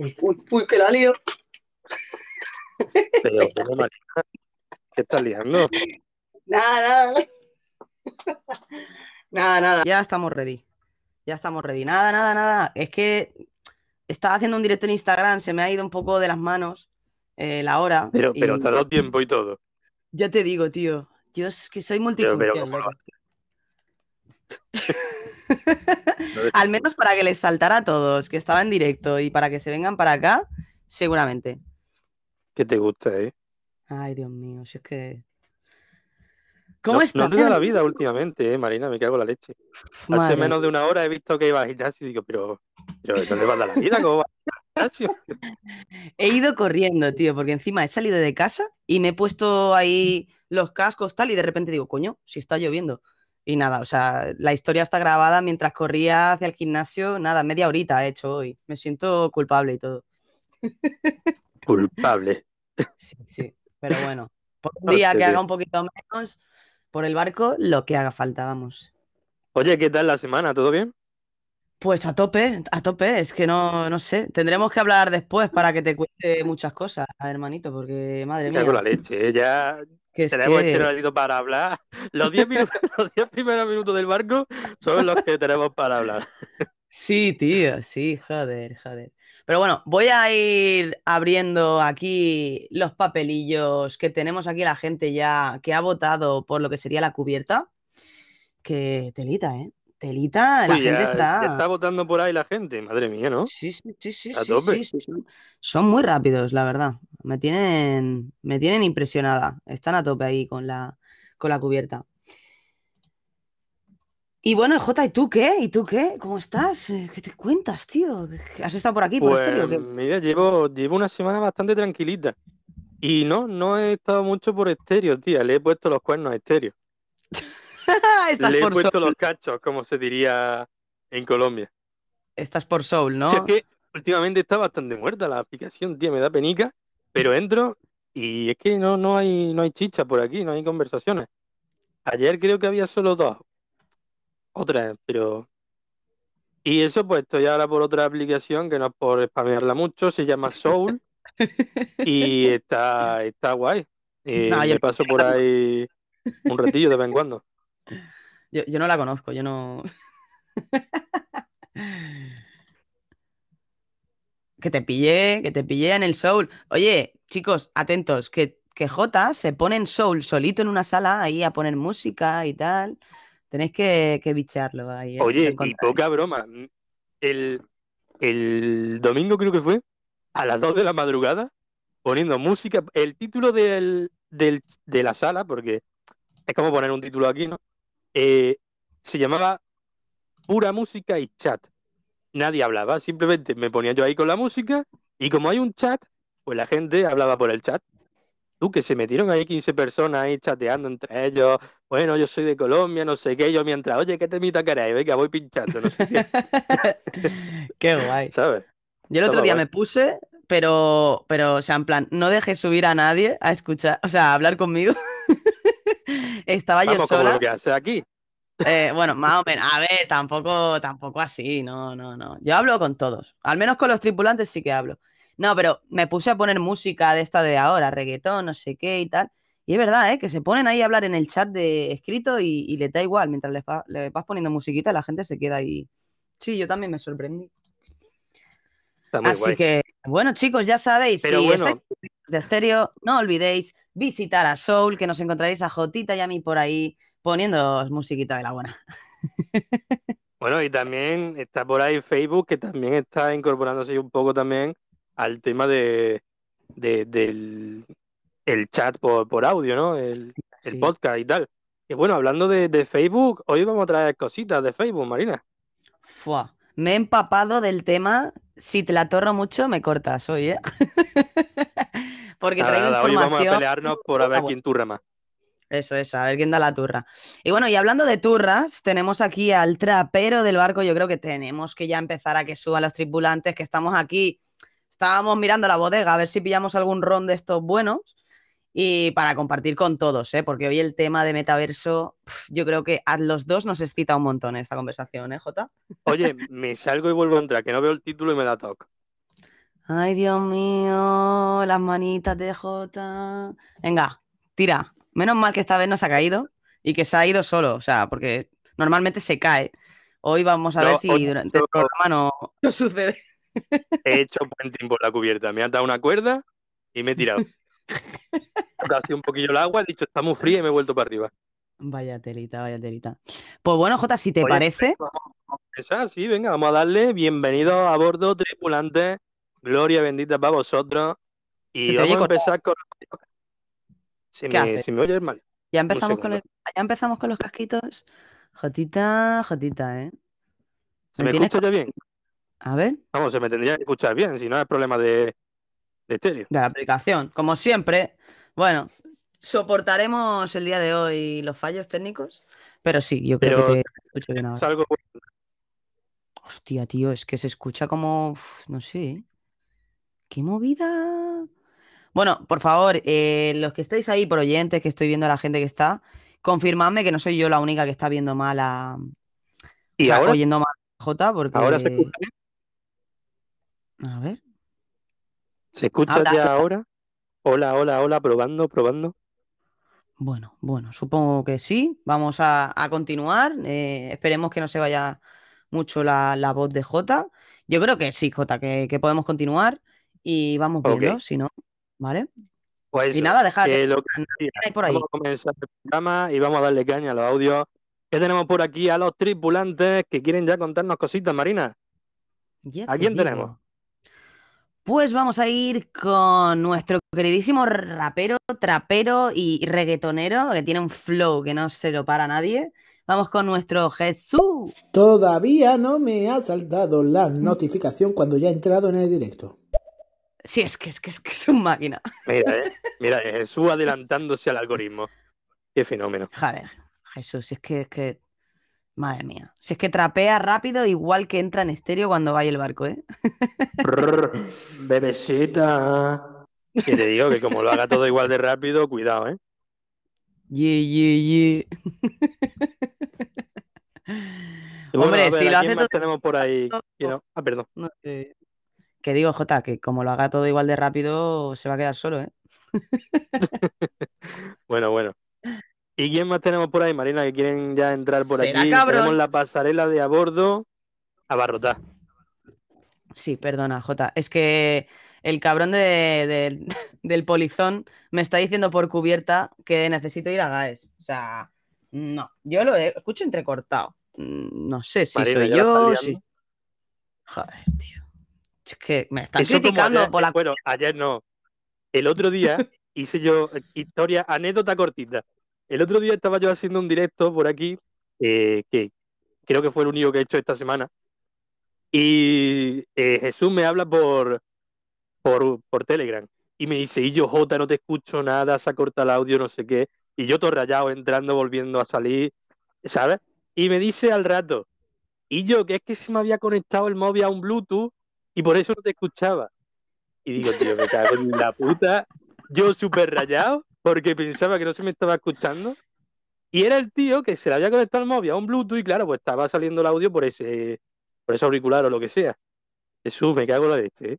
Uy, uy, uy, que la lío. Pero, pero Marina, ¿qué estás liando? Nada, nada. Nada, nada. Ya estamos ready. Ya estamos ready. Nada, nada, nada. Es que estaba haciendo un directo en Instagram, se me ha ido un poco de las manos eh, la hora. Pero, pero y te ha dado tiempo y todo. ya te digo, tío. Yo es que soy Pero, pero, Al menos para que les saltara a todos, que estaba en directo y para que se vengan para acá, seguramente. Que te gusta, ¿eh? Ay, Dios mío, si es que. ¿Cómo no, estás? no te da la vida últimamente, ¿eh, Marina? Me cago en la leche. Hace menos de una hora he visto que iba al gimnasio y digo, pero, pero ¿no le va a dar la vida? ¿Cómo va al gimnasio? He ido corriendo, tío, porque encima he salido de casa y me he puesto ahí los cascos tal y de repente digo, coño, si está lloviendo. Y nada, o sea, la historia está grabada mientras corría hacia el gimnasio, nada, media horita he hecho hoy. Me siento culpable y todo. Culpable. Sí, sí. Pero bueno, por un día que haga un poquito menos por el barco, lo que haga falta, vamos. Oye, ¿qué tal la semana? ¿Todo bien? Pues a tope, a tope, es que no, no sé. Tendremos que hablar después para que te cuente muchas cosas, hermanito, porque madre Me cago en la mía, leche, ¿eh? Ya que tenemos que- este para hablar. Los 10 minutos, los 10 primeros minutos del barco son los que tenemos para hablar. Sí, tío, sí, joder, joder. Pero bueno, voy a ir abriendo aquí los papelillos que tenemos aquí la gente ya que ha votado por lo que sería la cubierta. Que telita, ¿eh? Telita, la Uy, gente ya, está. ya está votando por ahí la gente, madre mía, ¿no? Sí, sí, sí, sí, A sí, tope. sí, sí, Son, son muy rápidos, la verdad. Me tienen, me tienen impresionada. Están a tope ahí con la, con la cubierta. Y bueno, Jota, ¿y tú qué? ¿Y tú qué? ¿Cómo estás? Eh, ¿Qué te cuentas, tío? ¿Has estado por aquí, por Pues estéreo? mira, llevo, llevo una semana bastante tranquilita. Y no, no he estado mucho por estéreo, tía. Le he puesto los cuernos a estéreo. Estás Le he puesto Soul, los cachos, como se diría en Colombia. estás por Soul, ¿no? Si es que últimamente está bastante muerta la aplicación, tía, me da penica, pero entro y es que no, no hay, no hay chicha por aquí, no hay conversaciones. Ayer creo que había solo dos, otras, pero... Y eso pues estoy ahora por otra aplicación que no es por spamearla mucho, se llama Soul y está, está guay. Eh, No, me paso por ahí un ratillo de vez en cuando. Yo, yo no la conozco, yo no. Que te pillé, que te pillé en el Soul. Oye, chicos, atentos, que, que Jota se pone en Soul solito en una sala ahí a poner música y tal. Tenéis que, que bicharlo ahí. ¿eh? Oye, y poca broma. El, el domingo creo que fue, a las 2 de la madrugada, poniendo música. El título del, del- de la sala, porque es como poner un título aquí, ¿no? Eh, se llamaba Pura Música y Chat. Nadie hablaba, simplemente me ponía yo ahí con la música y como hay un chat, pues la gente hablaba por el chat. Tú, que se metieron ahí 15 personas ahí chateando entre ellos. Bueno, yo soy de Colombia, no sé qué. Yo mientras, oye, ¿qué temita queréis? Venga, voy pinchando, no sé qué, Qué guay. ¿sabes? Yo el otro día guay. me puse, pero, pero, o sea, en plan, no dejé subir a nadie a escuchar, o sea, a hablar conmigo. Estaba yo Vamos, como sola. lo que hace aquí. Eh, bueno, más o menos. A ver, tampoco, tampoco así, no, no, no. Yo hablo con todos. Al menos con los tripulantes sí que hablo. No, pero me puse a poner música de esta de ahora, reggaetón, no sé qué y tal. Y es verdad, ¿eh? Que se ponen ahí a hablar en el chat de escrito y, y les da igual. Mientras les va- le vas poniendo musiquita, la gente se queda ahí. Sí, yo también me sorprendí. Está muy Así guay. que, bueno, chicos, ya sabéis, Pero si bueno. estáis de estéreo, no olvidéis visitar a Soul, que nos encontraréis a Jotita y a mí por ahí poniendo musiquita de la buena. Bueno, y también está por ahí Facebook, que también está incorporándose un poco también al tema de, de- del el chat por, por audio, ¿no? El, podcast y tal. Y bueno, hablando de, de Facebook, hoy vamos a traer cositas de Facebook, Marina. Fua. Me he empapado del tema. Si te la torro mucho, me cortas hoy, ¿eh? Porque Nada, traigo nada, hoy vamos a información. pelearnos por a ver quién turra más. Eso, eso, a ver quién da la turra. Y bueno, y hablando de turras, tenemos aquí al trapero del barco. Yo creo que tenemos que ya empezar a que suban los tripulantes, que estamos aquí. Estábamos mirando la bodega a ver si pillamos algún ron de estos buenos y para compartir con todos, ¿eh? Porque hoy el tema de metaverso, yo creo que a los dos nos excita un montón esta conversación, ¿eh, Jota? Oye, me salgo y vuelvo a entrar, que no veo el título y me da toque. Ay, Dios mío, las manitas de Jota. Venga, tira. Menos mal que esta vez no se ha caído y que se ha ido solo, o sea, porque normalmente se cae. Hoy vamos a ver si durante el programa no, no sucede. He hecho puenting por la cubierta. Me han dado una cuerda y me he tirado. He un poquillo el agua, he dicho está muy fría y me he vuelto para arriba. Vaya telita, vaya telita. Pues bueno, Jota, si te Oye, parece, Esa, sí, venga, vamos a darle. Bienvenidos a bordo, tripulantes. Gloria bendita para vosotros. Y vamos a empezar con. Si ¿Qué me, haces? si me oyes mal. ya empezamos con segundo. el- ya empezamos con los casquitos. Jotita, Jotita, ¿eh? ¿Se ¿Me escucha ya bien? A ver, Vamos, se me tendría que escuchar bien, si no es problema de, de la aplicación. Como siempre, bueno, soportaremos el día de hoy los fallos técnicos, pero sí, yo creo Pero- que te escucho bien ahora. Es algo Hostia, tío, es que se escucha como, uf, no sé, ¿eh? ¿qué movida? Bueno, por favor, eh, los que estáis ahí por oyentes, que estoy viendo a la gente que está, confirmadme que no soy yo la única que está viendo mal a, o ¿Y sea, ahora? oyendo mal a Jota, porque, ¿Ahora se escucha bien? a ver, ¿Se escucha Ahora, ya ahora. Hola, hola, hola, probando, probando. bueno, bueno, supongo que sí, vamos a, a continuar, eh, esperemos que no se vaya mucho la, la voz de Jota, yo creo que sí, Jota, que, que podemos continuar y vamos Ok. viendo, si no, ¿vale? Pues Y nada, dejar, que lo que hay por ahí. Vamos a comenzar el programa y vamos a darle caña a los audios. que tenemos por aquí? A los tripulantes que quieren ya contarnos cositas, Marina. ¿A quién digo. tenemos? Pues vamos a ir con nuestro queridísimo rapero, trapero y reggaetonero, que tiene un flow que no se lo para nadie. Vamos con nuestro Jesús. Todavía no me ha saltado la notificación cuando ya he entrado en el directo. Sí, es que es que es, que es un máquina. Mira, eh, mira, Jesús adelantándose al algoritmo. Qué fenómeno. Joder, Jesús, si es que es que. Madre mía. Si es que trapea rápido, igual que entra en estéreo cuando vaya el barco, ¿eh? Brr, bebecita. Que te digo que como lo haga todo igual de rápido, cuidado, ¿eh? Ye, ye, ye. Y bueno, Hombre, ver, si ¿a lo hace todo. tenemos por ahí? No- Ah, perdón. no sé. Que digo, Jota, que como lo haga todo igual de rápido, se va a quedar solo, ¿eh? Bueno, bueno. ¿Y quién más tenemos por ahí, Marina, que quieren ya entrar por Será aquí? cabrón. Tenemos la pasarela de a bordo abarrotada. Sí, perdona, Jota. Es que el cabrón de, de- del polizón me está diciendo por cubierta que necesito ir a GAES. O sea, no. Yo lo he- escucho entrecortado. Mm, No sé si Marina, soy ¿ya la estás yo. si- Joder, tío. Es que me están Eso criticando ayer- por la. Bueno, ayer no. El otro día hice yo eh, historia, anécdota cortita. El otro día estaba yo haciendo un directo por aquí, eh, que creo que fue el único que he hecho esta semana. Y eh, Jesús me habla por, por, por Telegram. Y me dice, y yo, Jota, no te escucho nada, se ha cortado el audio, no sé qué. Y yo todo rayado, entrando, volviendo a salir, ¿sabes? Y me dice al rato, y yo, que es que se me había conectado el móvil a un Bluetooth y por eso no te escuchaba. Y digo, tío, me cago en la puta. Yo súper rayado porque pensaba que no se me estaba escuchando. Y era el tío que se le había conectado el móvil a un Bluetooth y claro, pues estaba saliendo el audio por ese, por ese auricular o lo que sea. Jesús, me cago en la leche. ¿eh?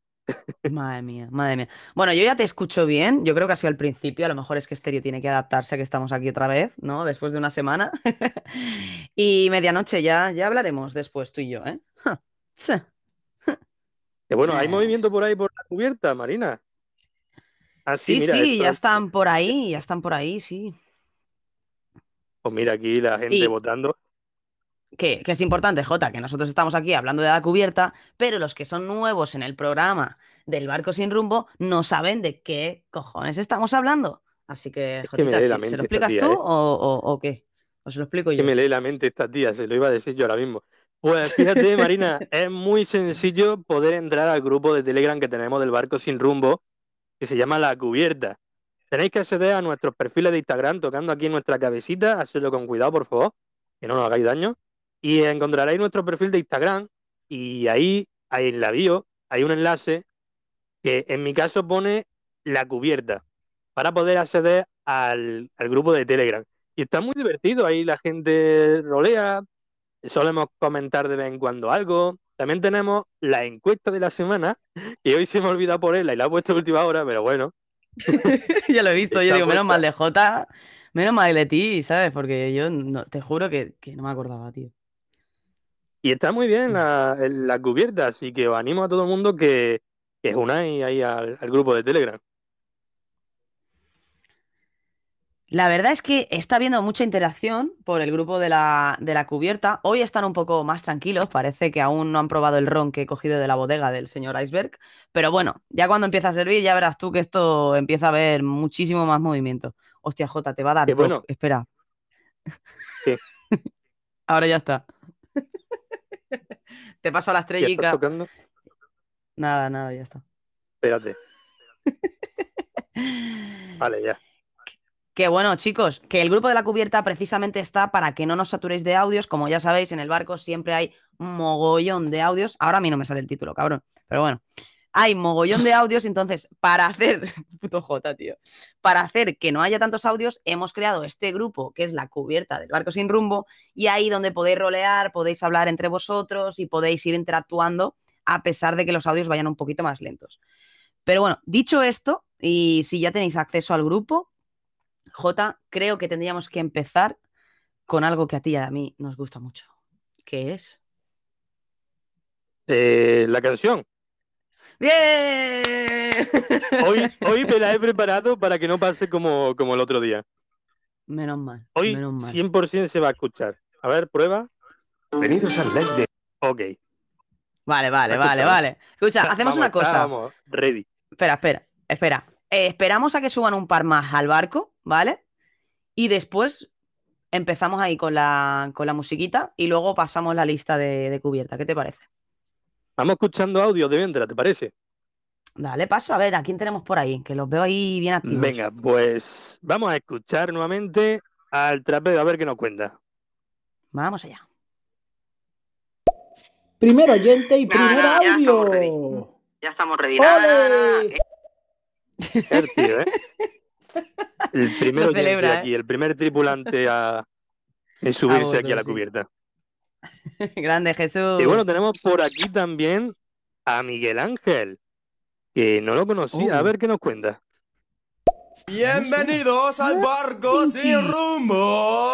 Madre mía, madre mía. Bueno, yo ya te escucho bien. Yo creo que ha sido al principio. A lo mejor es que Stereo tiene que adaptarse a que estamos aquí otra vez, ¿no? Después de una semana. y medianoche ya, ya hablaremos después tú y yo, ¿eh? Que bueno, hay movimiento por ahí por la cubierta, Marina. Ah, Sí, mira, sí, esto ya es- están por ahí, ya están por ahí, sí. Pues mira aquí la gente Y- votando. Que, que es importante, Jota, que nosotros estamos aquí hablando de la cubierta, pero los que son nuevos en el programa del barco sin rumbo no saben de qué cojones estamos hablando. Así que, Es que Jotita, lee la ¿se- ¿se mente lo explicas tía, tú ¿eh? o, o- o qué? ¿O se lo explico que yo? me lee la mente esta tía, se lo iba a decir yo ahora mismo. Pues fíjate, Marina, es muy sencillo poder entrar al grupo de Telegram que tenemos del barco sin rumbo, que se llama La Cubierta. Tenéis que acceder a nuestros perfiles de Instagram tocando aquí en nuestra cabecita, hacerlo con cuidado, por favor, que no nos hagáis daño. Y encontraréis nuestro perfil de Instagram y ahí, ahí en la bio, hay un enlace que en mi caso pone La Cubierta para poder acceder al, al grupo de Telegram. Y está muy divertido, ahí la gente rolea, solemos comentar de vez en cuando algo, también tenemos la encuesta de la semana, que hoy se me ha olvidado ponerla y la he puesto a última hora, pero bueno. ya lo he visto, yo digo, menos mal de Jota, menos mal de ti, ¿sabes? Porque yo no- te juro que, que no me acordaba, tío. Y está muy bien la, la cubierta, así que os animo a todo el mundo que, que os unáis ahí al, al grupo de Telegram. La verdad es que está habiendo mucha interacción por el grupo de la, de la cubierta. Hoy están un poco más tranquilos, parece que aún no han probado el ron que he cogido de la bodega del señor Iceberg. Pero bueno, ya cuando empieza a servir, ya verás tú que esto empieza a haber muchísimo más movimiento. Hostia, Jota, te va a dar bueno. Espera. ¿Qué? Ahora ya está. Te paso a la ¿Ya estás estrellica. tocando? Nada, nada, ya está. Espérate. Vale, ya. Que bueno, chicos, que el grupo de la cubierta precisamente está para que no nos saturéis de audios. Como ya sabéis, en el barco siempre hay mogollón de audios. Ahora a mí no me sale el título, cabrón. Pero bueno, hay mogollón de audios. Entonces, para hacer. Puto Jota, tío. Para hacer que no haya tantos audios, hemos creado este grupo que es la cubierta del barco sin rumbo. Y ahí donde podéis rolear, podéis hablar entre vosotros y podéis ir interactuando a pesar de que los audios vayan un poquito más lentos. Pero bueno, dicho esto, y si ya tenéis acceso al grupo, J, creo que tendríamos que empezar con algo que a ti y a mí nos gusta mucho. ¿Qué es? Eh, la canción. ¡Bien! Hoy, hoy me la he preparado para que no pase como, como el otro día. Menos mal, Hoy menos mal. 100% se va a escuchar. A ver, prueba. Bienvenidos al live de Ok. Vale, vale, ¿Me vale, escuchas? vale. Escucha, hacemos Vamos, una cosa. Vamos, ready. Espera, espera, espera. Eh, esperamos a que suban un par más al barco, ¿vale? Y después empezamos ahí con la, con la musiquita y luego pasamos la lista de, de cubierta. ¿Qué te parece? Vamos escuchando audio de mientras, ¿te parece? Dale paso a ver a quién tenemos por ahí, que los veo ahí bien activos. Venga, pues vamos a escuchar nuevamente al trapero a ver qué nos cuenta. Vamos allá. Primer oyente y primer ya, ya estamos ready. audio. Ya estamos ready. Na, na, na, na. ¡Ole! El tío, ¿eh? El primer Lo oyente celebra, ¿eh? aquí, el primer tripulante a, en subirse bordo, aquí a la sí. cubierta. Grande Jesús. Y bueno, tenemos por aquí también a Miguel Ángel, que no lo conocía. A ver qué nos cuenta. Bienvenidos al barco sin rumbo.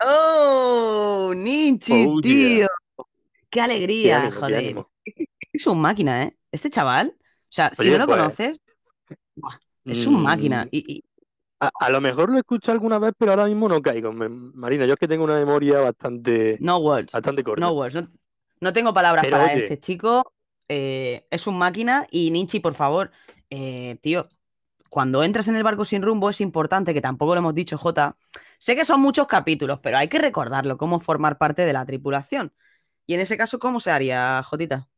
¡Oh! Ninchi, Oh, tío. ¡Qué Qué alegría! ánimo, joder. Es un máquina, ¿eh? Este chaval. O sea, si no lo pues, conoces, es un Mm, máquina. Y, y- A, a lo mejor lo he escuchado alguna vez, pero ahora mismo no caigo. Me- Marina, yo es que tengo una memoria bastante, no words. bastante corta. No words. No, no tengo palabras Pero, para oye. este chico. eh, es un máquina. Y Ninchi, por favor, eh, tío, cuando entras en el barco sin rumbo es importante, que tampoco lo hemos dicho, Jota. Sé que son muchos capítulos, pero hay que recordarlo, cómo formar parte de la tripulación. Y en ese caso, ¿cómo se haría, Jotita?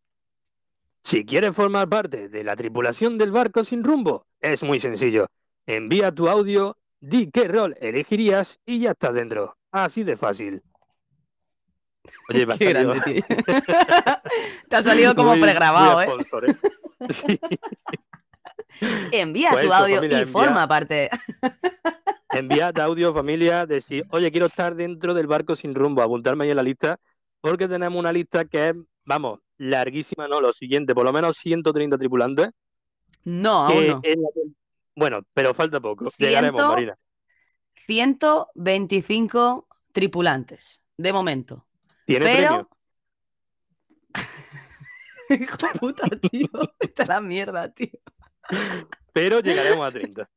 Si quieres formar parte de la tripulación del barco sin rumbo, es muy sencillo. Envía tu audio, di qué rol elegirías y ya estás dentro. Así de fácil. Oye, me ha Qué salido grande, tío. Te ha salido como muy- pregrabado, muy ¿eh? sponsor, ¿eh? Sí. Envía Pues tu eso, audio familia, y envía- forma parte. Enviad audio, familia, decir, oye, quiero estar dentro del barco sin rumbo, apuntarme ahí en la lista, porque tenemos una lista que es, vamos, larguísima, ¿no? Lo siguiente, por lo menos 130 tripulantes. No, aún no. la- Bueno, pero falta poco. Llegaremos, Marina. 125 tripulantes, de momento. ¿Tiene Pero. premio? Hijo de puta, tío. A la mierda, tío. Pero llegaremos a 30.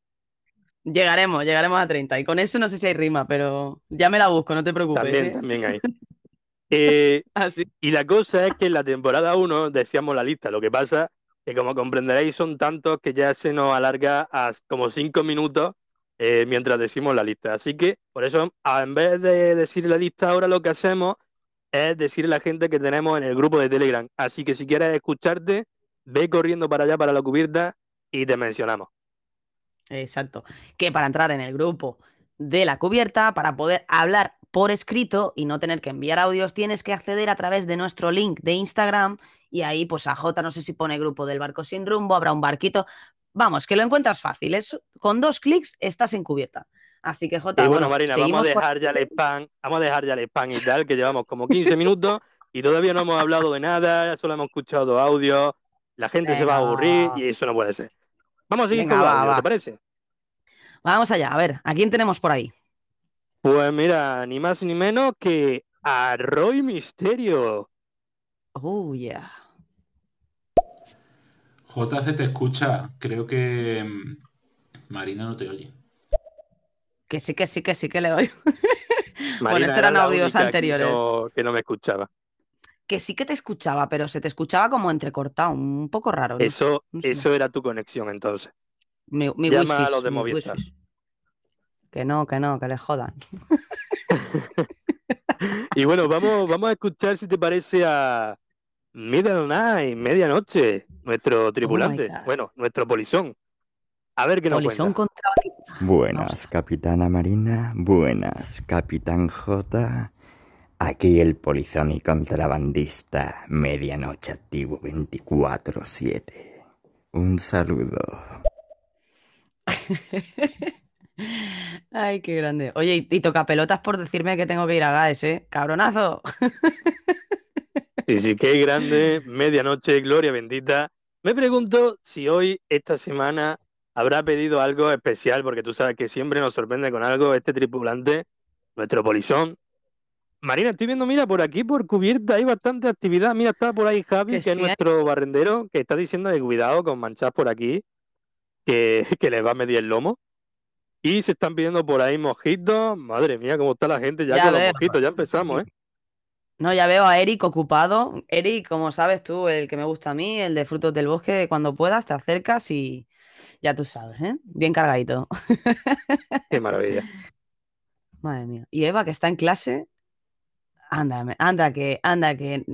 Llegaremos, llegaremos a 30. Y con eso no sé si hay rima, pero ya me la busco, no te preocupes. También, ¿eh? también hay. Eh, Así. y la cosa es que en la temporada 1 decíamos la lista. Lo que pasa que, como comprenderéis, son tantos que ya se nos alarga a como 5 minutos eh, mientras decimos la lista. Así que, por eso, en vez de decir la lista ahora, lo que hacemos es decirle a la gente que tenemos en el grupo de Telegram. Así que si quieres escucharte, ve corriendo para allá, para la cubierta, y te mencionamos. Exacto. Que para entrar en el grupo de la cubierta, para poder hablar por escrito y no tener que enviar audios, tienes que acceder a través de nuestro link de Instagram y ahí pues a J no sé si pone grupo del barco sin rumbo, habrá un barquito. Vamos, que lo encuentras fácil. Es, con dos clics estás en cubierta. Así que J, Y bueno, Marina, vamos a dejar ya el spam, vamos a dejar ya el spam y tal, que llevamos como 15 minutos y todavía no hemos hablado de nada, solo hemos escuchado audio, la gente se va a aburrir y eso no puede ser. Vamos a seguir Venga, con los va, audios, va. ¿te parece? Vamos allá, a ver, ¿a quién tenemos por ahí? Pues mira, ni más ni menos que a Roy Misterio. Oh, yeah. JC te escucha. Creo que mm, Marina no te oye. Que sí, que sí, que sí que le oigo. bueno, estos era eran audios que anteriores. no- que no me escuchaba. Que sí que te escuchaba, pero se te escuchaba como entrecortado, un poco raro. ¿no? Eso, no sé. eso era tu conexión entonces. Mi, mi llama a wifi, los de mi Movistar. wifi. Que no, que no, que le jodan. Y bueno, vamos, vamos a escuchar si te parece a Middle Night, medianoche, nuestro tripulante, God. bueno, nuestro polizón. A ver qué nos Polizón cuenta. contra Buenas, Capitana Marina. Buenas, Capitán J. Aquí el polizón y contrabandista. Medianoche activo 24-7. Un saludo. Ay, qué grande. Oye, y, y toca pelotas por decirme que tengo que ir a GAES, ¿eh? Cabronazo. Sí, sí, qué grande, medianoche, gloria bendita. Me pregunto si hoy, esta semana, habrá pedido algo especial, porque tú sabes que siempre nos sorprende con algo este tripulante, nuestro polizón. Marina, estoy viendo, mira, por aquí, por cubierta, hay bastante actividad. Mira, está por ahí Javi, Que que es ¿eh? nuestro barrendero, que está diciendo de cuidado con manchas por aquí, que, que le va a medir el lomo. Y se están pidiendo por ahí mojitos. Madre mía, cómo está la gente ya Ya con los mojitos, ya empezamos, ¿eh? No, ya veo a Eric ocupado. Eric, como sabes tú, el que me gusta a mí, el de Frutos del Bosque, cuando puedas te acercas y ya tú sabes, ¿eh? Bien cargadito. Qué maravilla. Madre mía. Y Eva, que está en clase, anda, anda que, anda que,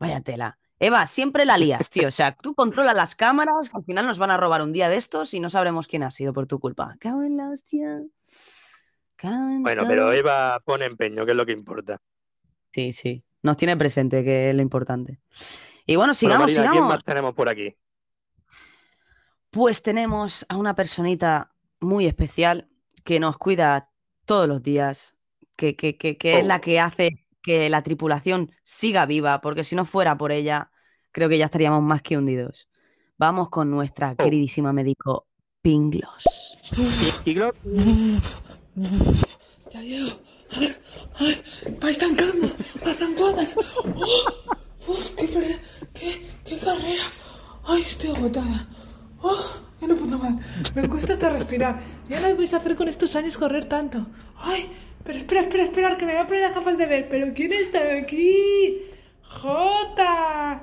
vaya tela. Eva, siempre la lías, tío. O sea, tú controlas las cámaras, al final nos van a robar un día de estos y no sabremos quién ha sido por tu culpa. Cago en la hostia. Cago en Bueno, pero Eva pone empeño, que es lo que importa. Sí, sí. Nos tiene presente, que es lo importante. Y bueno, Bueno, sigamos, ¿quién sigamos. más tenemos por aquí? Pues tenemos a una personita muy especial que nos cuida todos los días, que, que- que- que es Oh. la que hace que la tripulación siga viva, porque si no fuera por ella, creo que ya estaríamos más que hundidos. Vamos con nuestra Oh. queridísima médico Pinglos. Glo- Ya llego. A ver, ay, va estancando, va estancadas. Oh, uf, qué, qué, qué carrera. Ay, estoy agotada. Oh, ya no puedo más. Me cuesta hasta respirar. Ya no vais a hacer con estos años correr tanto. Ay, pero espera, espera, espera, que me voy a poner las gafas de ver. ¿Pero quién está aquí? Jota.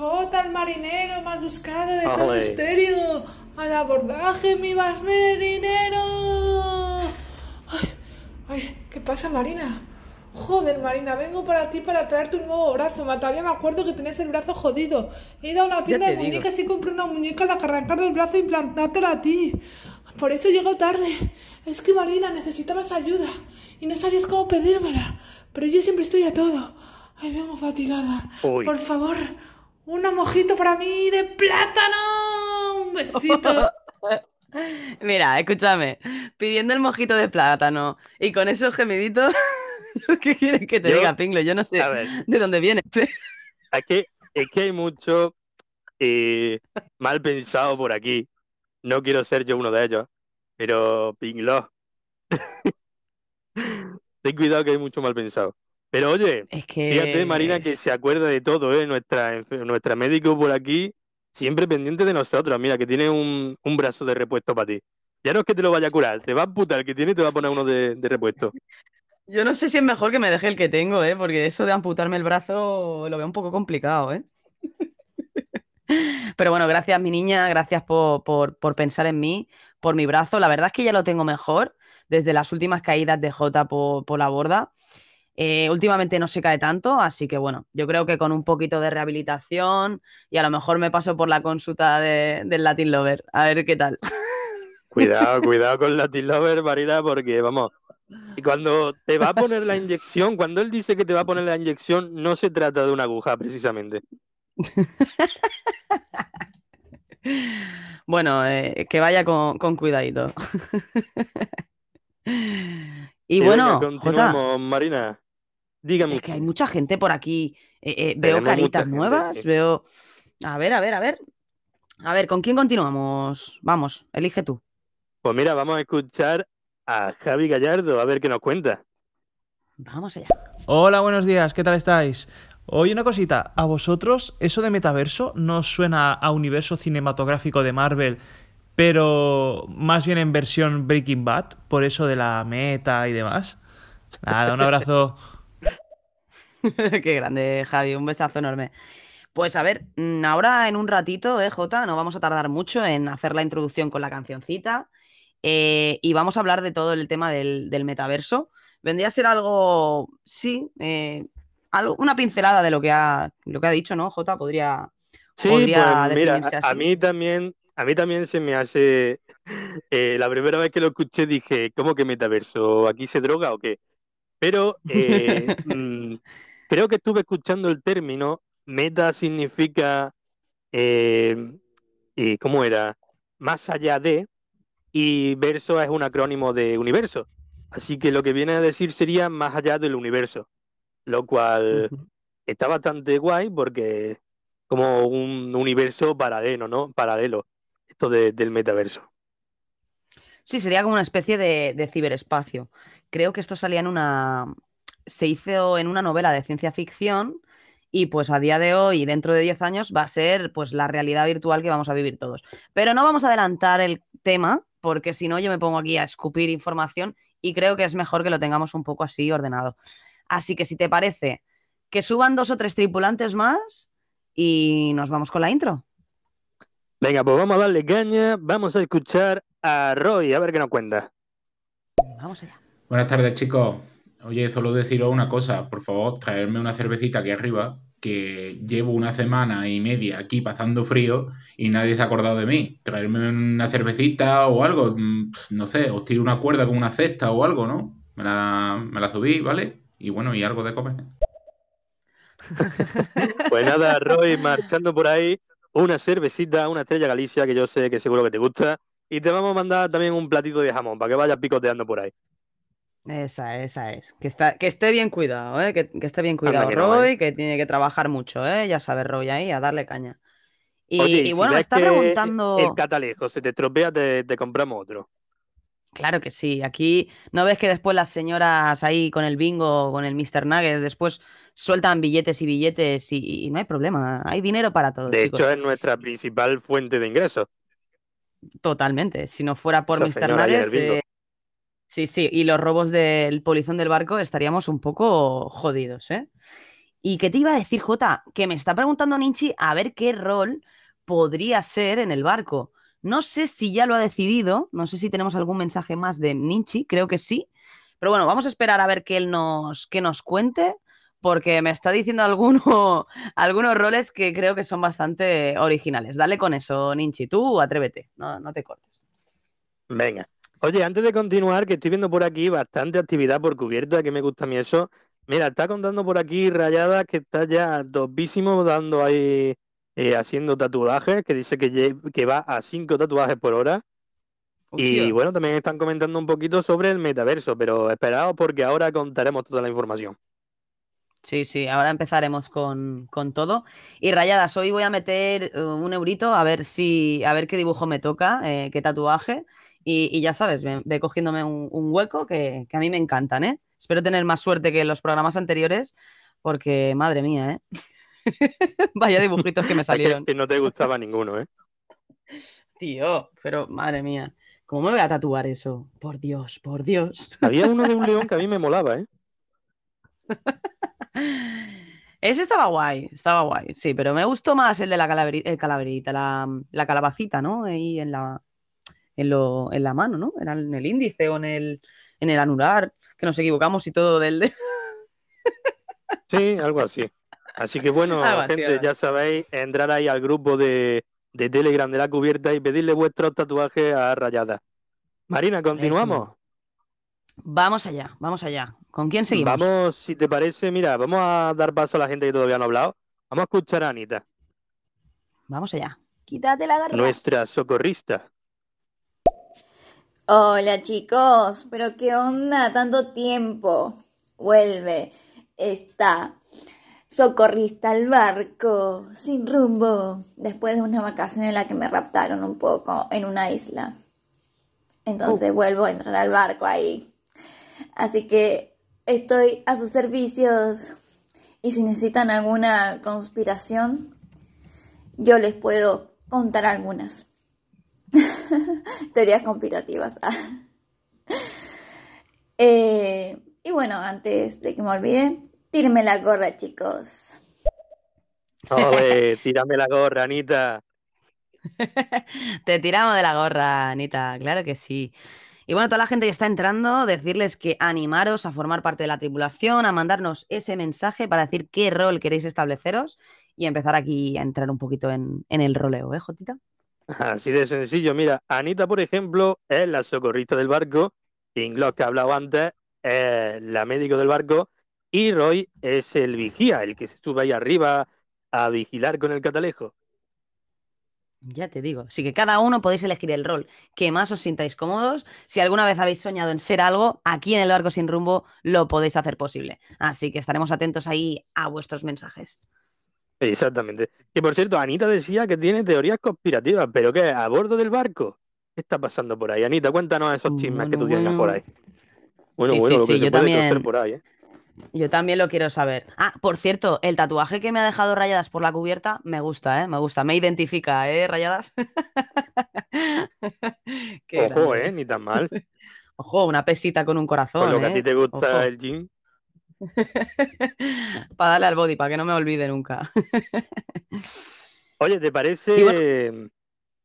Jota, el marinero más buscado de todo. Misterio. Al abordaje, mi marinero. Ay, ay, ¿qué pasa, Marina? Joder, Marina, vengo para ti para traerte un nuevo brazo. Todavía me acuerdo que tenías el brazo jodido. He ido a una tienda de digo. muñecas y compré una muñeca a la que arrancar el brazo e implantártela a ti. Por eso llego tarde. Es que, Marina, necesitabas ayuda y no sabías cómo pedírmela. Pero yo siempre estoy a todo. Ay, vengo fatigada. Uy. Por favor, una mojito para mí de plátano. Un besito. Mira, escúchame, pidiendo el mojito de plátano y con esos gemiditos, ¿qué quieres que te Yo- diga, Pinglo? Yo no sé A ver, de dónde vienes. ¿eh? es que, es que hay mucho eh, mal pensado por aquí. No quiero ser yo uno de ellos, pero Pinglo. Ten cuidado que hay mucho mal pensado. Pero oye, Es que... fíjate, Marina, que se acuerda de todo, ¿eh? Nuestra, nuestra médico por aquí, siempre pendiente de nosotros. Mira, que tiene un, un brazo de repuesto para ti. Ya no es que te lo vaya a curar, te va a amputar el que tiene y te va a poner uno de, de repuesto. Yo no sé si es mejor que me deje el que tengo, ¿eh? Porque eso de amputarme el brazo lo veo un poco complicado, ¿eh? Pero bueno, gracias, mi niña, gracias por, por- por pensar en mí, por mi brazo. La verdad es que ya lo tengo mejor desde las últimas caídas de Jota por, por la borda. Eh, últimamente no se cae tanto, así que bueno, yo creo que con un poquito de rehabilitación y a lo mejor me paso por la consulta de- del Latin Lover, a ver qué tal. Cuidado, cuidado con Latin Lover, Marina, porque vamos. Y cuando te va a poner la inyección, cuando él dice que te va a poner la inyección, no se trata de una aguja, precisamente. Bueno, eh, que vaya con, con cuidadito. Y Y bueno, venga, continuamos, Marina. Dígame. Es que hay mucha gente por aquí. eh, eh, veo caritas gente, nuevas, sí. veo. A ver, a ver, a ver. A ver, ¿con quién continuamos? Vamos, elige tú. Pues mira, vamos a escuchar a Javi Gallardo, a ver qué nos cuenta. Vamos allá. Hola, buenos días, ¿qué tal estáis? Oye, una cosita, ¿a vosotros eso de metaverso no suena a universo cinematográfico de Marvel, pero más bien en versión Breaking Bad, por eso de la meta y demás? Nada, un abrazo. Qué grande, Javi, un besazo enorme. Pues a ver, mm, ahora en un ratito, eh, Jota, no vamos a tardar mucho en hacer la introducción con la cancioncita eh, y vamos a hablar de todo el tema del, del metaverso. Vendría a ser algo, sí, eh, algo, una pincelada de lo que ha, lo que ha dicho, ¿no, Jota? Podría, Sí, podría pues mira, a, mí también, a mí también se me hace, eh, la primera vez que lo escuché dije, ¿cómo que metaverso? ¿Aquí se droga o qué? Pero eh, mm, creo que estuve escuchando el término, meta significa, eh, eh, ¿cómo era? Más allá de, y verso es un acrónimo de universo. Así que lo que viene a decir sería más allá del universo, lo cual Ujú. está bastante guay porque como un universo paralelo, ¿no? Paralelo, esto de- del metaverso. Sí, sería como una especie de, de ciberespacio. Creo que esto salía en una. Se hizo en una novela de ciencia ficción y pues a día de hoy, dentro de 10 años, va a ser pues la realidad virtual que vamos a vivir todos. Pero no vamos a adelantar el tema porque si no yo me pongo aquí a escupir información y creo que es mejor que lo tengamos un poco así ordenado. Así que si te parece, que suban dos o tres tripulantes más y nos vamos con la intro. Venga, pues vamos a darle caña, vamos a escuchar a Roy, a ver qué nos cuenta. Vamos allá. Buenas tardes, chicos. Oye, solo deciros una cosa, por favor, traerme una cervecita aquí arriba, que llevo una semana y media aquí pasando frío y nadie se ha acordado de mí. Traerme una cervecita o algo, mm, no sé, os tiro una cuerda con una cesta o algo, ¿no? Me la, me la subí, ¿vale? Y bueno, y algo de comer. Pues nada, Roy, marchando por ahí, una cervecita, una estrella Galicia, que yo sé que seguro que te gusta, y te vamos a mandar también un platito de jamón para que vayas picoteando por ahí. Esa, esa es. Que, está, que esté bien cuidado, ¿eh? Que, que esté bien cuidado que no, Roy, ¿eh? que tiene que trabajar mucho, ¿eh? Ya sabes, Roy, ahí, a darle caña. Y, Oye, y si bueno, me está preguntando... el catalejo se te estropea, te, te compramos otro. Claro que sí. Aquí no ves que después las señoras ahí con el bingo, con el Mr. Nuggets, después sueltan billetes y billetes y, y no hay problema. Hay dinero para todo, De chicos. hecho, es nuestra principal fuente de ingresos. Totalmente. Si no fuera por Esa Mr. Nuggets, eh, sí, sí. Y los robos del polizón del barco estaríamos un poco jodidos, ¿eh? ¿Y qué te iba a decir, Jota? Que me está preguntando Ninchi a ver qué rol podría ser en el barco. No sé si ya lo ha decidido, no sé si tenemos algún mensaje más de Ninchi, creo que sí. Pero bueno, vamos a esperar a ver que él nos, que nos cuente, porque me está diciendo alguno, algunos roles que creo que son bastante originales. Dale con eso, Ninchi. Tú atrévete, no, no te cortes. Venga. Oye, antes de continuar, que estoy viendo por aquí bastante actividad por cubierta, que me gusta a mí eso. Mira, está contando por aquí Rayada que está ya topísimo dando ahí, eh, haciendo tatuajes, que dice que, que va a cinco tatuajes por hora. Y bueno, también están comentando un poquito sobre el metaverso, pero esperaos porque ahora contaremos toda la información. Sí, sí, ahora empezaremos con, con todo. Y rayadas, hoy voy a meter eh, un eurito a ver si, a ver qué dibujo me toca, eh, qué tatuaje. Y, y ya sabes, ve, ve cogiéndome un, un hueco que, que a mí me encantan, ¿eh? Espero tener más suerte que en los programas anteriores, porque madre mía, ¿eh? Vaya dibujitos que me salieron. que no te gustaba ninguno, ¿eh? Tío, pero madre mía, ¿cómo me voy a tatuar eso? Por Dios, por Dios. Había uno de un león que a mí me molaba, ¿eh? Ese estaba guay, estaba guay, sí, pero me gustó más el de la el calaverita, la, la calabacita, ¿no? Ahí en la, en, lo, en la mano, ¿no? Era en el índice o en el, en el anular, que nos equivocamos y todo del de... Sí, algo así. Así que bueno, gente, ya sabéis, entrar ahí al grupo de, de Telegram de la cubierta y pedirle vuestros tatuajes a Rayada. Marina, continuamos. Vamos allá, vamos allá. ¿Con quién seguimos? Vamos, si te parece, mira, vamos a dar paso a la gente que todavía no ha hablado. Vamos a escuchar a Anita, Vamos allá. Quítate la garra. nuestra socorrista. Hola chicos, pero qué onda, tanto tiempo. Vuelve. está socorrista al barco, sin rumbo, después de una vacación en la que me raptaron un poco en una isla. Entonces vuelvo a entrar al barco ahí. Así que estoy a sus servicios y si necesitan alguna conspiración, yo les puedo contar algunas. Teorías conspirativas. Eh, y bueno, antes de que me olvide, tírenme la gorra, chicos. Ole, tírame la gorra, Anita. Te tiramos de la gorra, Anita, claro que sí. Y bueno, toda la gente que está entrando, decirles que animaros a formar parte de la tripulación, a mandarnos ese mensaje para decir qué rol queréis estableceros y empezar aquí a entrar un poquito en, en el roleo, ¿eh, Jotita? Así de sencillo. Mira, Anita, por ejemplo, es la socorrista del barco. Inglos, que ha hablado antes, es la médico del barco. Y Roy es el vigía, el que se sube ahí arriba a vigilar con el catalejo. Ya te digo. Así que cada uno podéis elegir el rol que más os sintáis cómodos. Si alguna vez habéis soñado en ser algo, aquí en el barco sin rumbo lo podéis hacer posible. Así que estaremos atentos ahí a vuestros mensajes. Exactamente. Que por cierto, Anita decía que tiene teorías conspirativas, pero ¿qué? ¿A bordo del barco? ¿Qué está pasando por ahí? Anita, cuéntanos esos chismes que tú Bueno, tienes por ahí. Bueno, Sí, bueno, sí, lo que sí, se yo puede también. por ahí, ¿eh? Yo también lo quiero saber. Ah, por cierto, el tatuaje que me ha dejado rayadas por la cubierta me gusta, ¿eh? Me gusta, me identifica, ¿eh? Rayadas. Ojo, grande. ¿eh? Ni tan mal. Ojo, una pesita con un corazón, Con lo que a ¿eh? ti te gusta Ojo. el gym. Para darle al body, para que no me olvide nunca. Oye, ¿te parece, bueno-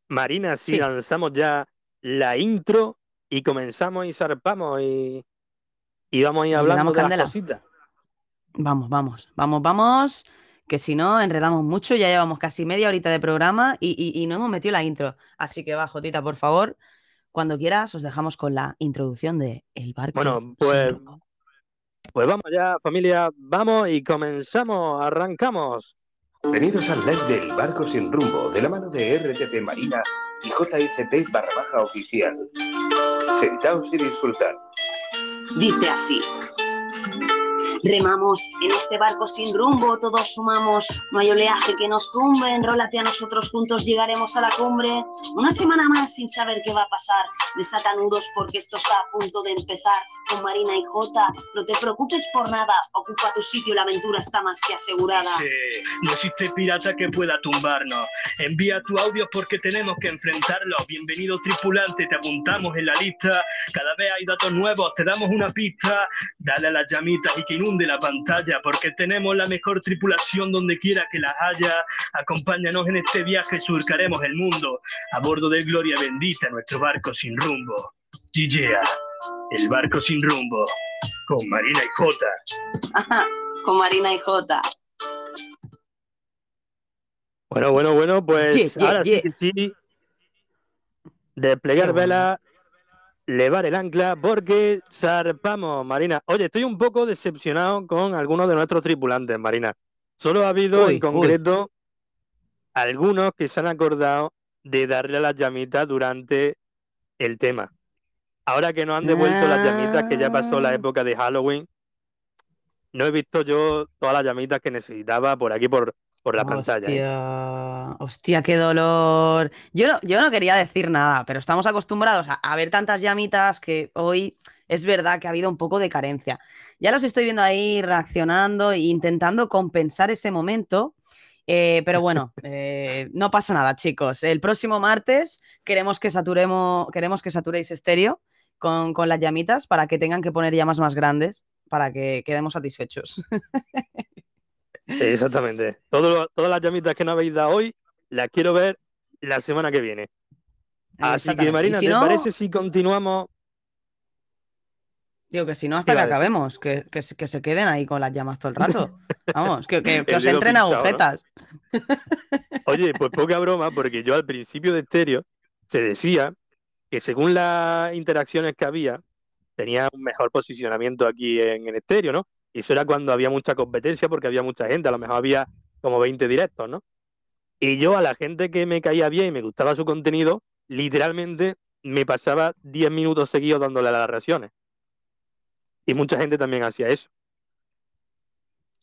Marina, si Sí. lanzamos ya la intro y comenzamos y zarpamos y, y vamos a ir hablando de las candela. cositas? Vamos, vamos, vamos, vamos. Que si no, enredamos mucho. Ya llevamos casi media horita de programa y, y- y no hemos metido la intro. Así que va, Jotita, por favor. Cuando quieras, os dejamos con la introducción de El barco. Bueno, pues. Pues vamos ya, familia, vamos y comenzamos, arrancamos. Bienvenidos al live del Barco Sin Rumbo, de la mano de RTP Marina y JICP barra baja oficial. Sentaos y disfrutad. Dice así. Remamos en este barco sin rumbo, todos sumamos, no hay oleaje que nos tumbe, enrólate a nosotros juntos, llegaremos a la cumbre. Una semana más sin saber qué va a pasar, desata nudos porque esto está a punto de empezar. Con Marina y Jota, no te preocupes por nada, ocupa tu sitio, la aventura está más que asegurada. Dice, no existe pirata que pueda tumbarnos. Envía tu audio porque tenemos que enfrentarlo. Bienvenido tripulante, te apuntamos en la lista. Cada vez hay datos nuevos, te damos una pista. Dale a las llamitas y que inunde la pantalla porque tenemos la mejor tripulación donde quiera que las haya. Acompáñanos en este viaje, surcaremos el mundo. A bordo de Gloria Bendita, nuestro barco sin rumbo. Gigea, el barco sin rumbo. Con Marina y Jota. Ajá, con Marina y Jota. Bueno, bueno, bueno, pues Yeah, yeah, ahora yeah. sí que sí. Desplegar vela, levar el ancla, porque zarpamos, Marina. Oye, estoy un poco decepcionado con algunos de nuestros tripulantes, Marina. Solo ha habido Uy, en concreto algunos que se han acordado de darle a las llamitas durante el tema. Ahora que nos han devuelto las llamitas, que ya pasó la Ah. época de Halloween, no he visto yo todas las llamitas que necesitaba por aquí, por, por la pantalla. ¿eh? Hostia, hostia, qué dolor. Yo no, yo no quería decir nada, pero estamos acostumbrados a, a ver tantas llamitas que hoy es verdad que ha habido un poco de carencia. Ya los estoy viendo ahí reaccionando e intentando compensar ese momento. eh, pero bueno, eh, no pasa nada, chicos. El próximo martes queremos que saturemos, queremos que saturéis estéreo con, con las llamitas para que tengan que poner llamas más grandes para que quedemos satisfechos. Exactamente. Todo todas las llamitas que no habéis dado hoy, las quiero ver la semana que viene. Así que, Marina, si ¿te no- parece si continuamos? Digo que si no, hasta ¿Qué que acabemos, que, que se que se queden ahí con las llamas todo el rato. Vamos, que, os entren pinchado, ¿no? agujetas. Oye, pues poca broma, porque yo al principio de estéreo se decía que según las interacciones que había, tenía un mejor posicionamiento aquí en, en estéreo, ¿no? Y eso era cuando había mucha competencia, porque había mucha gente, a lo mejor había como 20 directos, ¿no? Y yo a la gente que me caía bien y me gustaba su contenido, literalmente me pasaba 10 minutos seguidos dándole a las reacciones. Y mucha gente también hacía eso.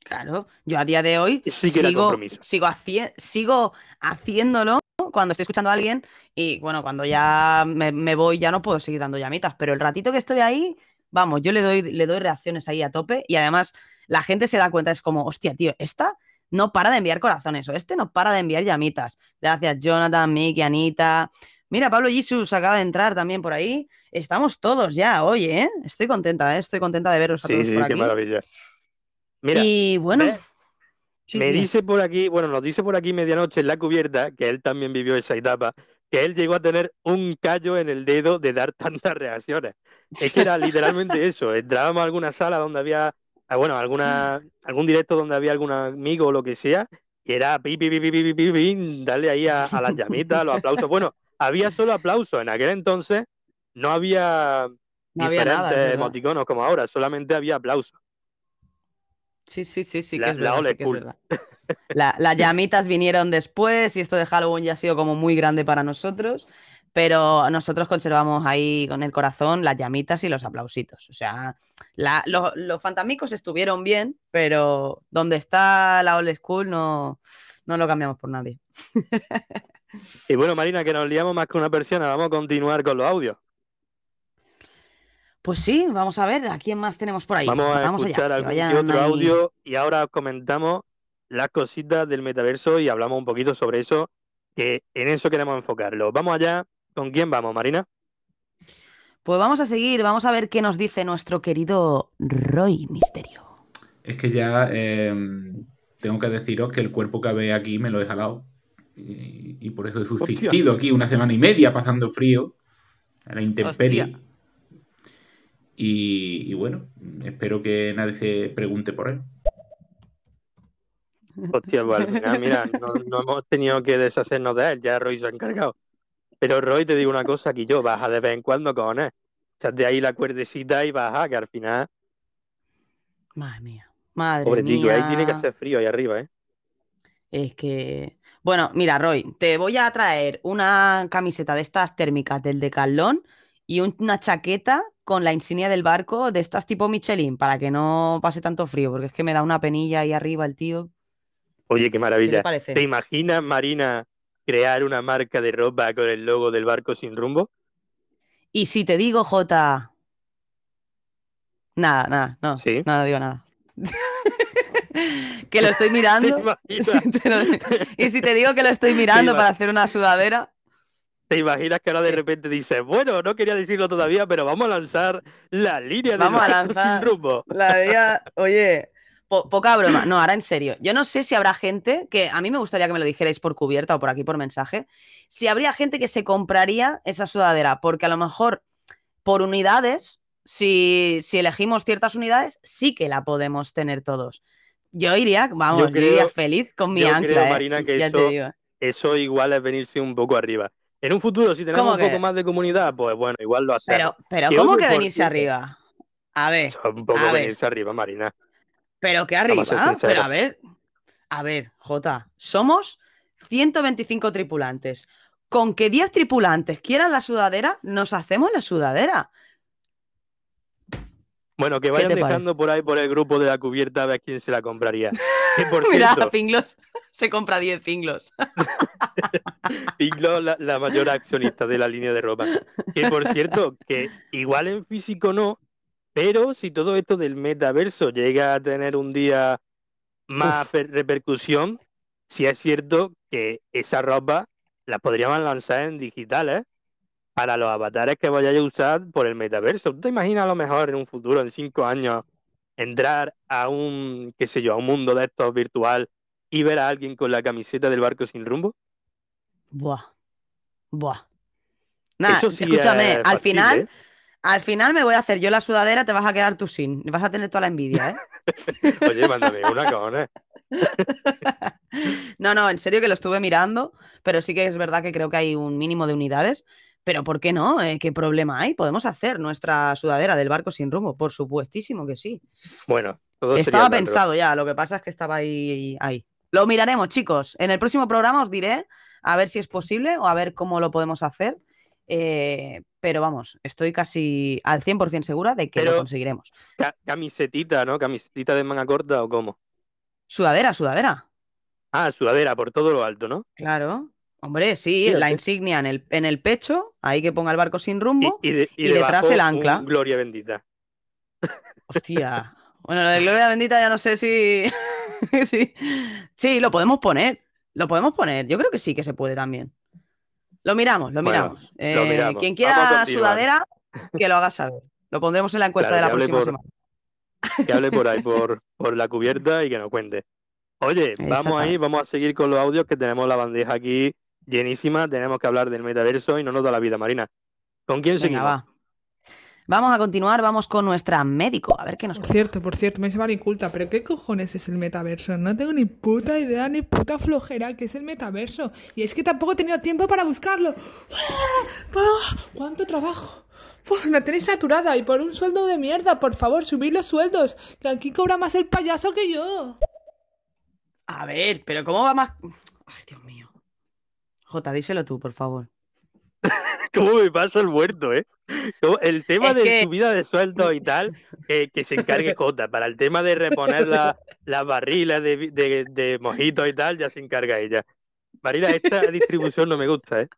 Claro, yo a día de hoy Sí sigo, sigo, haci- sigo haciéndolo cuando estoy escuchando a alguien y bueno, cuando ya me, me voy ya no puedo seguir dando llamitas, pero el ratito que estoy ahí, vamos, yo le doy, le doy reacciones ahí a tope y además la gente se da cuenta, es como, hostia, tío, esta no para de enviar corazones o este no para de enviar llamitas. Gracias, Jonathan, Miki, Anita. Mira, Pablo Jesus acaba de entrar también por ahí. Estamos todos ya, oye, ¿eh? Estoy contenta, ¿eh? Estoy contenta de veros a Sí, todos sí, por qué aquí. maravilla. Mira, y bueno, me dice por aquí, bueno, nos dice por aquí medianoche en la cubierta, que él también vivió esa etapa, que él llegó a tener un callo en el dedo de dar tantas reacciones. Es que era literalmente eso. Entrábamos a alguna sala donde había, ah, bueno, alguna, algún directo donde había algún amigo o lo que sea, y era pi, pi, pi, pi darle ahí a, las llamitas, los aplausos. Bueno, había solo aplausos. En aquel entonces no había no diferentes había nada, emoticonos como ahora, solamente había aplausos. Sí, sí, sí, sí, La- que es verdad, old sí que es school. verdad. La- las llamitas vinieron después y esto de Halloween ya ha sido como muy grande para nosotros, pero nosotros conservamos ahí con el corazón las llamitas y los aplausitos. O sea, la- lo- los fantasmicos estuvieron bien, pero donde está la old school no, no lo cambiamos por nadie. Y bueno, Marina, que nos liamos más que una persiana, vamos a continuar con los audios. Pues sí, vamos a ver a quién más tenemos por ahí. Vamos a allá, escuchar algún vayan otro ahí. audio y ahora os comentamos las cositas del metaverso y hablamos un poquito sobre eso, que en eso queremos enfocarlo. Vamos allá. ¿Con quién vamos, Marina? Pues vamos a seguir, vamos a ver qué nos dice nuestro querido Roy Misterio. Es que ya eh, tengo que deciros que el cuerpo que habéis aquí me lo he jalado. Y, y por eso he subsistido aquí una semana y media pasando frío. A la intemperie. Hostia. Y, y bueno, espero que nadie se pregunte por él. Hostia, pues al final, mira, no, no hemos tenido que deshacernos de él, ya Roy se ha encargado. Pero Roy, te digo una cosa, que yo baja de vez en cuando con él. Echate ahí la cuerdecita y baja, que al final, Madre mía. Madre pobre mía. ahí tiene que hacer frío ahí arriba, ¿eh? Es que. Bueno, mira, Roy, te voy a traer una camiseta de estas térmicas del Decathlon y un- una chaqueta con la insignia del barco de estas tipo Michelin para que no pase tanto frío, porque es que me da una penilla ahí arriba el tío. Oye, qué maravilla. ¿Qué te imaginas, Marina, crear una marca de ropa con el logo del barco sin rumbo? Y si te digo, Jota. Nada, nada, no. Sí. No, no digo nada. que lo estoy mirando. Te y si te digo que lo estoy mirando para hacer una sudadera. ¿Te imaginas que ahora de repente dices, bueno, no quería decirlo todavía, pero vamos a lanzar la línea del Vamos a lanzar sin rumbo? La veía, oye, po- poca broma. No, ahora en serio. Yo no sé si habrá gente que a mí me gustaría que me lo dijerais por cubierta o por aquí por mensaje. Si habría gente que se compraría esa sudadera, porque a lo mejor por unidades, si, si elegimos ciertas unidades, sí que la podemos tener todos. Yo iría, vamos, yo, creo- iría feliz con mi yo ancla, creo, ¿eh? Marina, que ya eso, te digo. eso igual es venirse un poco arriba. En un futuro, si tenemos ¿Cómo un poco más de comunidad, pues bueno, igual lo hacemos. Pero, pero ¿cómo que venirse arriba? A ver, un poco a ver. venirse arriba, Marina. Pero que arriba, a pero a ver, a ver, Jota, somos 125 tripulantes. Con que 10 tripulantes quieran la sudadera, nos hacemos la sudadera. Bueno, que ¿Qué vayan parece? dejando por ahí por el grupo de la cubierta a ver quién se la compraría. Por Mira, cierto, Pinglos se compra 10 Pinglos. Piglo, la, la mayor accionista de la línea de ropa. Que por cierto, que igual en físico no, pero si todo esto del metaverso llega a tener un día más per- repercusión, sí es cierto que esa ropa la podríamos lanzar en digitales para los avatares que vayáis a usar por el metaverso. ¿Tú te imaginas a lo mejor en un futuro, en cinco años, entrar a un, qué sé yo, a un mundo de estos virtual y ver a alguien con la camiseta del barco sin rumbo? Buah, buah. Nada, Eso sí escúchame, es al final, ¿eh? al final me voy a hacer yo la sudadera, te vas a quedar tú sin. Vas a tener toda la envidia, ¿eh? Oye, mándame una, cojones. No, no, en serio que lo estuve mirando, pero sí que es verdad que creo que hay un mínimo de unidades. Pero ¿por qué no? Eh, ¿Qué problema hay? Podemos hacer nuestra sudadera del barco sin rumbo, por supuestísimo que sí. Bueno, todo Estaba pensado ya, lo que pasa es que estaba ahí, ahí. Lo miraremos, chicos. En el próximo programa os diré a ver si es posible o a ver cómo lo podemos hacer. Eh, pero vamos, estoy casi al 100% segura de que lo conseguiremos. Ca- camisetita, ¿no? Camisetita de manga corta o cómo. Sudadera, sudadera. Ah, sudadera por todo lo alto, ¿no? Claro. Hombre, sí, Fíjate. la insignia en el, en el pecho, ahí que ponga el barco sin rumbo, Y, de- y y detrás el ancla. Gloria bendita. Hostia. Bueno, lo de Gloria Bendita ya no sé si... sí. Sí, lo podemos poner. Lo podemos poner. Yo creo que sí que se puede también. Lo miramos, lo Bueno, miramos. lo Eh, miramos. Quien quiera sudadera, que lo haga saber. Lo pondremos en la encuesta Claro, de la próxima por- semana. Que hable por ahí, por, por la cubierta y que nos cuente. Oye, vamos ahí, vamos a seguir con los audios que tenemos la bandeja aquí llenísima. Tenemos que hablar del metaverso y no nos da la vida, Marina. ¿Con quién Venga, seguimos? va. Vamos a continuar, vamos con nuestra médico, a ver qué nos Por cierto, por cierto, me dice inculta, pero ¿qué cojones es el metaverso? No tengo ni puta idea, ni puta flojera que es el metaverso. Y es que tampoco he tenido tiempo para buscarlo. ¡Ah! ¿Cuánto trabajo? Pues me tenéis saturada y por un sueldo de mierda, por favor, subid los sueldos, que aquí cobra más el payaso que yo. A ver, pero ¿cómo va más...? Ay, Dios. Jota, díselo tú, por favor. ¿Cómo me pasa el muerto, eh? El tema Es de que- subida de sueldo y tal, eh, que se encargue Jota. Para el tema de reponer la- las barrilas de, vi- de, de mojitos y tal, ya se encarga ella. Marina, esta distribución no me gusta, ¿eh?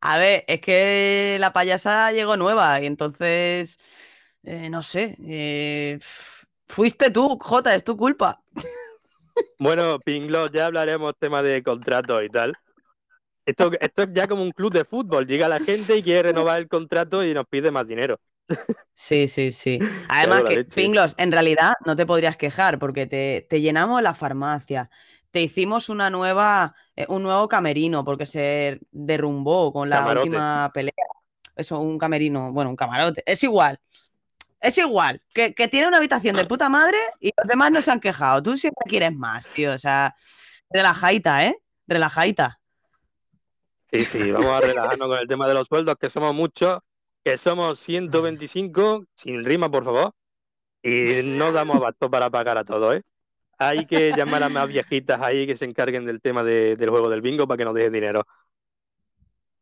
A ver, es que la payasa llegó nueva y entonces, eh, no sé, eh, fuiste tú, Jota, es tu culpa. Bueno, Pinglo, ya hablaremos tema de contratos y tal. Esto, esto es ya como un club de fútbol. Llega la gente y quiere renovar el contrato y nos pide más dinero. Sí, sí, sí. Además que. Pinglos, en realidad no te podrías quejar porque te, te llenamos la farmacia, te hicimos una nueva, eh, un nuevo camerino porque se derrumbó con la Camarote. última pelea. Eso, un camerino, bueno, un camarote. Es igual. Es igual. Que, que tiene una habitación de puta madre y los demás no se han quejado. Tú siempre quieres más, tío. O sea, relajaita, ¿eh? Relajaita. Sí, sí, vamos a relajarnos con el tema de los sueldos, que somos muchos, que somos 125, sin rima, por favor, y no damos abasto para pagar a todos, ¿eh? Hay que llamar a más viejitas ahí que se encarguen del tema de- del juego del bingo para que nos dejen dinero.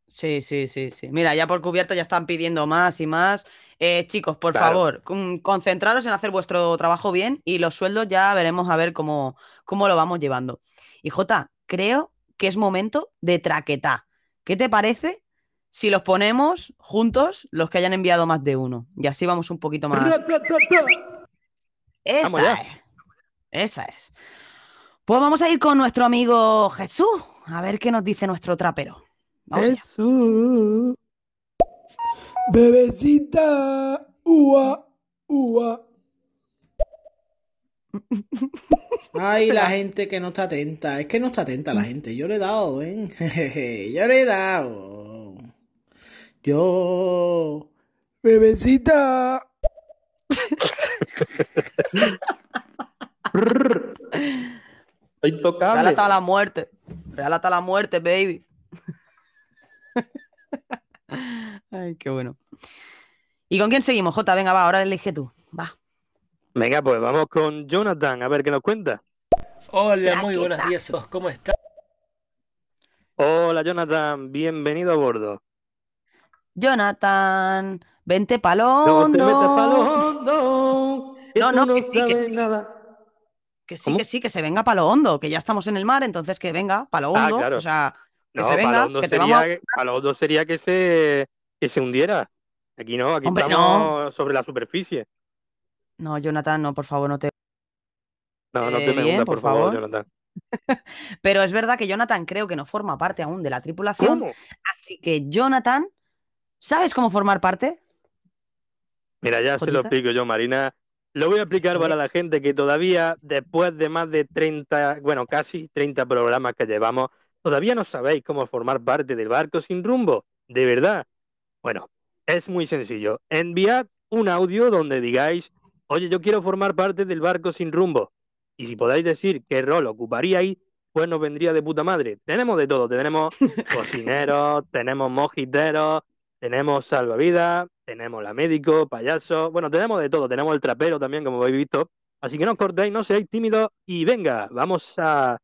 Sí, sí, sí, sí. Mira, ya por cubierto ya están pidiendo más y más. Eh, chicos, por Claro. favor, con- concentraros en hacer vuestro trabajo bien y los sueldos ya veremos a ver cómo, cómo lo vamos llevando. Y Jota, creo que es momento de traquetá. ¿Qué te parece si los ponemos juntos los que hayan enviado más de uno? Y así vamos un poquito más. Esa es. Esa es. Pues vamos a ir con nuestro amigo Jesús, a ver qué nos dice nuestro trapero. Vamos allá. Bebecita, ua, ua. Ay, la gente que no está atenta. Es que no está atenta la gente. Yo le he dado, ¿eh? Yo le he dado. Yo. Bebecita. Real hasta la muerte. Real hasta la muerte, baby. Ay, qué bueno. ¿Y con quién seguimos, Jota? Venga, va, ahora elige tú. Va. Venga, pues vamos con Jonathan, a ver qué nos cuenta. Hola, muy buenos días, a todos, ¿cómo están? Hola, Jonathan, bienvenido a bordo. Jonathan, vente No palondo. te metas palo hondo, que No, no, no que sí, que sí. nada. Que sí, ¿Cómo? que sí, que se venga palo hondo, que ya estamos en el mar, entonces que venga palo Ah, hondo. claro. O sea, que No, se venga, palo hondo que te sería, vamos. que se, que se hundiera. Aquí no, aquí Hombre, estamos sobre la superficie. No, Jonathan, no, por favor, no te. No, no Eh, te me bien, hundas, por por favor, favor. Jonathan. Pero es verdad que Jonathan creo que no forma parte aún de la tripulación. ¿Cómo? Así que, Jonathan, ¿sabes cómo formar parte? Mira, ya se lo explico yo, Marina. Lo voy a explicar para la gente que todavía, después de más de 30, bueno, casi 30 programas que llevamos, todavía no sabéis cómo formar parte del barco sin rumbo. De verdad. Bueno, es muy sencillo. Enviad un audio donde digáis, oye, yo quiero formar parte del barco sin rumbo. Y si podáis decir qué rol ocuparíais, pues nos vendría de puta madre. Tenemos de todo. Tenemos cocineros, tenemos mojiteros, tenemos salvavidas, tenemos la médico, payaso, bueno, tenemos de todo, tenemos el trapero también, como habéis visto. Así que no os cortéis, no seáis tímidos y venga, vamos a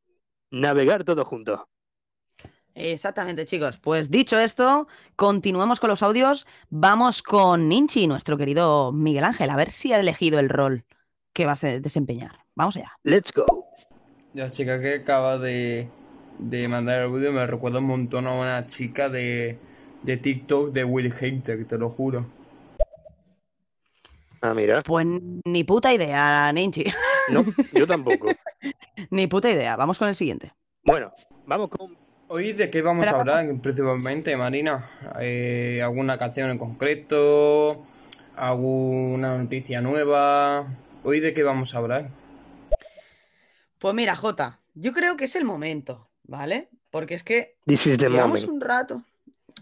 navegar todos juntos. Exactamente, chicos. Pues dicho esto, continuemos con los audios. Vamos con Ninchi, nuestro querido Miguel Ángel, a ver si ha elegido el rol que vas a desempeñar. Vamos allá. Let's go. La chica que acaba de, de mandar el audio me recuerda un montón a una chica de, de TikTok de Will Hater, te lo juro. Ah, mira. Pues ni puta idea, Ninchi. No, yo tampoco. ni puta idea. Vamos con el siguiente. Bueno, vamos con. Hoy de qué vamos a hablar principalmente, Marina. Eh, ¿Alguna canción en concreto? ¿Alguna noticia nueva? Hoy de qué vamos a hablar. Pues mira, Jota, yo creo que es el momento, ¿vale? Porque es que This is the llevamos moment. un rato.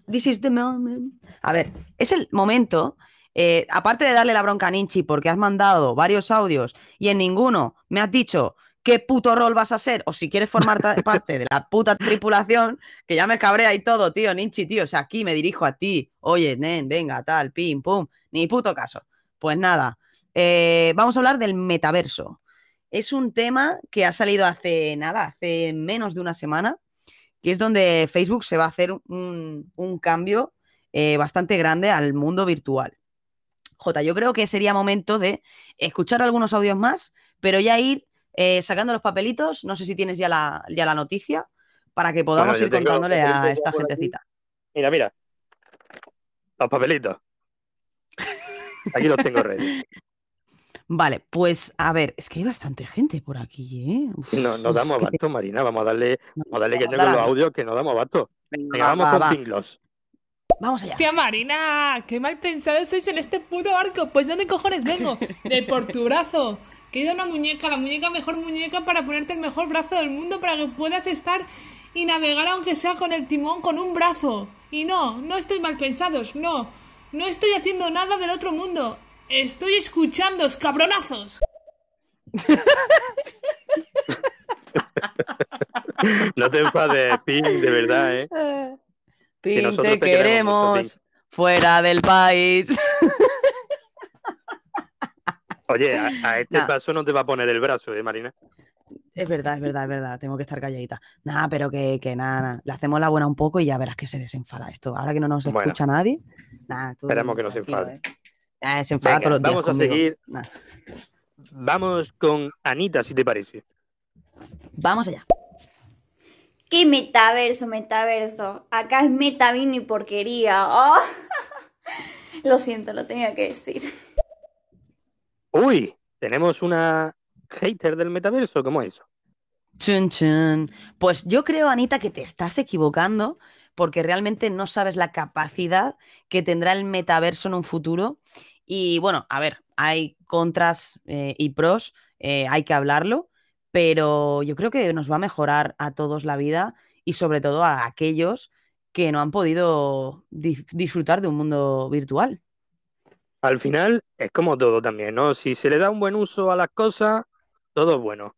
This is the moment. A ver, es el momento. eh, aparte de darle la bronca a Ninchi porque has mandado varios audios y en ninguno me has dicho qué puto rol vas a ser o si quieres formar parte de la puta tripulación, que ya me cabrea y todo, tío, Ninchi, tío. O sea, aquí me dirijo a ti. Oye, nen, venga, tal, pim, pum. Ni puto caso. Pues nada, eh, vamos a hablar del metaverso. Es un tema que ha salido hace nada, hace menos de una semana, que es donde Facebook se va a hacer un, un cambio eh, bastante grande al mundo virtual. Jota, yo creo que sería momento de escuchar algunos audios más, pero ya ir eh, sacando los papelitos. No sé si tienes ya la, ya la noticia para que podamos Bueno, ir tengo contándole a esta gentecita. Mira, mira. Los papelitos. Aquí los tengo ready. Vale, pues a ver, es que hay bastante gente por aquí, ¿eh? Uf, No, nos uf, damos abasto, Marina. Vamos a darle, vamos a darle que con los audios que no damos abasto. Venga, vamos va, con va. Pinglos. Vamos allá. Hostia, Marina, qué mal pensado sois en este puto barco. Pues ¿dónde cojones vengo? De por tu brazo. Queda una muñeca, la muñeca mejor muñeca para ponerte el mejor brazo del mundo para que puedas estar y navegar aunque sea con el timón con un brazo. Y no, no estoy mal pensados, no. No estoy haciendo nada del otro mundo. Estoy escuchándoos, cabronazos. No te enfades, Ping, de verdad, ¿eh? Que Pin, nosotros te te queremos mucho, queremos fuera del país. Oye, a, a este Nah. paso no te va a poner el brazo, ¿eh, Marina? Es verdad, es verdad, es verdad. Tengo que estar calladita. Nada, pero que, que nada, nada. Le hacemos la buena un poco y ya verás que se desenfada esto. Ahora que no nos Bueno. escucha nadie. Nada, tú Esperemos que no se enfade. ¿eh? Eh, se enfada Venga, todos los días vamos a conmigo. seguir. Nah. Vamos con Anita, si te parece. Vamos allá. ¿Qué metaverso, metaverso? Acá es metabini y porquería. Oh. Lo siento, lo tenía que decir. Uy, tenemos una hater del metaverso, ¿cómo es eso? Chun, chun. Pues yo creo, Anita, que te estás equivocando porque realmente no sabes la capacidad que tendrá el metaverso en un futuro. Y bueno, a ver, hay contras eh, y pros, eh, hay que hablarlo, pero yo creo que nos va a mejorar a todos la vida y sobre todo a aquellos que no han podido disfrutar de un mundo virtual. Al final es como todo también, ¿no? Si se le da un buen uso a las cosas, todo es bueno.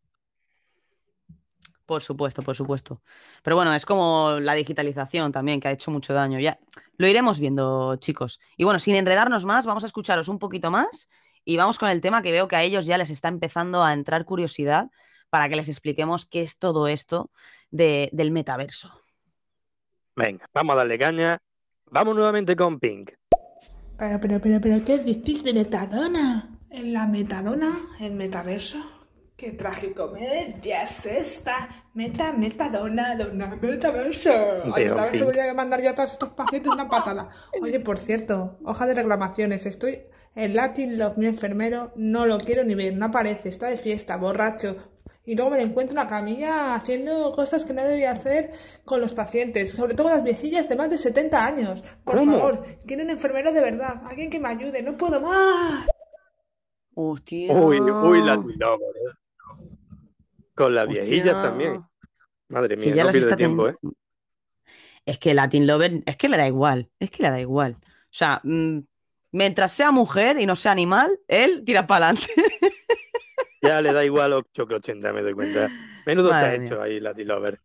Por supuesto, por supuesto. Pero bueno, es como la digitalización también, que ha hecho mucho daño. Ya lo iremos viendo, chicos. Y bueno, sin enredarnos más, vamos a escucharos un poquito más y vamos con el tema que veo que a ellos ya les está empezando a entrar curiosidad para que les expliquemos qué es todo esto de- del metaverso. Venga, vamos a darle caña. Vamos nuevamente con Pink. Pero, pero, pero, pero, ¿qué decís de Metadona? ¿En la Metadona? ¿El metaverso? ¡Qué trágico! Ya es esta. Meta, Metadona, dona, metaverso. Al metaverso voy a mandar yo a todos estos pacientes una patada. Oye, por cierto, hoja de reclamaciones. Estoy en Latin Love, mi enfermero. No lo quiero ni ver, no aparece. Está de fiesta, borracho. Y luego me encuentro en la camilla haciendo cosas que no debía hacer con los pacientes, sobre todo las viejillas de más de 70 años. Por ¿Cómo? favor, quiero un enfermero de verdad, alguien que me ayude, no puedo más. Hostia. Uy, uy, la Lover, ¿eh? Con las Hostia. viejillas también. Madre mía, ya no las pierde está tiempo, ¿eh? Es que Latin Lover, es que le da igual, es que le da igual. O sea, mm, mientras sea mujer y no sea animal, él tira para adelante. Ya le da igual 8 que 80, me doy cuenta. Menudo Madre está hecho ahí, la Lover.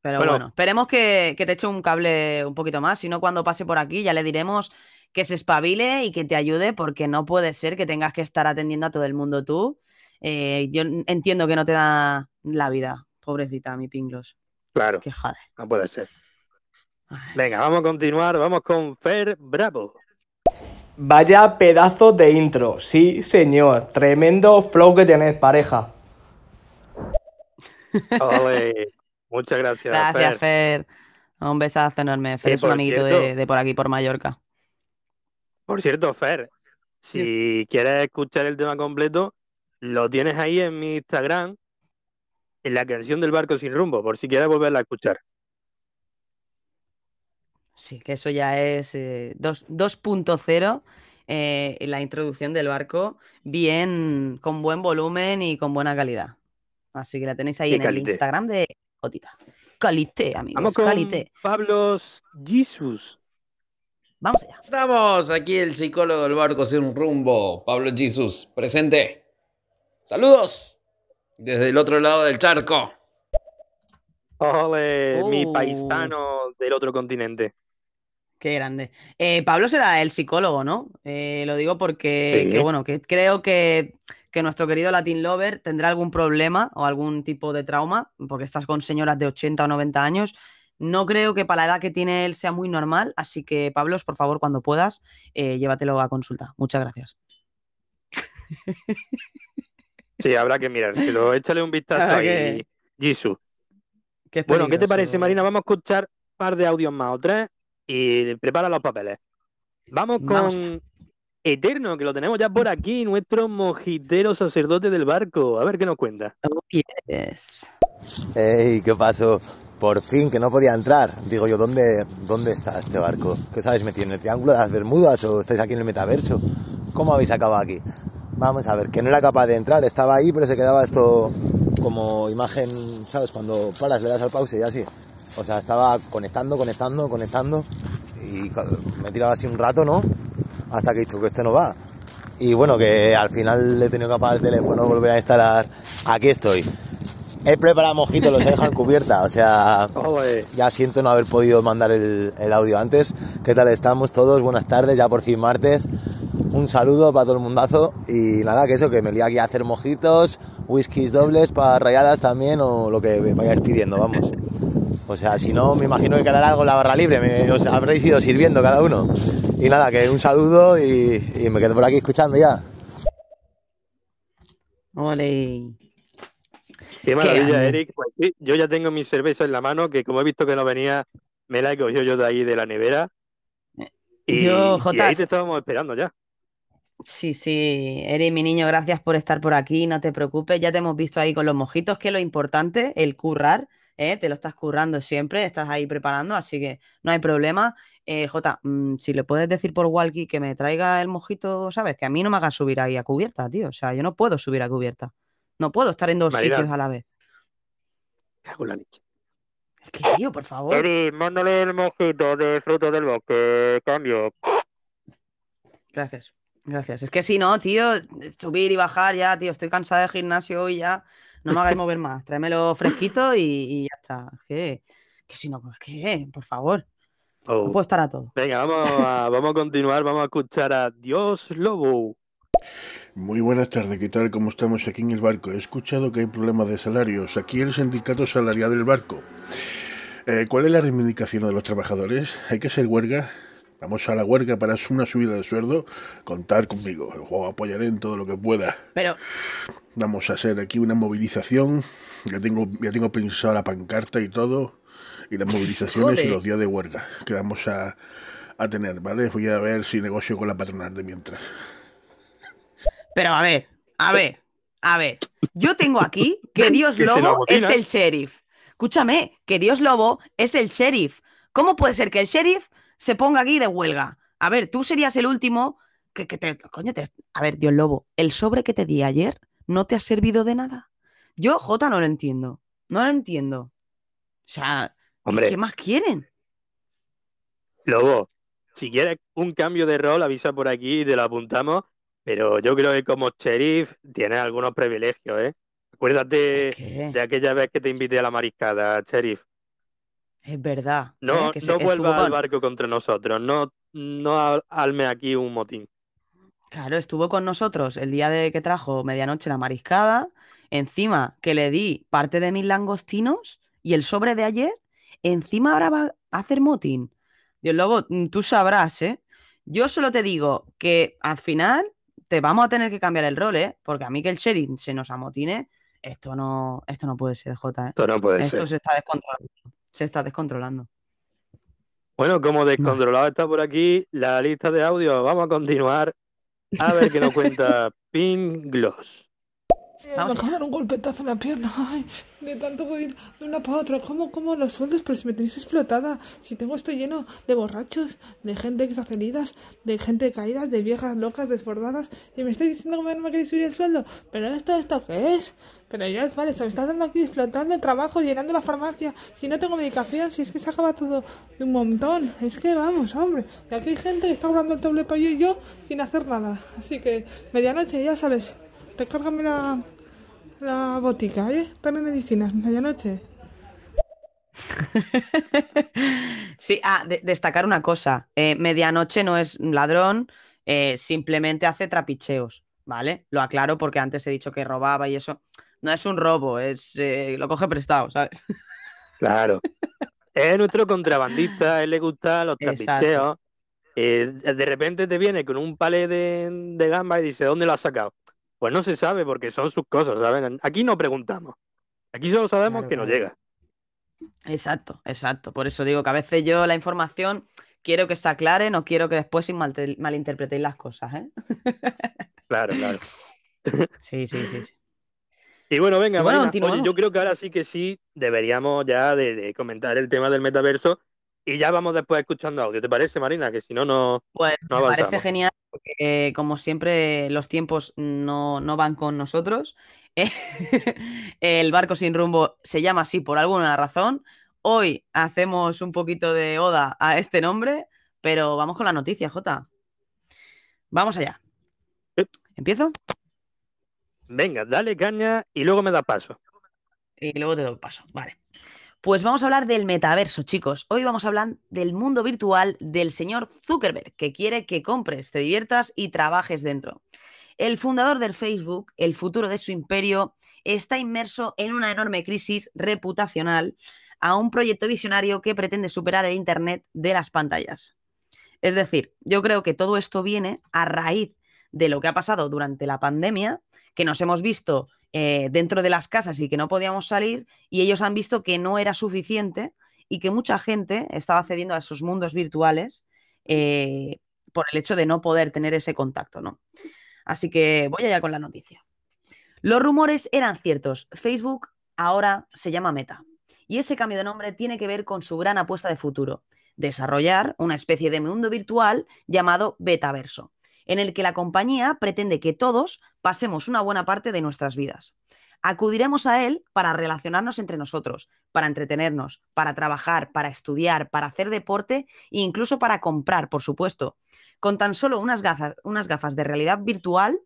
Pero Bueno. bueno, esperemos que, que te eche un cable un poquito más. Si no, cuando pase por aquí ya le diremos que se espabile y que te ayude, porque no puede ser que tengas que estar atendiendo a todo el mundo tú. Eh, yo entiendo que no te da la vida, pobrecita, mi pinglos. Claro, Es que joder. no puede ser. Venga, vamos a continuar. Vamos con Fer Bravo. Vaya pedazo de intro, sí señor. Tremendo flow que tenés, pareja. Muchas gracias. Gracias, Fer. Fer. Un besazo enorme. Fer Eh, es un amiguito cierto- de por aquí, por Mallorca. Por cierto, Fer, si quieres escuchar el tema completo, lo tienes ahí en mi Instagram, en la canción del barco sin rumbo, por si quieres volverla a escuchar. Sí, que eso ya es eh, dos- 2.0, eh, la introducción del barco, bien, con buen volumen y con buena calidad. Así que la tenéis ahí en el. Instagram de Jotita. Calité, amigos, Vamos con calité. Pablo Jesus. Vamos allá. Estamos aquí el psicólogo del barco sin rumbo, Pablo Jesus, presente. Saludos desde el otro lado del charco. Ole, mi Oh. paisano del otro continente. Qué grande. Eh, Pablo será el psicólogo, ¿no? Eh, lo digo porque, Sí. que, bueno, que creo que, que nuestro querido Latin Lover tendrá algún problema o algún tipo de trauma, porque estás con señoras de 80 o 90 años. No creo que para la edad que tiene él sea muy normal, así que, Pablos, por favor, cuando puedas, eh, llévatelo a consulta. Muchas gracias. Sí, habrá que mirárselo. Échale un vistazo ahí, que- es Bueno, ¿qué te parece, Marina? Vamos a escuchar un par de audios más o tres y prepara los papeles. Vamos con Vamos. Eterno, que lo tenemos ya por aquí, nuestro mojitero sacerdote del barco. A ver qué nos cuenta. Oh, yes. ¡Ey! ¿Qué pasó? Por fin, que no podía entrar. Digo yo, ¿dónde, dónde está este barco? ¿Qué sabéis metido en el Triángulo de las Bermudas o estáis aquí en el metaverso? ¿Cómo habéis acabado aquí? Vamos a ver, que no era capaz de entrar. Estaba ahí, pero se quedaba esto como imagen, ¿sabes? Cuando paras, le das al pause y así. O sea, estaba conectando, conectando, conectando. Y me tiraba así un rato, ¿no? Hasta que he dicho que este no va. Y bueno, que al final le he tenido que apagar el teléfono, volver a instalar. Aquí estoy. He preparado mojitos, los he dejado en cubierta. O sea, ya siento no haber podido mandar el, el audio antes. ¿Qué tal estamos todos? Buenas tardes, ya por fin martes. Un saludo para todo el mundazo. Y nada, que eso, que me lié aquí a hacer mojitos, whiskies dobles para rayadas también o lo que me vayáis pidiendo, vamos. O sea, si no, me imagino que quedará algo en la barra libre. Me, os habréis ido sirviendo cada uno. Y nada, que un saludo y, y me quedo por aquí escuchando ya. Ole. Qué maravilla. Eric. Pues sí, yo ya tengo mi cerveza en la mano, que como he visto que no venía, me la he cogido yo de ahí de la nevera. Y, Yo, y Jotas. ahí te estábamos esperando ya. Sí, sí, Eri, mi niño, gracias por estar por aquí, no te preocupes, ya te hemos visto ahí con los mojitos, que es lo importante, el currar, ¿eh? Te lo estás currando siempre, estás ahí preparando, así que no hay problema. Eh, Jota, mm, si le puedes decir por walkie que me traiga el mojito, ¿sabes? Que a mí no me hagas subir ahí a cubierta, tío, o sea, yo no puedo subir a cubierta, no puedo estar en dos Marina. sitios a la vez. Cago en la leche. Es que, tío, por favor. Eric, mándale el mojito de fruto del bosque. Cambio. Gracias, gracias. Es que si no, tío, subir y bajar ya, tío, estoy cansada de gimnasio hoy ya. No me hagáis mover más. Tráemelo fresquito y, y ya está. Que, que si no, pues que, por favor. No Oh. puedo estar a todo. Venga, vamos a, vamos a continuar, vamos a escuchar a Dios Lobo. Muy buenas tardes, ¿qué tal? ¿Cómo estamos aquí en el barco? He escuchado que hay problemas de salarios. Aquí el sindicato salarial del barco. Eh, ¿Cuál es la reivindicación de los trabajadores? ¿Hay que hacer huelga? Vamos a la huelga para una subida de sueldo. Contar conmigo. Os apoyaré en todo lo que pueda. Pero, Vamos a hacer aquí una movilización. Ya tengo, ya tengo pensado la pancarta y todo. Y las movilizaciones y los días de huelga que vamos a, a tener, ¿vale? Voy a ver si negocio con la patronal de mientras. pero a ver, a ver, a ver. Yo tengo aquí que Dios Lobo es el sheriff. Escúchame, que Dios Lobo es el sheriff. ¿Cómo puede ser que el sheriff se ponga aquí de huelga? A ver, tú serías el último que, que te. Coño, te- a ver, Dios Lobo, el sobre que te di ayer no te ha servido de nada. Yo, Jota, no lo entiendo. No lo entiendo. O sea, ¿qué- Hombre. ¿qué más quieren? Lobo, si quieres un cambio de rol, avisa por aquí y te lo apuntamos. Pero yo creo que como sheriff tienes algunos privilegios, ¿eh? Acuérdate de aquella vez que te invité a la mariscada, sheriff. Es verdad. No, ¿eh? Que no vuelvas al barco contra nosotros, no, no al- alme aquí un motín. Claro, estuvo con nosotros el día de que trajo medianoche la mariscada, encima que le di parte de mis langostinos y el sobre de ayer, encima ahora va a hacer motín. Dios Lobo, mm, tú sabrás, ¿eh? Yo solo te digo que al final te vamos a tener que cambiar el rol, ¿eh? Porque a mí que el sheriff se nos amotine, esto no, esto no puede ser, J. ¿eh? Esto no puede Esto ser. se está descontrolando. Se está descontrolando. Bueno, como descontrolado está por aquí la lista de audio, vamos a continuar a ver qué nos cuenta me acabo de dar un golpetazo en la pierna. Ay, de tanto ir de una para otra. ¿Cómo, cómo los sueldos? Pero si me tenéis explotada. Si tengo esto lleno de borrachos, de gente heridas, de gente caída, de viejas locas desbordadas. Y me estáis diciendo que no me queréis subir el sueldo. Pero esto, ¿esto qué es? Pero ya es vale, se me está dando aquí explotando el trabajo, llenando la farmacia. Si no tengo medicación, si es que se acaba todo de un montón. Es que vamos, hombre. Y aquí hay gente que está hablando el doble para yo y yo sin hacer nada. Así que medianoche, ya sabes. Recárgame la, la botica, ¿eh? Dame medicinas, medianoche. Sí, ah, de- destacar una cosa. eh, medianoche no es un ladrón, eh, simplemente hace trapicheos, ¿vale? Lo aclaro porque antes he dicho que robaba y eso. No es un robo, es eh, lo coge prestado, ¿sabes? Claro. Es nuestro contrabandista, a él le gustan los Exacto. trapicheos. Eh, de repente te viene con un palé de, de gamba y dice, ¿dónde lo has sacado? Pues no se sabe porque son sus cosas, ¿saben? Aquí no preguntamos. Aquí solo sabemos Claro, que nos claro. llega. Exacto, exacto. Por eso digo que a veces yo la información quiero que se aclare, no quiero que después malinterpretéis las cosas, ¿eh? Claro, claro. Sí, sí, sí. sí. Y bueno, venga, Y bueno, Marina, oye, yo creo que ahora sí que sí deberíamos ya de, de comentar el tema del metaverso y ya vamos después escuchando audio. ¿Te parece, Marina? Que si no, no, Pues no me parece genial, porque eh, como siempre los tiempos no, no van con nosotros. Eh, El barco sin rumbo se llama así por alguna razón. Hoy hacemos un poquito de oda a este nombre, pero vamos con la noticia, Jota. Vamos allá. ¿Empiezo? Venga, dale caña y luego me da paso. Y luego te doy paso. Vale. Pues vamos a hablar del metaverso, chicos. Hoy vamos a hablar del mundo virtual del señor Zuckerberg, que quiere que compres, te diviertas y trabajes dentro. El fundador del Facebook, el futuro de su imperio, está inmerso en una enorme crisis reputacional a un proyecto visionario que pretende superar el Internet de las pantallas. Es decir, yo creo que todo esto viene a raíz de lo que ha pasado durante la pandemia, que nos hemos visto eh, dentro de las casas y que no podíamos salir, y ellos han visto que no era suficiente y que mucha gente estaba cediendo a esos mundos virtuales eh, por el hecho de no poder tener ese contacto, ¿no? Así que voy allá con la noticia. Los rumores eran ciertos. Facebook ahora se llama Meta. Y ese cambio de nombre tiene que ver con su gran apuesta de futuro, desarrollar una especie de mundo virtual llamado Betaverso, en el que la compañía pretende que todos pasemos una buena parte de nuestras vidas. Acudiremos a él para relacionarnos entre nosotros, para entretenernos, para trabajar, para estudiar, para hacer deporte e incluso para comprar, por supuesto, con tan solo unas gafas, de realidad virtual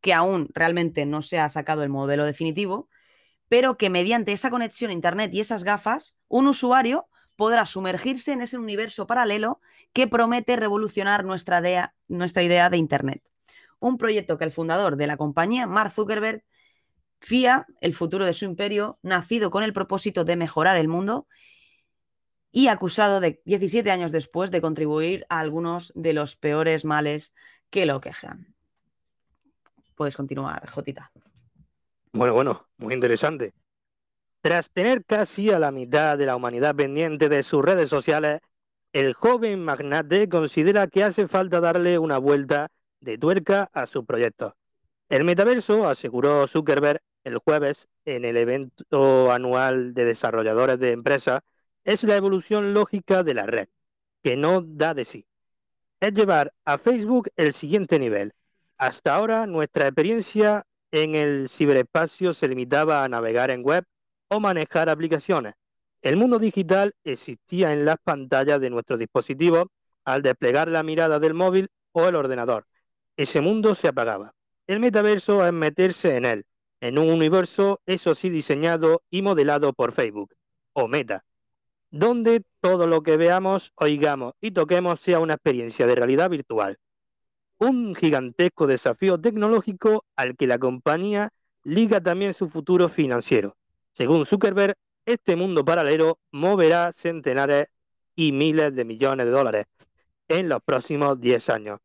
que aún realmente no se ha sacado el modelo definitivo, pero que mediante esa conexión a Internet y esas gafas, un usuario podrá sumergirse en ese universo paralelo que promete revolucionar nuestra idea, de Internet. Un proyecto que el fundador de la compañía, Mark Zuckerberg, fía el futuro de su imperio, nacido con el propósito de mejorar el mundo y acusado de 17 años después de contribuir a algunos de los peores males que lo quejan. Puedes continuar, Jotita. Bueno, bueno, muy interesante. Tras tener casi a la mitad de la humanidad pendiente de sus redes sociales, el joven magnate considera que hace falta darle una vuelta de tuerca a su proyecto. El metaverso, aseguró Zuckerberg el jueves en el evento anual de desarrolladores de empresas, es la evolución lógica de la red, que no da de sí. Es llevar a Facebook el siguiente nivel. Hasta ahora nuestra experiencia en el ciberespacio se limitaba a navegar en web o manejar aplicaciones. El mundo digital existía en las pantallas de nuestros dispositivos al desplegar la mirada del móvil o el ordenador. Ese mundo se apagaba. El metaverso es meterse en él, en un universo, eso sí, diseñado y modelado por Facebook, o Meta, donde todo lo que veamos, oigamos y toquemos sea una experiencia de realidad virtual. Un gigantesco desafío tecnológico al que la compañía liga también su futuro financiero. Según Zuckerberg, este mundo paralelo moverá centenares y miles de millones de dólares. en los próximos 10 años.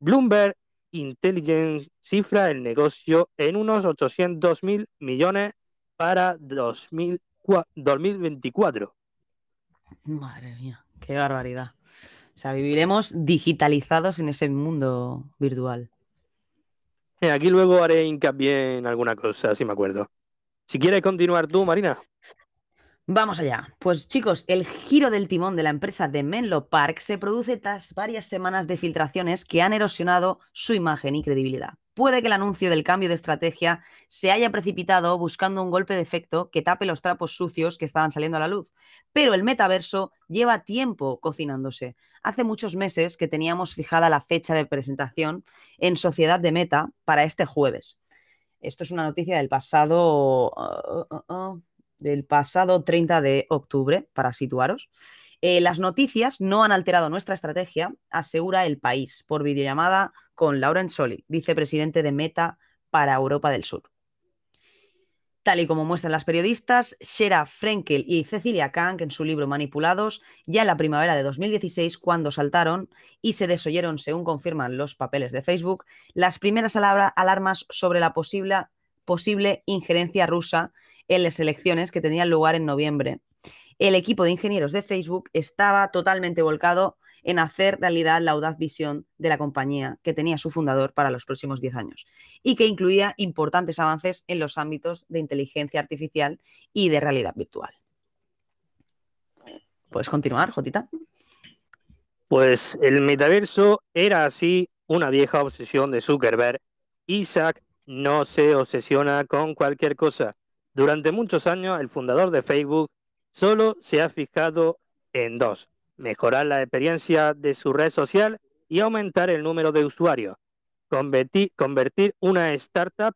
Bloomberg Intelligence cifra el negocio en unos 800 mil millones para 2004 2024. Madre mía, qué barbaridad. O sea, viviremos digitalizados en ese mundo virtual. Aquí luego haré hincapié en alguna cosa, si me acuerdo. Si quieres continuar tú, Marina. Vamos allá. Pues chicos, el giro del timón de la empresa de Menlo Park se produce tras varias semanas de filtraciones que han erosionado su imagen y credibilidad. Puede que el anuncio del cambio de estrategia se haya precipitado buscando un golpe de efecto que tape los trapos sucios que estaban saliendo a la luz. Pero el metaverso lleva tiempo cocinándose. Hace muchos meses que teníamos fijada la fecha de presentación en Sociedad de Meta para este jueves. Esto es una noticia del pasado, uh, uh, uh, del pasado 30 de octubre, para situaros. Eh, las noticias no han alterado nuestra estrategia, asegura el país, por videollamada con Lauren Soli, vicepresidente de Meta para Europa del Sur. Tal y como muestran las periodistas, Shera Frenkel y Cecilia Kank en su libro Manipulados, ya en la primavera de 2016, cuando saltaron y se desoyeron, según confirman los papeles de Facebook, las primeras alarmas sobre la posible, posible injerencia rusa en las elecciones que tenían lugar en noviembre. El equipo de ingenieros de Facebook estaba totalmente volcado en hacer realidad la audaz visión de la compañía que tenía su fundador para los próximos 10 años y que incluía importantes avances en los ámbitos de inteligencia artificial y de realidad virtual. ¿Puedes continuar, Jotita? Pues el metaverso era así una vieja obsesión de Zuckerberg. Isaac no se obsesiona con cualquier cosa. Durante muchos años, el fundador de Facebook solo se ha fijado en dos, mejorar la experiencia de su red social y aumentar el número de usuarios. Convertir, convertir una startup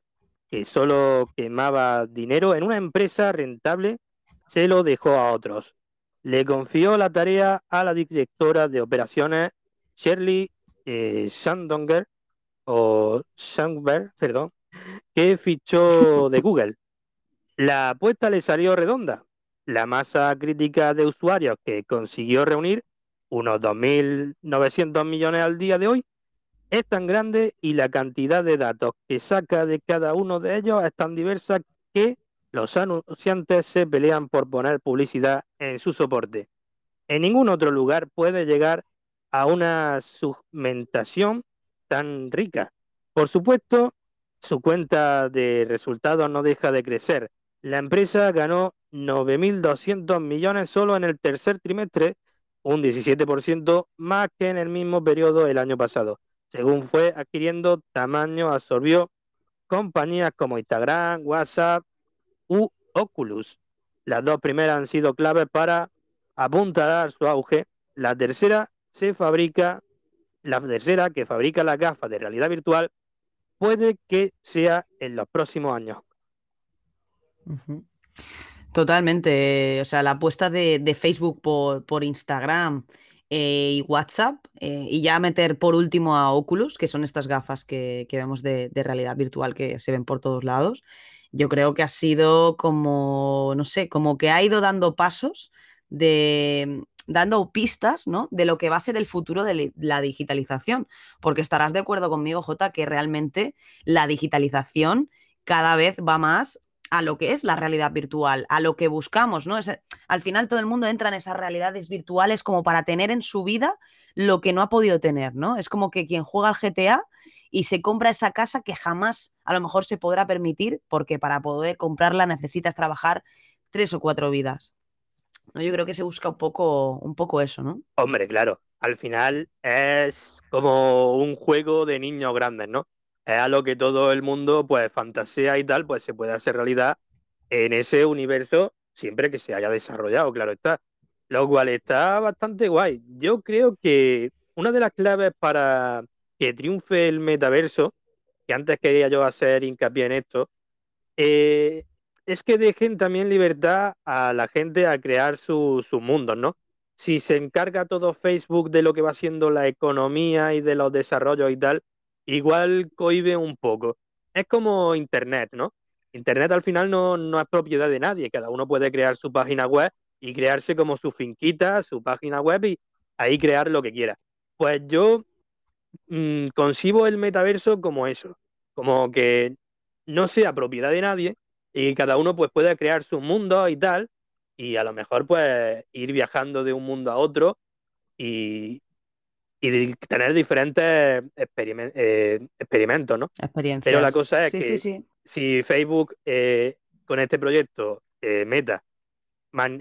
que solo quemaba dinero en una empresa rentable se lo dejó a otros. Le confió la tarea a la directora de operaciones Shirley eh, Sandonger, o Sandberg, perdón, que fichó de Google. La apuesta le salió redonda. La masa crítica de usuarios que consiguió reunir, unos 2.900 millones al día de hoy, es tan grande y la cantidad de datos que saca de cada uno de ellos es tan diversa que los anunciantes se pelean por poner publicidad en su soporte. En ningún otro lugar puede llegar a una segmentación tan rica. Por supuesto, su cuenta de resultados no deja de crecer. La empresa ganó 9.200 millones solo en el tercer trimestre, un 17% más que en el mismo periodo el año pasado. Según fue adquiriendo tamaño, absorbió compañías como Instagram, WhatsApp u Oculus. Las dos primeras han sido claves para apuntalar su auge. La tercera se fabrica, la tercera que fabrica las gafas de realidad virtual puede que sea en los próximos años. Totalmente. O sea, la apuesta de, Facebook por, Instagram eh, y WhatsApp, eh, y ya meter por último a Oculus, que son estas gafas que, vemos de, de realidad virtual que se ven por todos lados. Yo creo que ha sido como, no sé, como que ha ido dando pasos de dando pistas, ¿no? De lo que va a ser el futuro de la digitalización. Porque estarás de acuerdo conmigo, Jota, que realmente la digitalización cada vez va más a lo que es la realidad virtual, a lo que buscamos, ¿no? Es, al final todo el mundo entra en esas realidades virtuales como para tener en su vida lo que no ha podido tener, ¿no? Es como que quien juega al GTA y se compra esa casa que jamás a lo mejor se podrá permitir porque para poder comprarla necesitas trabajar tres o cuatro vidas. ¿no? Yo creo que se busca un poco, un poco eso, ¿no? Hombre, claro, al final es como un juego de niños grandes, ¿no? Es a lo que todo el mundo pues fantasea y tal, pues se puede hacer realidad en ese universo siempre que se haya desarrollado, claro está. Lo cual está bastante guay. Yo creo que una de las claves para que triunfe el metaverso, que antes quería yo hacer hincapié en esto, eh, es que dejen también libertad a la gente a crear su- sus mundos, ¿no? Si se encarga todo Facebook de lo que va siendo la economía y de los desarrollos y tal, igual cohibe un poco. Es como Internet, ¿no? Internet al final no, no es propiedad de nadie, cada uno puede crear su página web y crearse como su finquita, su página web y ahí crear lo que quiera. Pues yo mm, concibo el metaverso como eso, como que no sea propiedad de nadie y cada uno pues pueda crear su mundo y tal, y a lo mejor pues ir viajando de un mundo a otro y, y tener diferentes eh, experimentos, ¿no? Experiencias. Pero la cosa es Sí, que sí, si Facebook eh, con este proyecto eh, Meta man-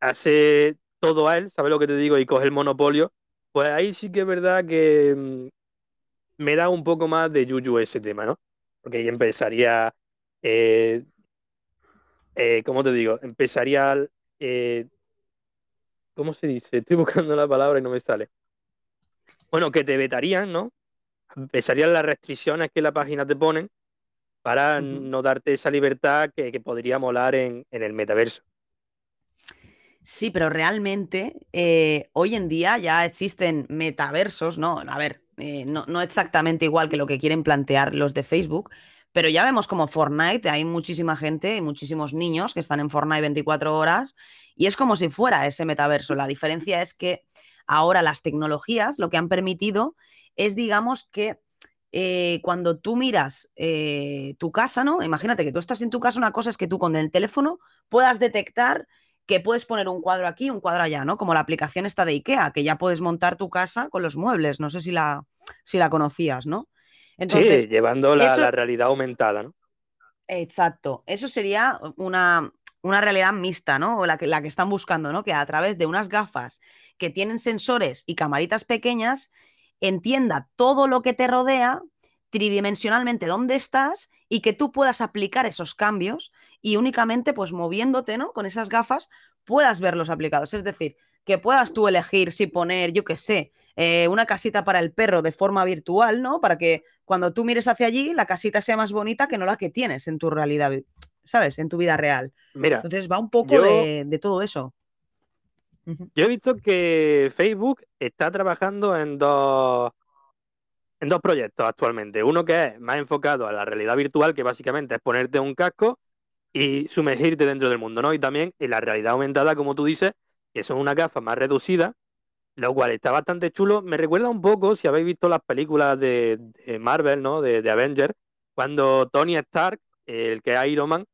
hace todo a él, ¿sabes lo que te digo? Y coge el monopolio, pues ahí sí que es verdad que mm, me da un poco más de yuyu ese tema, ¿no? Porque ahí empezaría, eh, eh, ¿cómo te digo? Empezaría, eh, ¿cómo se dice? Estoy buscando la palabra y no me sale. Bueno, que te vetarían, ¿no? Empezarían las restricciones que la página te ponen para no darte esa libertad que, que podría molar en, en el metaverso. Sí, pero realmente eh, hoy en día ya existen metaversos, ¿no? A ver, eh, no, no exactamente igual que lo que quieren plantear los de Facebook, pero ya vemos como Fortnite, hay muchísima gente y muchísimos niños que están en Fortnite 24 horas y es como si fuera ese metaverso. La diferencia es que ahora las tecnologías lo que han permitido es, digamos, que eh, cuando tú miras eh, tu casa, ¿no? Imagínate que tú estás en tu casa, una cosa es que tú con el teléfono puedas detectar que puedes poner un cuadro aquí, un cuadro allá, ¿no? Como la aplicación esta de IKEA, que ya puedes montar tu casa con los muebles. No sé si la, si la conocías, ¿no? Entonces, sí, llevando la, eso- la realidad aumentada, ¿no? Exacto, eso sería una, una realidad mixta, ¿no? O la que, la que están buscando, ¿no? Que a través de unas gafas que tienen sensores y camaritas pequeñas, entienda todo lo que te rodea tridimensionalmente dónde estás y que tú puedas aplicar esos cambios y únicamente pues moviéndote, ¿no? Con esas gafas puedas verlos aplicados. Es decir, que puedas tú elegir si poner, yo qué sé, eh, una casita para el perro de forma virtual, ¿no? Para que cuando tú mires hacia allí, la casita sea más bonita que no la que tienes en tu realidad, ¿sabes? En tu vida real. Mira, Entonces va un poco yo- de, de todo eso. Yo he visto que Facebook está trabajando en dos, en dos proyectos actualmente. Uno que es más enfocado a la realidad virtual, que básicamente es ponerte un casco y sumergirte dentro del mundo, ¿no? Y también en la realidad aumentada, como tú dices, que son unas gafas más reducidas, lo cual está bastante chulo. Me recuerda un poco, si habéis visto las películas de, Marvel, ¿no? De, de Avengers, cuando Tony Stark, el que es Iron Man,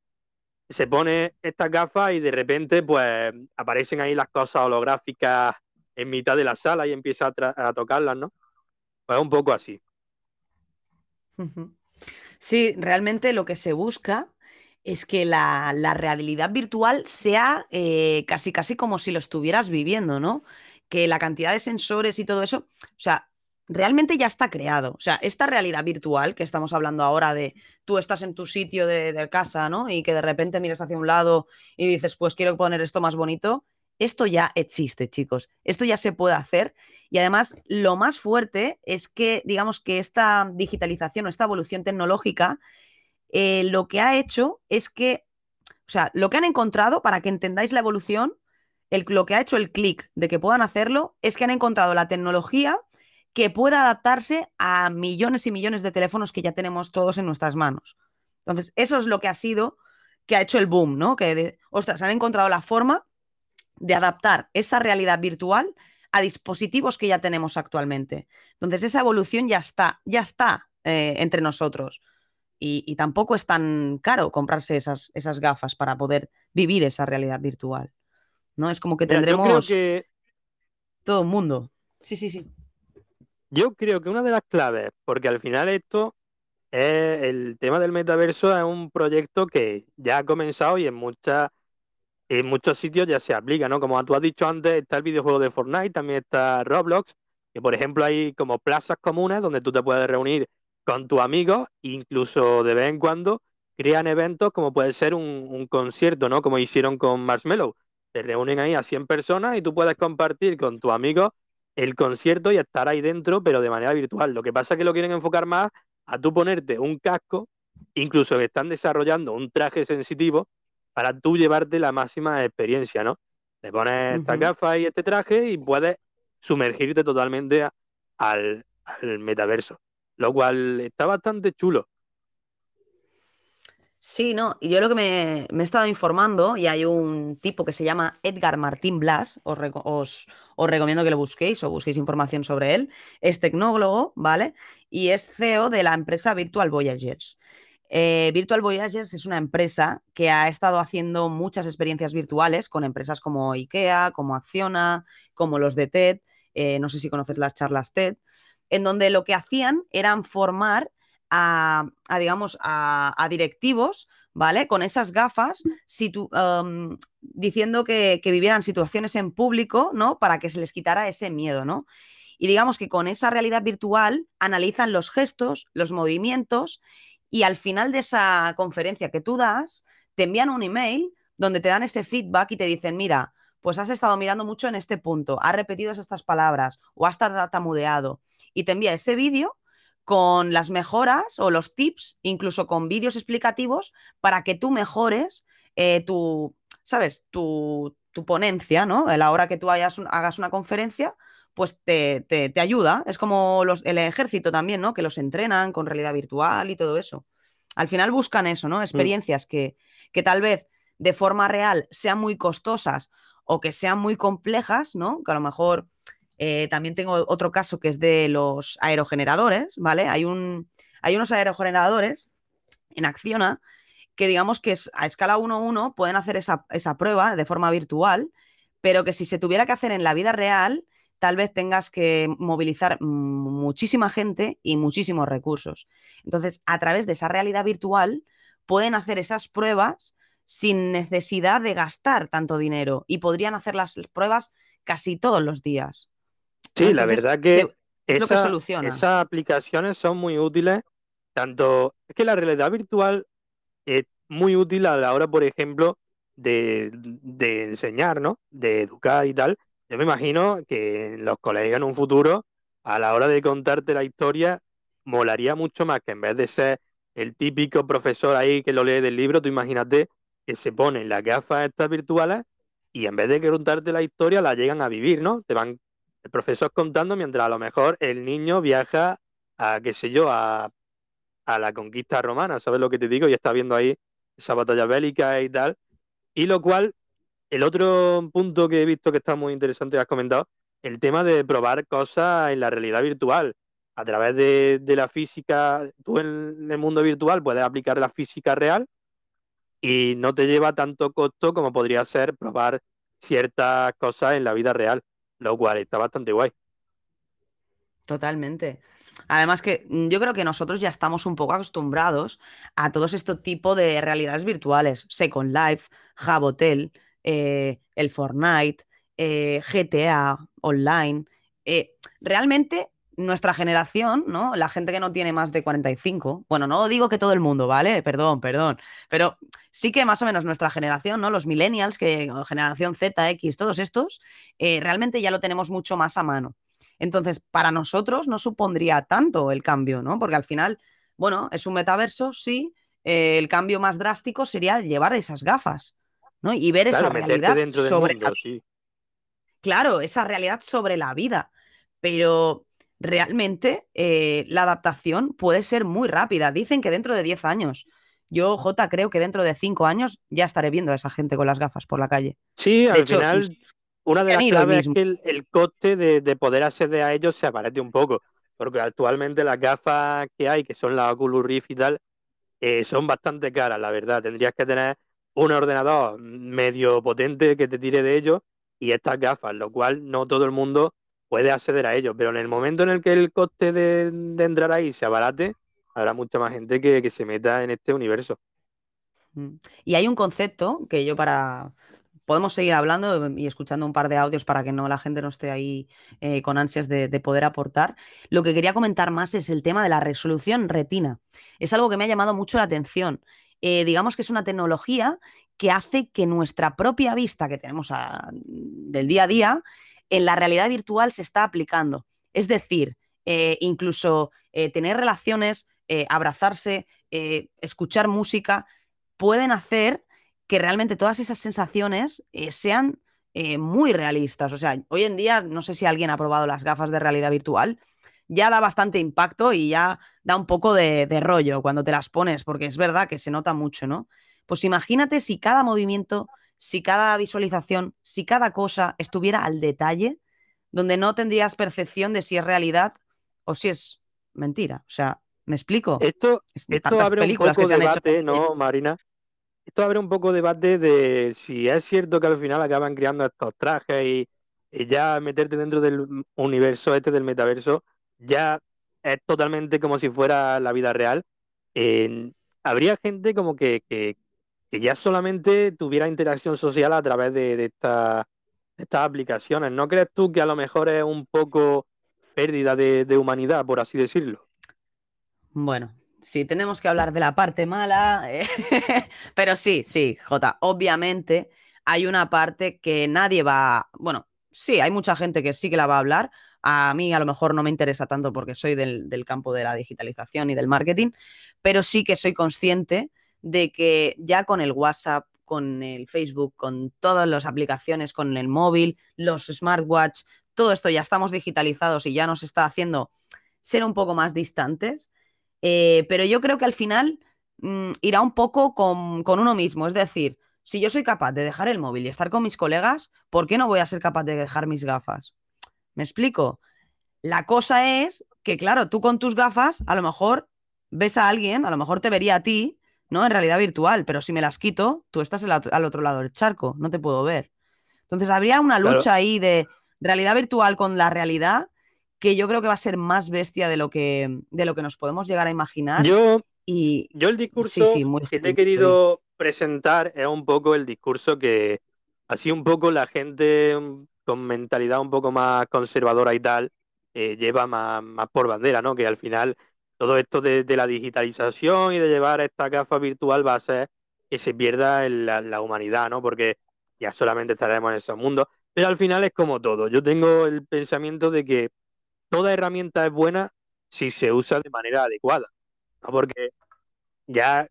se pone estas gafas y de repente pues aparecen ahí las cosas holográficas en mitad de la sala y empieza a, a tocarlas, ¿no? Pues un poco así. Sí, realmente lo que se busca es que la, la realidad virtual sea eh, casi casi como si lo estuvieras viviendo, ¿no? Que la cantidad de sensores y todo eso, o sea, realmente ya está creado. O sea, esta realidad virtual que estamos hablando ahora de tú estás en tu sitio de, casa, ¿no? Y que de repente miras hacia un lado y dices, pues quiero poner esto más bonito. Esto ya existe, chicos. Esto ya se puede hacer. Y además, lo más fuerte es que, digamos que esta digitalización o esta evolución tecnológica, eh, lo que ha hecho es que, o sea, lo que han encontrado, para que entendáis la evolución, el- lo que ha hecho el clic de que puedan hacerlo, es que han encontrado la tecnología que pueda adaptarse a millones y millones de teléfonos que ya tenemos todos en nuestras manos. Entonces, eso es lo que ha sido, que ha hecho el boom, ¿no? Que, de- ostras, han encontrado la forma de adaptar esa realidad virtual a dispositivos que ya tenemos actualmente. Entonces, esa evolución ya está, ya está eh, entre nosotros. Y, tampoco es tan caro comprarse esas gafas para poder vivir esa realidad virtual. ¿No? Es como que Mira, yo creo tendremos que todo el mundo. Sí, sí, sí. Yo creo que una de las claves, porque al final esto es el tema del metaverso es un proyecto que ya ha comenzado y en muchas en muchos sitios ya se aplica, ¿no? Como tú has dicho antes, está el videojuego de Fortnite, también está Roblox, que por ejemplo hay como plazas comunes donde tú te puedes reunir con tus amigos, incluso de vez en cuando crean eventos como puede ser un, un concierto, ¿no? Como hicieron con Marshmello. Te reúnen ahí a 100 personas y tú puedes compartir con tus amigos el concierto y estar ahí dentro, pero de manera virtual. Lo que pasa es que lo quieren enfocar más a tú ponerte un casco, incluso que están desarrollando un traje sensitivo para tú llevarte la máxima experiencia, ¿no? Te pones estas Ujú. gafas y este traje y puedes sumergirte totalmente a- al, al metaverso, lo cual está bastante chulo. Sí, no, y yo lo que me, he estado informando, y hay un tipo que se llama Edgar Martín Blas, os recomiendo que lo busquéis o busquéis información sobre él, es tecnólogo, ¿vale? Y es CEO de la empresa Virtual Voyagers. Eh, Virtual Voyagers es una empresa que ha estado haciendo muchas experiencias virtuales con empresas como IKEA, como Acciona, como los de TED, eh, no sé si conoces las charlas TED, en donde lo que hacían eran formar a, digamos, a, directivos, ¿vale? Con esas gafas, diciendo que, que vivieran situaciones en público, ¿no? Para que se les quitara ese miedo, ¿no? Y digamos que con esa realidad virtual analizan los gestos, los movimientos y al final de esa conferencia que tú das, te envían un email donde te dan ese feedback y te dicen, mira, pues has estado mirando mucho en este punto, has repetido estas palabras o has tartamudeado y te envía ese vídeo con las mejoras o los tips, incluso con vídeos explicativos para que tú mejores eh, tu, ¿sabes? Tu, tu ponencia, ¿no? A la hora que tú hayas un- hagas una conferencia, pues te, te- te ayuda. Es como los, el ejército también, ¿no? Que los entrenan con realidad virtual y todo eso. Al final buscan eso, ¿no? Experiencias que, que tal vez de forma real sean muy costosas o que sean muy complejas, ¿no? Que a lo mejor eh, también tengo otro caso que es de los aerogeneradores, ¿vale? Hay, un, unos aerogeneradores en Acciona que digamos que a escala 1-1 pueden hacer esa, prueba de forma virtual, pero que si se tuviera que hacer en la vida real, tal vez tengas que movilizar muchísima gente y muchísimos recursos. Entonces, a través de esa realidad virtual, pueden hacer esas pruebas sin necesidad de gastar tanto dinero y podrían hacer las pruebas casi todos los días. Sí, la verdad que se- es lo que esa- esas aplicaciones son muy útiles, tanto es que la realidad virtual es muy útil a la hora, por ejemplo, de, de enseñar, ¿no? De educar y tal. Yo me imagino que los colegas en un futuro, a la hora de contarte la historia, molaría mucho más que en vez de ser el típico profesor ahí que lo lee del libro, tú imagínate que se ponen las gafas estas virtuales y en vez de contarte la historia, la llegan a vivir, ¿no? Te van el profesor contando mientras a lo mejor el niño viaja a, qué sé yo, a, a la conquista romana, ¿sabes lo que te digo? Y está viendo ahí esa batalla bélica y tal. Y lo cual, el otro punto que he visto que está muy interesante, has comentado, el tema de probar cosas en la realidad virtual. A través de, de la física, tú en el mundo virtual puedes aplicar la física real y no te lleva tanto costo como podría ser probar ciertas cosas en la vida real, lo cual está bastante guay. Totalmente. Además que mm, yo creo que nosotros ya estamos un poco acostumbrados a todos estos tipos de realidades virtuales. Second Life, Jabotel, eh, el Fortnite, eh, GTA Online. Eh, realmente nuestra generación, ¿no? La gente que no tiene más de 45, bueno, no digo que todo el mundo, ¿vale? Perdón, perdón, pero sí que más o menos nuestra generación, ¿no? Los millennials, que generación Z, X, todos estos, eh, realmente ya lo tenemos mucho más a mano. Entonces, para nosotros no supondría tanto el cambio, ¿no? Porque al final, bueno, es un metaverso, sí. eh, el cambio más drástico sería llevar esas gafas, ¿no? Y ver esa Claro, realidad dentro sobre mundo, la sí. Claro, esa realidad sobre la vida. Pero realmente eh, la adaptación puede ser muy rápida. Dicen que dentro de 10 años. Yo, Jota, creo que dentro de 5 años ya estaré viendo a esa gente con las gafas por la calle. Sí, De al hecho, final, pues, una de las claves es que el, el coste de, de poder acceder a ellos se abarate un poco, porque actualmente las gafas que hay, que son las Oculus Rift y tal, eh, son bastante caras, la verdad. Tendrías que tener un ordenador medio potente que te tire de ellos y estas gafas, lo cual no todo el mundo puede acceder a ellos, pero en el momento en el que el coste de, entrar ahí se abarate, habrá mucha más gente que, se meta en este universo. Mm. Y hay un concepto que yo para... Podemos seguir hablando y escuchando un par de audios para que no la gente no esté ahí eh, con ansias de, de poder aportar. Lo que quería comentar más es el tema de la resolución retina. Es algo que me ha llamado mucho la atención. Eh, digamos que es una tecnología que hace que nuestra propia vista que tenemos del día a día en la realidad virtual se está aplicando. Es decir, eh, incluso eh, tener relaciones, eh, abrazarse, escuchar música, pueden hacer que realmente todas esas sensaciones sean muy realistas. O sea, hoy en día, no sé si alguien ha probado las gafas de realidad virtual. ya da bastante impacto y ya da un poco de, de rollo cuando te las pones, porque es verdad que se nota mucho, ¿no? Pues imagínate si cada movimiento, si cada visualización, si cada cosa estuviera al detalle, donde no tendrías percepción de si es realidad o si es mentira. O sea, ¿me explico? Esto, Es- esto abre un poco debate, hecho. ¿no, Marina? Esto abre un poco debate de si es cierto que al final acaban creando estos trajes y, y ya meterte dentro del universo este del metaverso ya es totalmente como si fuera la vida real. En- habría gente como que, que, que ya solamente tuviera interacción social a través de, de esta- de estas aplicaciones. ¿No crees tú que a lo mejor es un poco pérdida de, humanidad, por así decirlo? Bueno, sí, tenemos que hablar de la parte mala, eh, pero sí, sí, Jota, obviamente hay una parte que nadie va, bueno, sí, hay mucha gente que sí que la va a hablar. A mí a lo mejor no me interesa tanto porque soy del campo de la digitalización y del marketing, pero sí que soy consciente de que ya con el WhatsApp, con el Facebook, con todas las aplicaciones, con el móvil, los smartwatch, todo esto ya estamos digitalizados y ya nos está haciendo ser un poco más distantes. Eh, pero yo creo que al final mm, irá un poco con, con uno mismo. Es decir, si yo soy capaz de dejar el móvil y estar con mis colegas, ¿por qué no voy a ser capaz de dejar mis gafas? ¿Me explico? La cosa es que, claro, tú con tus gafas a lo mejor ves a alguien, a lo mejor te vería a ti, ¿no? En realidad virtual, pero si me las quito, tú estás al, al otro lado del charco, no te puedo ver. Entonces habría una Claro. lucha ahí de realidad virtual con la realidad que yo creo que va a ser más bestia de lo que, de lo que nos podemos llegar a imaginar. Yo, y yo el discurso sí, sí, muy que te he querido presentar es un poco el discurso que así un poco la gente mm, con mentalidad un poco más conservadora y tal eh, lleva más, más por bandera, ¿no? Que al final todo esto de, de la digitalización y de llevar esta gafa virtual va a hacer que se pierda en la, la humanidad, ¿no? Porque ya solamente estaremos en esos mundos. Pero al final es como todo. Yo tengo el pensamiento de que toda herramienta es buena si se usa de manera adecuada, ¿no? Porque ya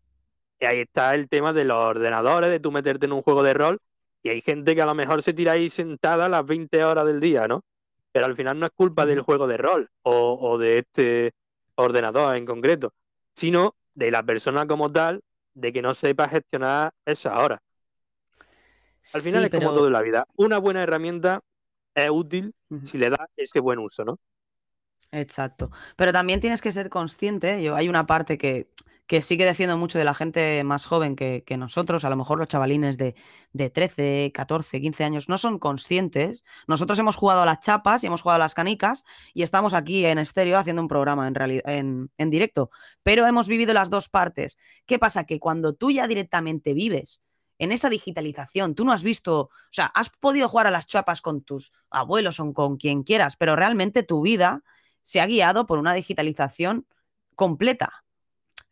ahí está el tema de los ordenadores, de tú meterte en un juego de rol, y hay gente que a lo mejor se tira ahí sentada las 20 horas del día, ¿no? Pero al final no es culpa del juego de rol o, o de este ordenador en concreto, sino de la persona como tal, de que no sepa gestionar esas horas. Al final Sí, es como todo en la vida. Una buena herramienta es útil si le da ese buen uso, ¿no? Exacto. Pero también tienes que ser consciente. Yo, hay una parte que, que sí que defiendo mucho de la gente más joven que, que nosotros. A lo mejor los chavalines de, de 13, 14, 15 años no son conscientes. Nosotros hemos jugado a las chapas y hemos jugado a las canicas y estamos aquí en estéreo haciendo un programa en, en, en directo. Pero hemos vivido las dos partes. ¿Qué pasa? Que cuando tú ya directamente vives en esa digitalización, tú no has visto, o sea, has podido jugar a las chapas con tus abuelos o con quien quieras, pero realmente tu vida se ha guiado por una digitalización completa.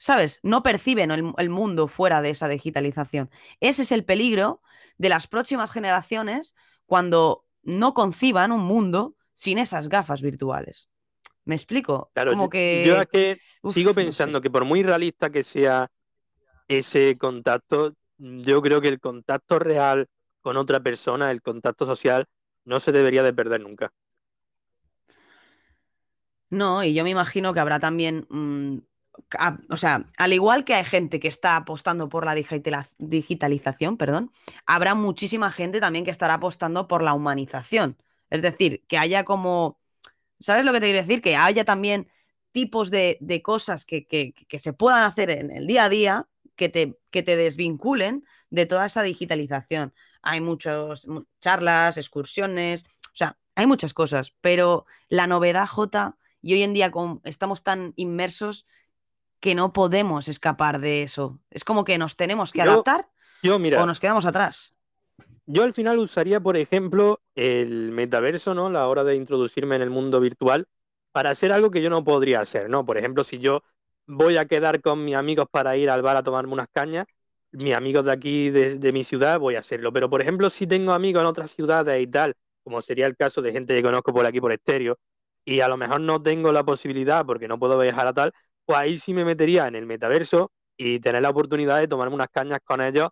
¿Sabes? No perciben el, el mundo fuera de esa digitalización. Ese es el peligro de las próximas generaciones cuando no conciban un mundo sin esas gafas virtuales. ¿Me explico? Claro, Como yo, que... yo es que Uf, sigo no sé. pensando que por muy realista que sea ese contacto, yo creo que el contacto real con otra persona, el contacto social, no se debería de perder nunca. No, y yo me imagino que habrá también, mm, o sea, al igual que hay gente que está apostando por la digitalización, perdón, habrá muchísima gente también que estará apostando por la humanización. Es decir, que haya como, ¿sabes lo que te quiero decir? Que haya también tipos de, de cosas que, que- se puedan hacer en el día a día que te, que te desvinculen de toda esa digitalización. Hay muchas charlas, excursiones, o sea, hay muchas cosas, pero la novedad, J, y hoy en día estamos tan inmersos que no podemos escapar de eso. Es como que nos tenemos que Yo- adaptar Yo, mira, o nos quedamos atrás. yo al final usaría, por ejemplo, el metaverso, ¿no? La hora de introducirme en el mundo virtual para hacer algo que yo no podría hacer, ¿no? Por ejemplo, si yo voy a quedar con mis amigos para ir al bar a tomarme unas cañas, mis amigos de aquí, de, de mi ciudad, voy a hacerlo. Pero, por ejemplo, si tengo amigos en otras ciudades y tal, como sería el caso de gente que conozco por aquí por estéreo, y a lo mejor no tengo la posibilidad porque no puedo viajar a tal, pues ahí sí me metería en el metaverso y tener la oportunidad de tomarme unas cañas con ellos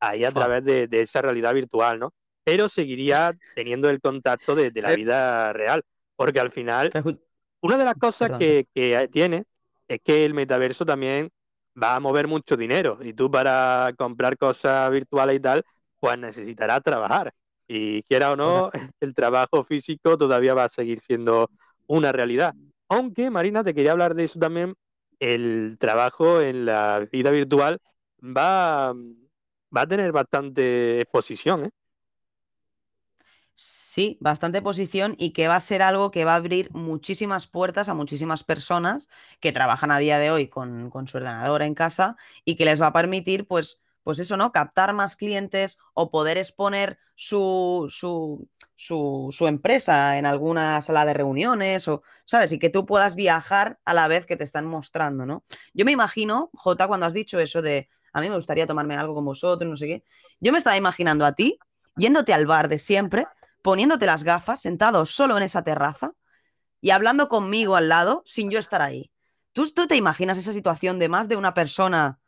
ahí a través de, de esa realidad virtual, ¿no? Pero seguiría teniendo el contacto de, de la Pero- vida real, porque al final Una de las cosas que, que tiene es que el metaverso también va a mover mucho dinero y tú para comprar cosas virtuales y tal, pues necesitarás trabajar. Y quiera o no, el trabajo físico todavía va a seguir siendo una realidad. Aunque, Marina, te quería hablar de eso también, el trabajo en la vida virtual va, va a tener bastante exposición, ¿eh? Sí, bastante posición y que va a ser algo que va a abrir muchísimas puertas a muchísimas personas que trabajan a día de hoy con, con su ordenador en casa y que les va a permitir, pues, pues eso, ¿no? Captar más clientes o poder exponer su, su, su, empresa en alguna sala de reuniones o, ¿sabes? Y que tú puedas viajar a la vez que te están mostrando, ¿no? Yo me imagino, Jota, cuando has dicho eso de a mí me gustaría tomarme algo con vosotros, no sé qué, yo me estaba imaginando a ti yéndote al bar de siempre, poniéndote las gafas, sentado solo en esa terraza y hablando conmigo al lado sin yo estar ahí. ¿Tú, tú te imaginas esa situación de más de una persona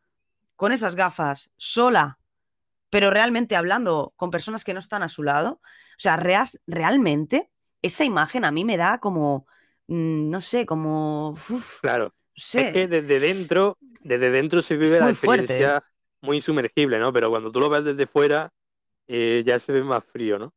con esas gafas, sola, pero realmente hablando con personas que no están a su lado? O sea, reas- realmente esa imagen a mí me da como, mm, no sé, como... uf, Claro. sé. Es que desde dentro, desde dentro se vive la fuerte, experiencia ¿eh? muy sumergible, ¿no? Pero cuando tú lo ves desde fuera, eh, ya se ve más frío, ¿no?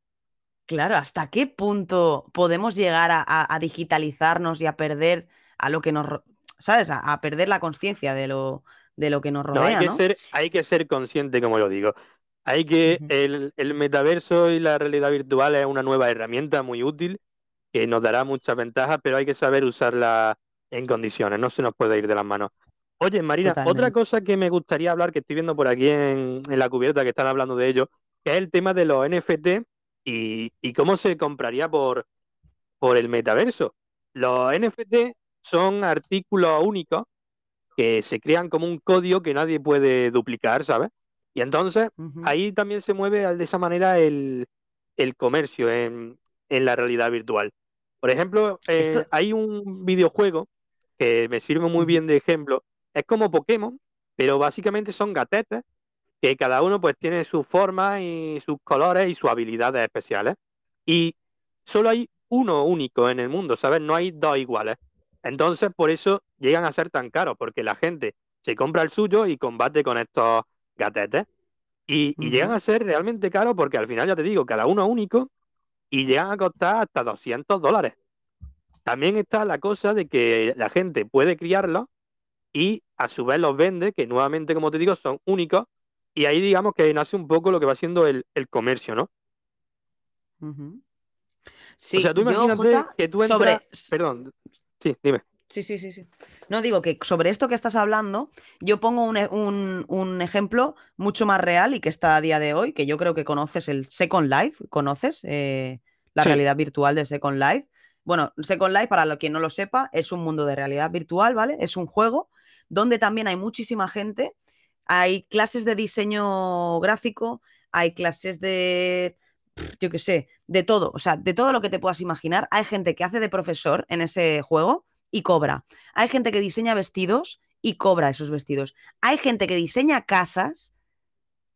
Claro, ¿hasta qué punto podemos llegar a, a- a digitalizarnos y a perder a lo que nos, ¿sabes? A, a perder la conciencia de lo, de lo que nos No, hay rodea, que ¿no? ser, hay que ser consciente, como yo digo. Hay que, el, el metaverso y la realidad virtual es una nueva herramienta muy útil que nos dará muchas ventajas, pero hay que saber usarla en condiciones, no se nos puede ir de las manos. Oye, Marina, otra cosa que me gustaría hablar, que estoy viendo por aquí en, en la cubierta que están hablando de ello, que es el tema de los NFT y, y cómo se compraría por, por el metaverso. Los NFT son artículos únicos que se crean como un código que nadie puede duplicar, ¿sabes? Y entonces ahí también se mueve de esa manera el, el comercio en, en la realidad virtual. Por ejemplo, eh, Esto- hay un videojuego que me sirve muy bien de ejemplo. Es como Pokémon, pero básicamente son gatetes que cada uno pues tiene su forma y sus colores y sus habilidades especiales. Y solo hay uno único en el mundo, ¿sabes? No hay dos iguales. Entonces, por eso llegan a ser tan caros, porque la gente se compra el suyo y combate con estos gatetes. Y, y llegan a ser realmente caros porque al final, ya te digo, cada uno es único y llegan a costar hasta 200 dólares. También está la cosa de que la gente puede criarlos y a su vez los vende, que nuevamente, como te digo, son únicos. Y ahí digamos que nace un poco lo que va siendo el, el comercio, ¿no? Ujú. o Sí, sea, tú yo, imagínate Jota, que tú entras... sobre, Perdón, sí, dime. Sí, sí, sí, sí. No digo que sobre esto que estás hablando, yo pongo un, e- un- un ejemplo mucho más real y que está a día de hoy, que yo creo que conoces el Second Life, ¿conoces? Eh, la Sí. realidad virtual de Second Life. Bueno, Second Life, para quien no lo sepa, es un mundo de realidad virtual, ¿vale? Es un juego donde también hay muchísima gente, hay clases de diseño gráfico, hay clases de, yo qué sé, de todo, o sea, de todo lo que te puedas imaginar. Hay gente que hace de profesor en ese juego y cobra. Hay gente que diseña vestidos y cobra esos vestidos. Hay gente que diseña casas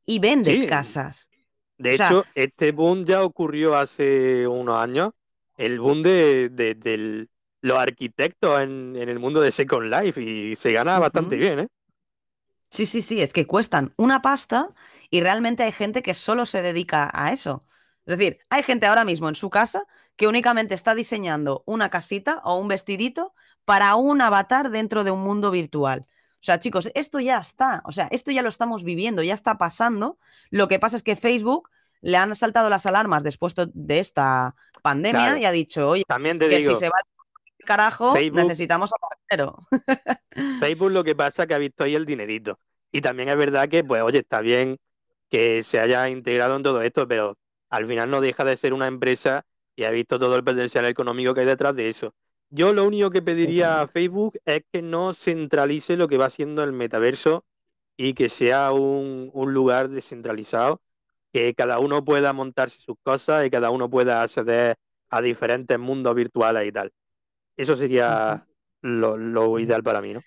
y vende Sí. casas. De O sea- hecho, este boom ya ocurrió hace unos años, el boom de, de- del- los arquitectos en, en el mundo de Second Life y se gana bastante bien, ¿eh? Sí, sí, sí, es que cuestan una pasta y realmente hay gente que solo se dedica a eso. Es decir, hay gente ahora mismo en su casa que únicamente está diseñando una casita o un vestidito para un avatar dentro de un mundo virtual. O sea, chicos, esto ya está, o sea, esto ya lo estamos viviendo, ya está pasando. Lo que pasa es que Facebook le han saltado las alarmas después de esta pandemia Claro. y ha dicho, oye, También te que digo, si se va al carajo, Facebook- necesitamos apartero. Facebook lo que pasa es que ha visto ahí el dinerito. Y también es verdad que, pues, oye, está bien que se haya integrado en todo esto, pero al final no deja de ser una empresa y ha visto todo el potencial económico que hay detrás de eso. Yo lo único que pediría a Facebook es que no centralice lo que va siendo el metaverso y que sea un, un lugar descentralizado, que cada uno pueda montarse sus cosas y cada uno pueda acceder a diferentes mundos virtuales y tal. Eso sería lo, lo ideal para mí, ¿no?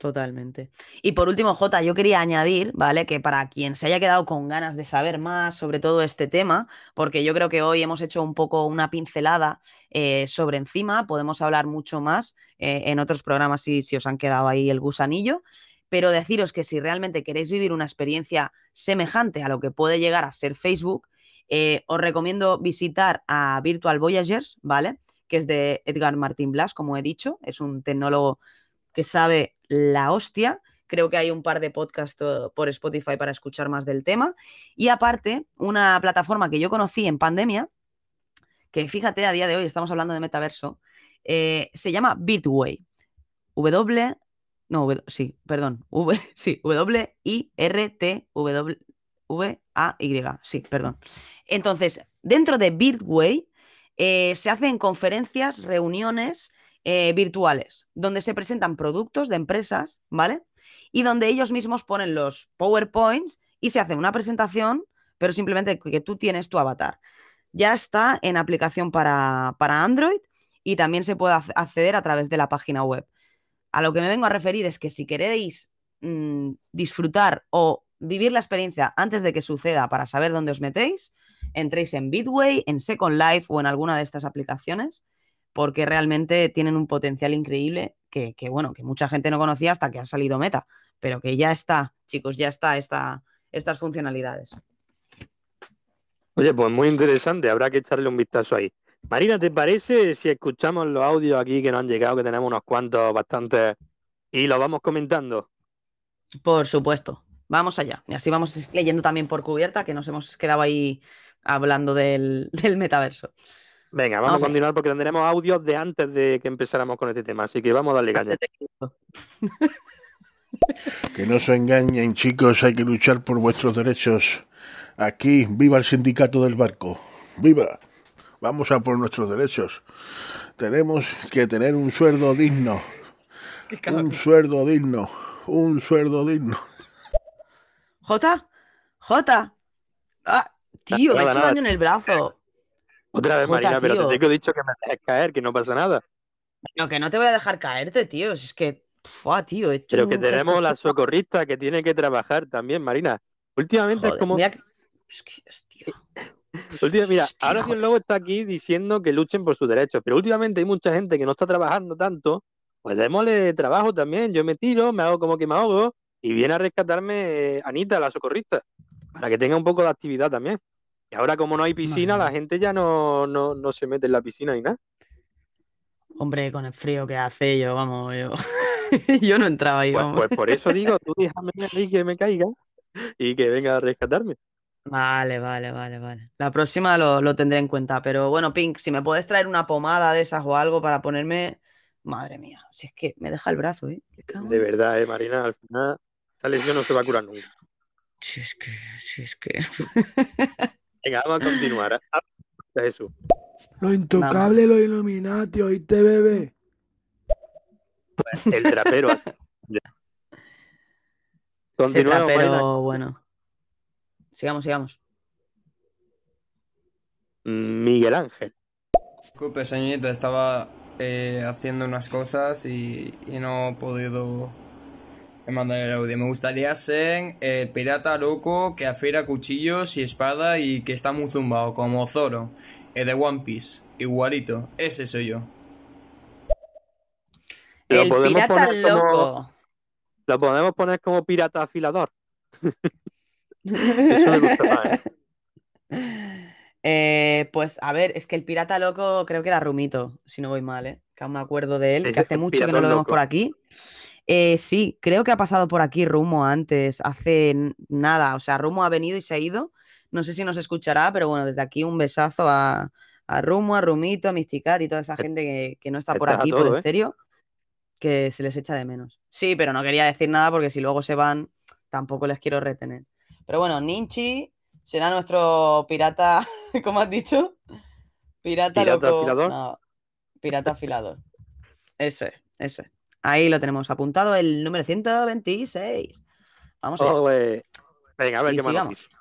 Totalmente. Y por último, Jota, yo quería añadir, ¿vale? Que para quien se haya quedado con ganas de saber más sobre todo este tema, porque yo creo que hoy hemos hecho un poco una pincelada eh, sobre encima, podemos hablar mucho más eh, en otros programas si, si os han quedado ahí el gusanillo, pero deciros que si realmente queréis vivir una experiencia semejante a lo que puede llegar a ser Facebook, eh, os recomiendo visitar a Virtual Voyagers, ¿vale? Que es de Edgar Martín Blas, como he dicho, es un tecnólogo que sabe la hostia. Creo que hay un par de podcasts eh, por Spotify para escuchar más del tema. Y aparte, una plataforma que yo conocí en pandemia, que fíjate, a día de hoy estamos hablando de metaverso, eh, se llama Bitway. W, no, w, sí, perdón, V, sí, W-I-R-T-W-A-Y, sí, perdón. Entonces, dentro de Bitway eh, se hacen conferencias, reuniones eh, virtuales, donde se presentan productos de empresas, ¿vale? Y donde ellos mismos ponen los PowerPoints y se hace una presentación, pero simplemente que tú tienes tu avatar. Ya está en aplicación para, para Android y también se puede acceder a través de la página web. A lo que me vengo a referir es que si queréis mmm, disfrutar o vivir la experiencia antes de que suceda para saber dónde os metéis, entréis en Bitway, en Second Life o en alguna de estas aplicaciones porque realmente tienen un potencial increíble que, que, bueno, que mucha gente no conocía hasta que ha salido Meta, pero que ya está, chicos, ya está esta, estas funcionalidades. Oye, pues muy interesante, habrá que echarle un vistazo ahí. Marina, ¿te parece si escuchamos los audios aquí que nos han llegado, que tenemos unos cuantos bastantes, y los vamos comentando? Por supuesto, vamos allá. Y así vamos leyendo también por cubierta, que nos hemos quedado ahí hablando del, del metaverso. Venga, vamos, vamos a continuar porque tendremos audios de antes de que empezáramos con este tema, así que vamos a darle caña. Que no se engañen, chicos, hay que luchar por vuestros derechos. Aquí, viva el sindicato del barco. ¡Viva! Vamos a por nuestros derechos. Tenemos que tener un sueldo digno. Un sueldo digno. Un sueldo digno. Jota, Jota. Ah, tío, me he hecho daño en el brazo. Otra vez, Jota, Marina, pero te tengo dicho que me dejes caer, que no pasa nada. No, que no te voy a dejar caerte, tío. Si es que, fua, tío, he Pero que tenemos la socorrista que tiene que trabajar también, Marina. Últimamente es como. mira que- es que, hostia. Última- mira, Hostia, ahora sí el lobo está aquí diciendo que luchen por sus derechos, pero últimamente hay mucha gente que no está trabajando tanto, pues démosle trabajo también. Yo me tiro, me hago como que me ahogo y viene a rescatarme eh, Anita, la socorrista, para que tenga un poco de actividad también. Y ahora como no hay piscina, la gente ya no, no, no se mete en la piscina ni nada. Hombre, con el frío que hace yo, vamos, yo, yo no entraba ahí, Pues, vamos. pues por eso digo, tú déjame ahí que me caiga y que venga a rescatarme. Vale, vale, vale, vale. La próxima lo, lo tendré en cuenta. Pero bueno, Pink, si me puedes traer una pomada de esas o algo para ponerme. Madre mía, si es que me deja el brazo, ¿eh? De verdad, eh, Marina, al final esta lesión no se va a curar nunca. Si es que, si es que. Venga, vamos a continuar. ¿eh? Jesús. Lo intocable, lo Illuminati, oíste, bebé. El trapero. Ese Continuemos, trapero, bueno. Sigamos, sigamos. Miguel Ángel. Disculpe, señorita, estaba eh, haciendo unas cosas y, y no he podido mandar el audio. Me gustaría ser el pirata loco que afiera cuchillos y espada y que está muy zumbado, como Zoro, el de One Piece, igualito. Ese soy yo. Lo El podemos pirata poner como- loco. Lo podemos poner como pirata afilador. Eso me gusta más. ¿eh? Eh, pues a ver, es que el pirata loco creo que era Rumito, si no voy mal, ¿eh? Que aún me acuerdo de él, que hace mucho que no lo vemos loco. por aquí. Eh, sí, creo que ha pasado por aquí Rumo antes, hace nada, o sea, Rumo ha venido y se ha ido. No sé si nos escuchará, pero bueno, desde aquí un besazo a, a Rumo, a Rumito, a Misticat y toda esa gente que, que no está por Estás aquí, todo, por ¿eh? estéreo, que se les echa de menos. Sí, pero no quería decir nada porque si luego se van, tampoco les quiero retener. Pero bueno, Ninchi será nuestro pirata, ¿cómo has dicho? Pirata, ¿Pirata loco. afilador? No, pirata afilador. Eso es, eso es. Ahí lo tenemos apuntado, el número 126. Vamos allá. Oh, güey. Venga, a ver Y qué más sigamos. noticias.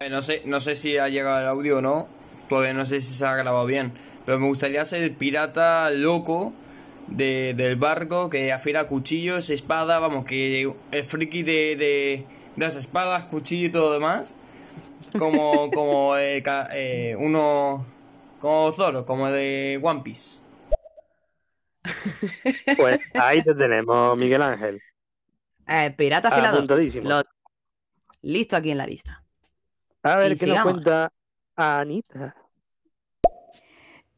Eh, no sé, no sé si ha llegado el audio o no, porque no sé si se ha grabado bien, pero me gustaría ser el pirata loco de- del barco que afiera cuchillos, espadas, vamos, que el friki de, de, de las espadas, cuchillo y todo lo demás. Como, como eh, ca- eh, uno, como Zoro, como de One Piece. Pues ahí te tenemos, Miguel Ángel. Eh, pirata afilador. Apuntadísimo. Lo- Listo aquí en la lista. A ver Y qué nos cuenta Anita.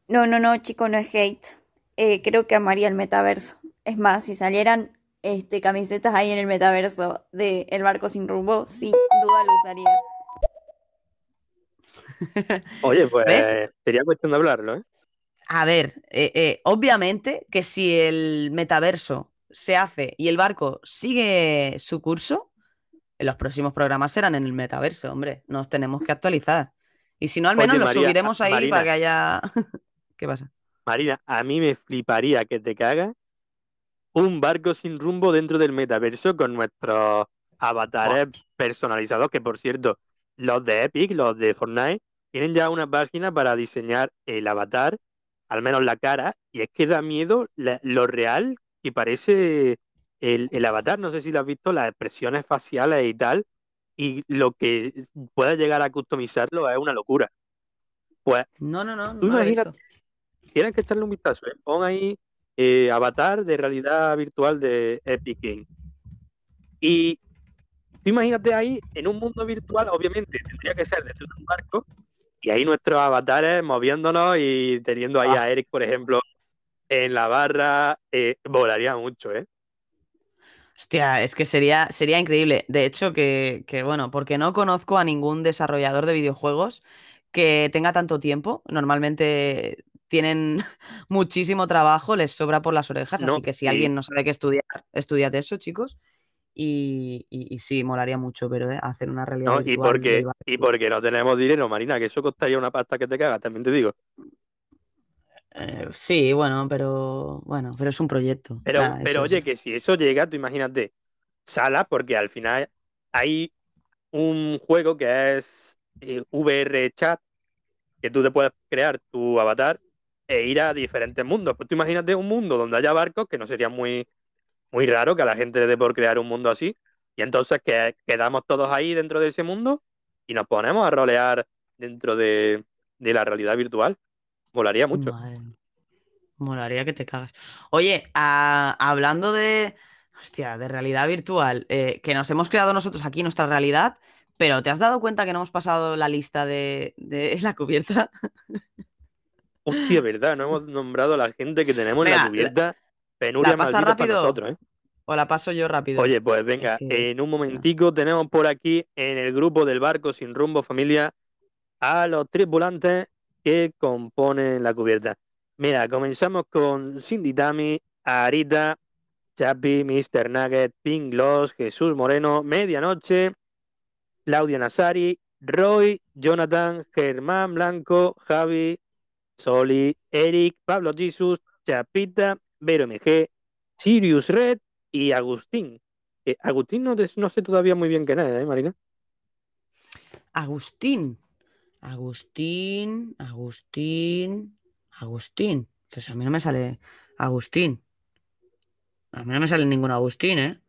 No, no, no, chico, no es hate. Eh, creo que amaría el metaverso. Es más, si salieran este, camisetas ahí en el metaverso de El barco sin rumbo, sin duda lo usaría. Oye, pues ¿Ves? sería cuestión de hablarlo, ¿eh? A ver, eh, eh, obviamente que si el metaverso se hace y el barco sigue su curso, los próximos programas serán en el metaverso, hombre. Nos tenemos que actualizar. Y si no, al menos Oye, lo María, subiremos ahí Marina. para que haya. ¿Qué pasa? Marina, a mí me fliparía que te cagas un barco sin rumbo dentro del metaverso con nuestros avatares personalizados, que por cierto, los de Epic, los de Fortnite, tienen ya una página para diseñar el avatar, al menos la cara, y es que da miedo la- lo real que parece el, el avatar. No sé si lo has visto, las expresiones faciales y tal, y lo que pueda llegar a customizarlo es una locura. Pues No, no, no. Tú no imagínate, tienes que echarle un vistazo, ¿eh? Pon ahí eh, avatar de realidad virtual de Epic Games. Y tú imagínate ahí, en un mundo virtual, obviamente tendría que ser dentro de un barco, y ahí nuestros avatares moviéndonos y teniendo ahí a Eric, por ejemplo, en la barra, eh, volaría mucho, ¿eh? Hostia, es que sería, sería increíble. De hecho, que, que, bueno, porque no conozco a ningún desarrollador de videojuegos que tenga tanto tiempo. Normalmente tienen muchísimo trabajo, les sobra por las orejas. No, así que si alguien no sabe qué estudiar, estudiad eso, chicos. Y, y- y sí, molaría mucho, pero eh, hacer una realidad ¿no? Y porque, y porque no tenemos dinero, Marina, que eso costaría una pasta que te cagas, también te digo. Eh, sí, bueno, pero bueno, pero es un proyecto. Pero, Nada, pero es- oye, que si eso llega, tú imagínate, sala, porque al final hay un juego que es eh, VR Chat, que tú te puedes crear tu avatar e ir a diferentes mundos. Pues tú imagínate un mundo donde haya barcos, que no sería muy, muy raro que a la gente le dé por crear un mundo así, y entonces que quedamos todos ahí dentro de ese mundo y nos ponemos a rolear dentro de, de la realidad virtual. Molaría mucho. Madre. Molaría que te cagas. Oye, a- hablando de, hostia, de realidad virtual, eh, que nos hemos creado nosotros aquí nuestra realidad, pero ¿te has dado cuenta que no hemos pasado la lista de, de la cubierta? Hostia, verdad, no hemos nombrado a la gente que tenemos en Venga, la- cubierta. Penuria ¿La pasa para rápido? nosotros, ¿eh? ¿O la paso yo rápido? Oye, pues venga, Es que- en un momentico tenemos por aquí en el grupo del barco sin rumbo familia a los tripulantes que componen la cubierta. Mira, comenzamos con Cindy Tami, Arita, Chapi, Mr. Nugget, Pink Jesús Moreno, Medianoche, Claudia Nazari, Roy, Jonathan, Germán Blanco, Javi, Soli, Eric, Pablo Jesus, Chapita, Vero MG, Sirius Red y Agustín. Eh, Agustín no, no sé todavía muy bien quién es, ¿eh, Marina? Agustín. Agustín, Agustín, Agustín. Pues a mí no me sale Agustín. A mí no me sale ningún Agustín, ¿eh?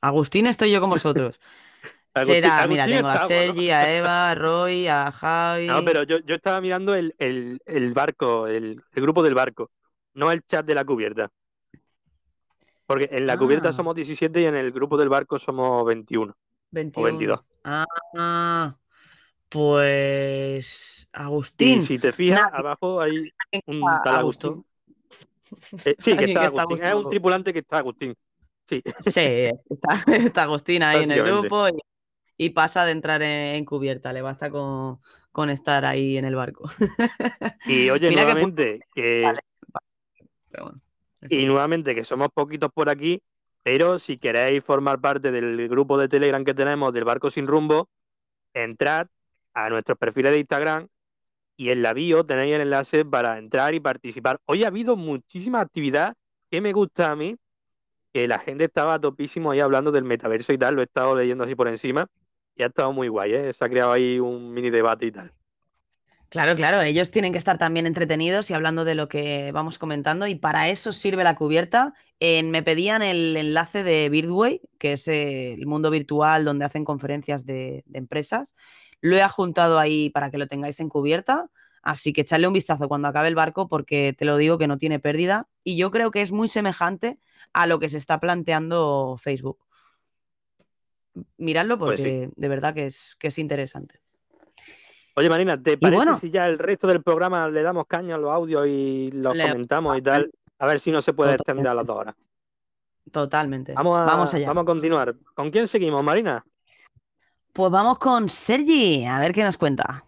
Agustín estoy yo con vosotros. Agustín- Será, mira, tengo a. Sergi, a Eva, a Roy, a Javi. No, pero yo, yo estaba mirando el, el- el barco, el, el grupo del barco, no el chat de la cubierta. Porque en la cubierta Ah. somos 17 y en el grupo del barco somos 21 o 21. 22. Ah, pues Y Agustín. si te fijas, abajo hay un tal Agustín. Eh, sí, que está que Agustín. Es un tripulante que está Agustín. Sí. Sí, está, está Agustín ahí en el grupo y, y pasa de entrar en, en cubierta. Le basta con, con estar ahí en el barco. Y oye, Mira que nuevamente, que, Vale, Pero bueno, y nuevamente que somos poquitos por aquí, pero si queréis formar parte del grupo de Telegram que tenemos del Barco Sin Rumbo, entrad a nuestros perfiles de Instagram y en la bio tenéis el enlace para entrar y participar. Hoy ha habido muchísima actividad que me gusta a mí, que la gente estaba topísimo ahí hablando del metaverso y tal, lo he estado leyendo así por encima y ha estado muy guay, ¿eh? Se ha creado ahí un mini debate y tal. Claro, claro, ellos tienen que estar también entretenidos y hablando de lo que vamos comentando y para eso sirve la cubierta. En- me pedían el enlace de Birdway, que es eh, el mundo virtual donde hacen conferencias de, de empresas. Lo he adjuntado ahí para que lo tengáis en cubierta, así que echarle un vistazo cuando acabe el barco porque te lo digo que no tiene pérdida y yo creo que es muy semejante a lo que se está planteando Facebook. Miradlo Pues porque de verdad que es, que es interesante. Oye, Marina, ¿te parece bueno. si ya el resto del programa le damos caña a los audios y los Le- comentamos y tal? A ver si no se puede extender a las dos horas. Totalmente. Vamos a, Vamos allá. vamos a continuar. ¿Con quién seguimos, Marina? Pues vamos con Sergi, a ver qué nos cuenta.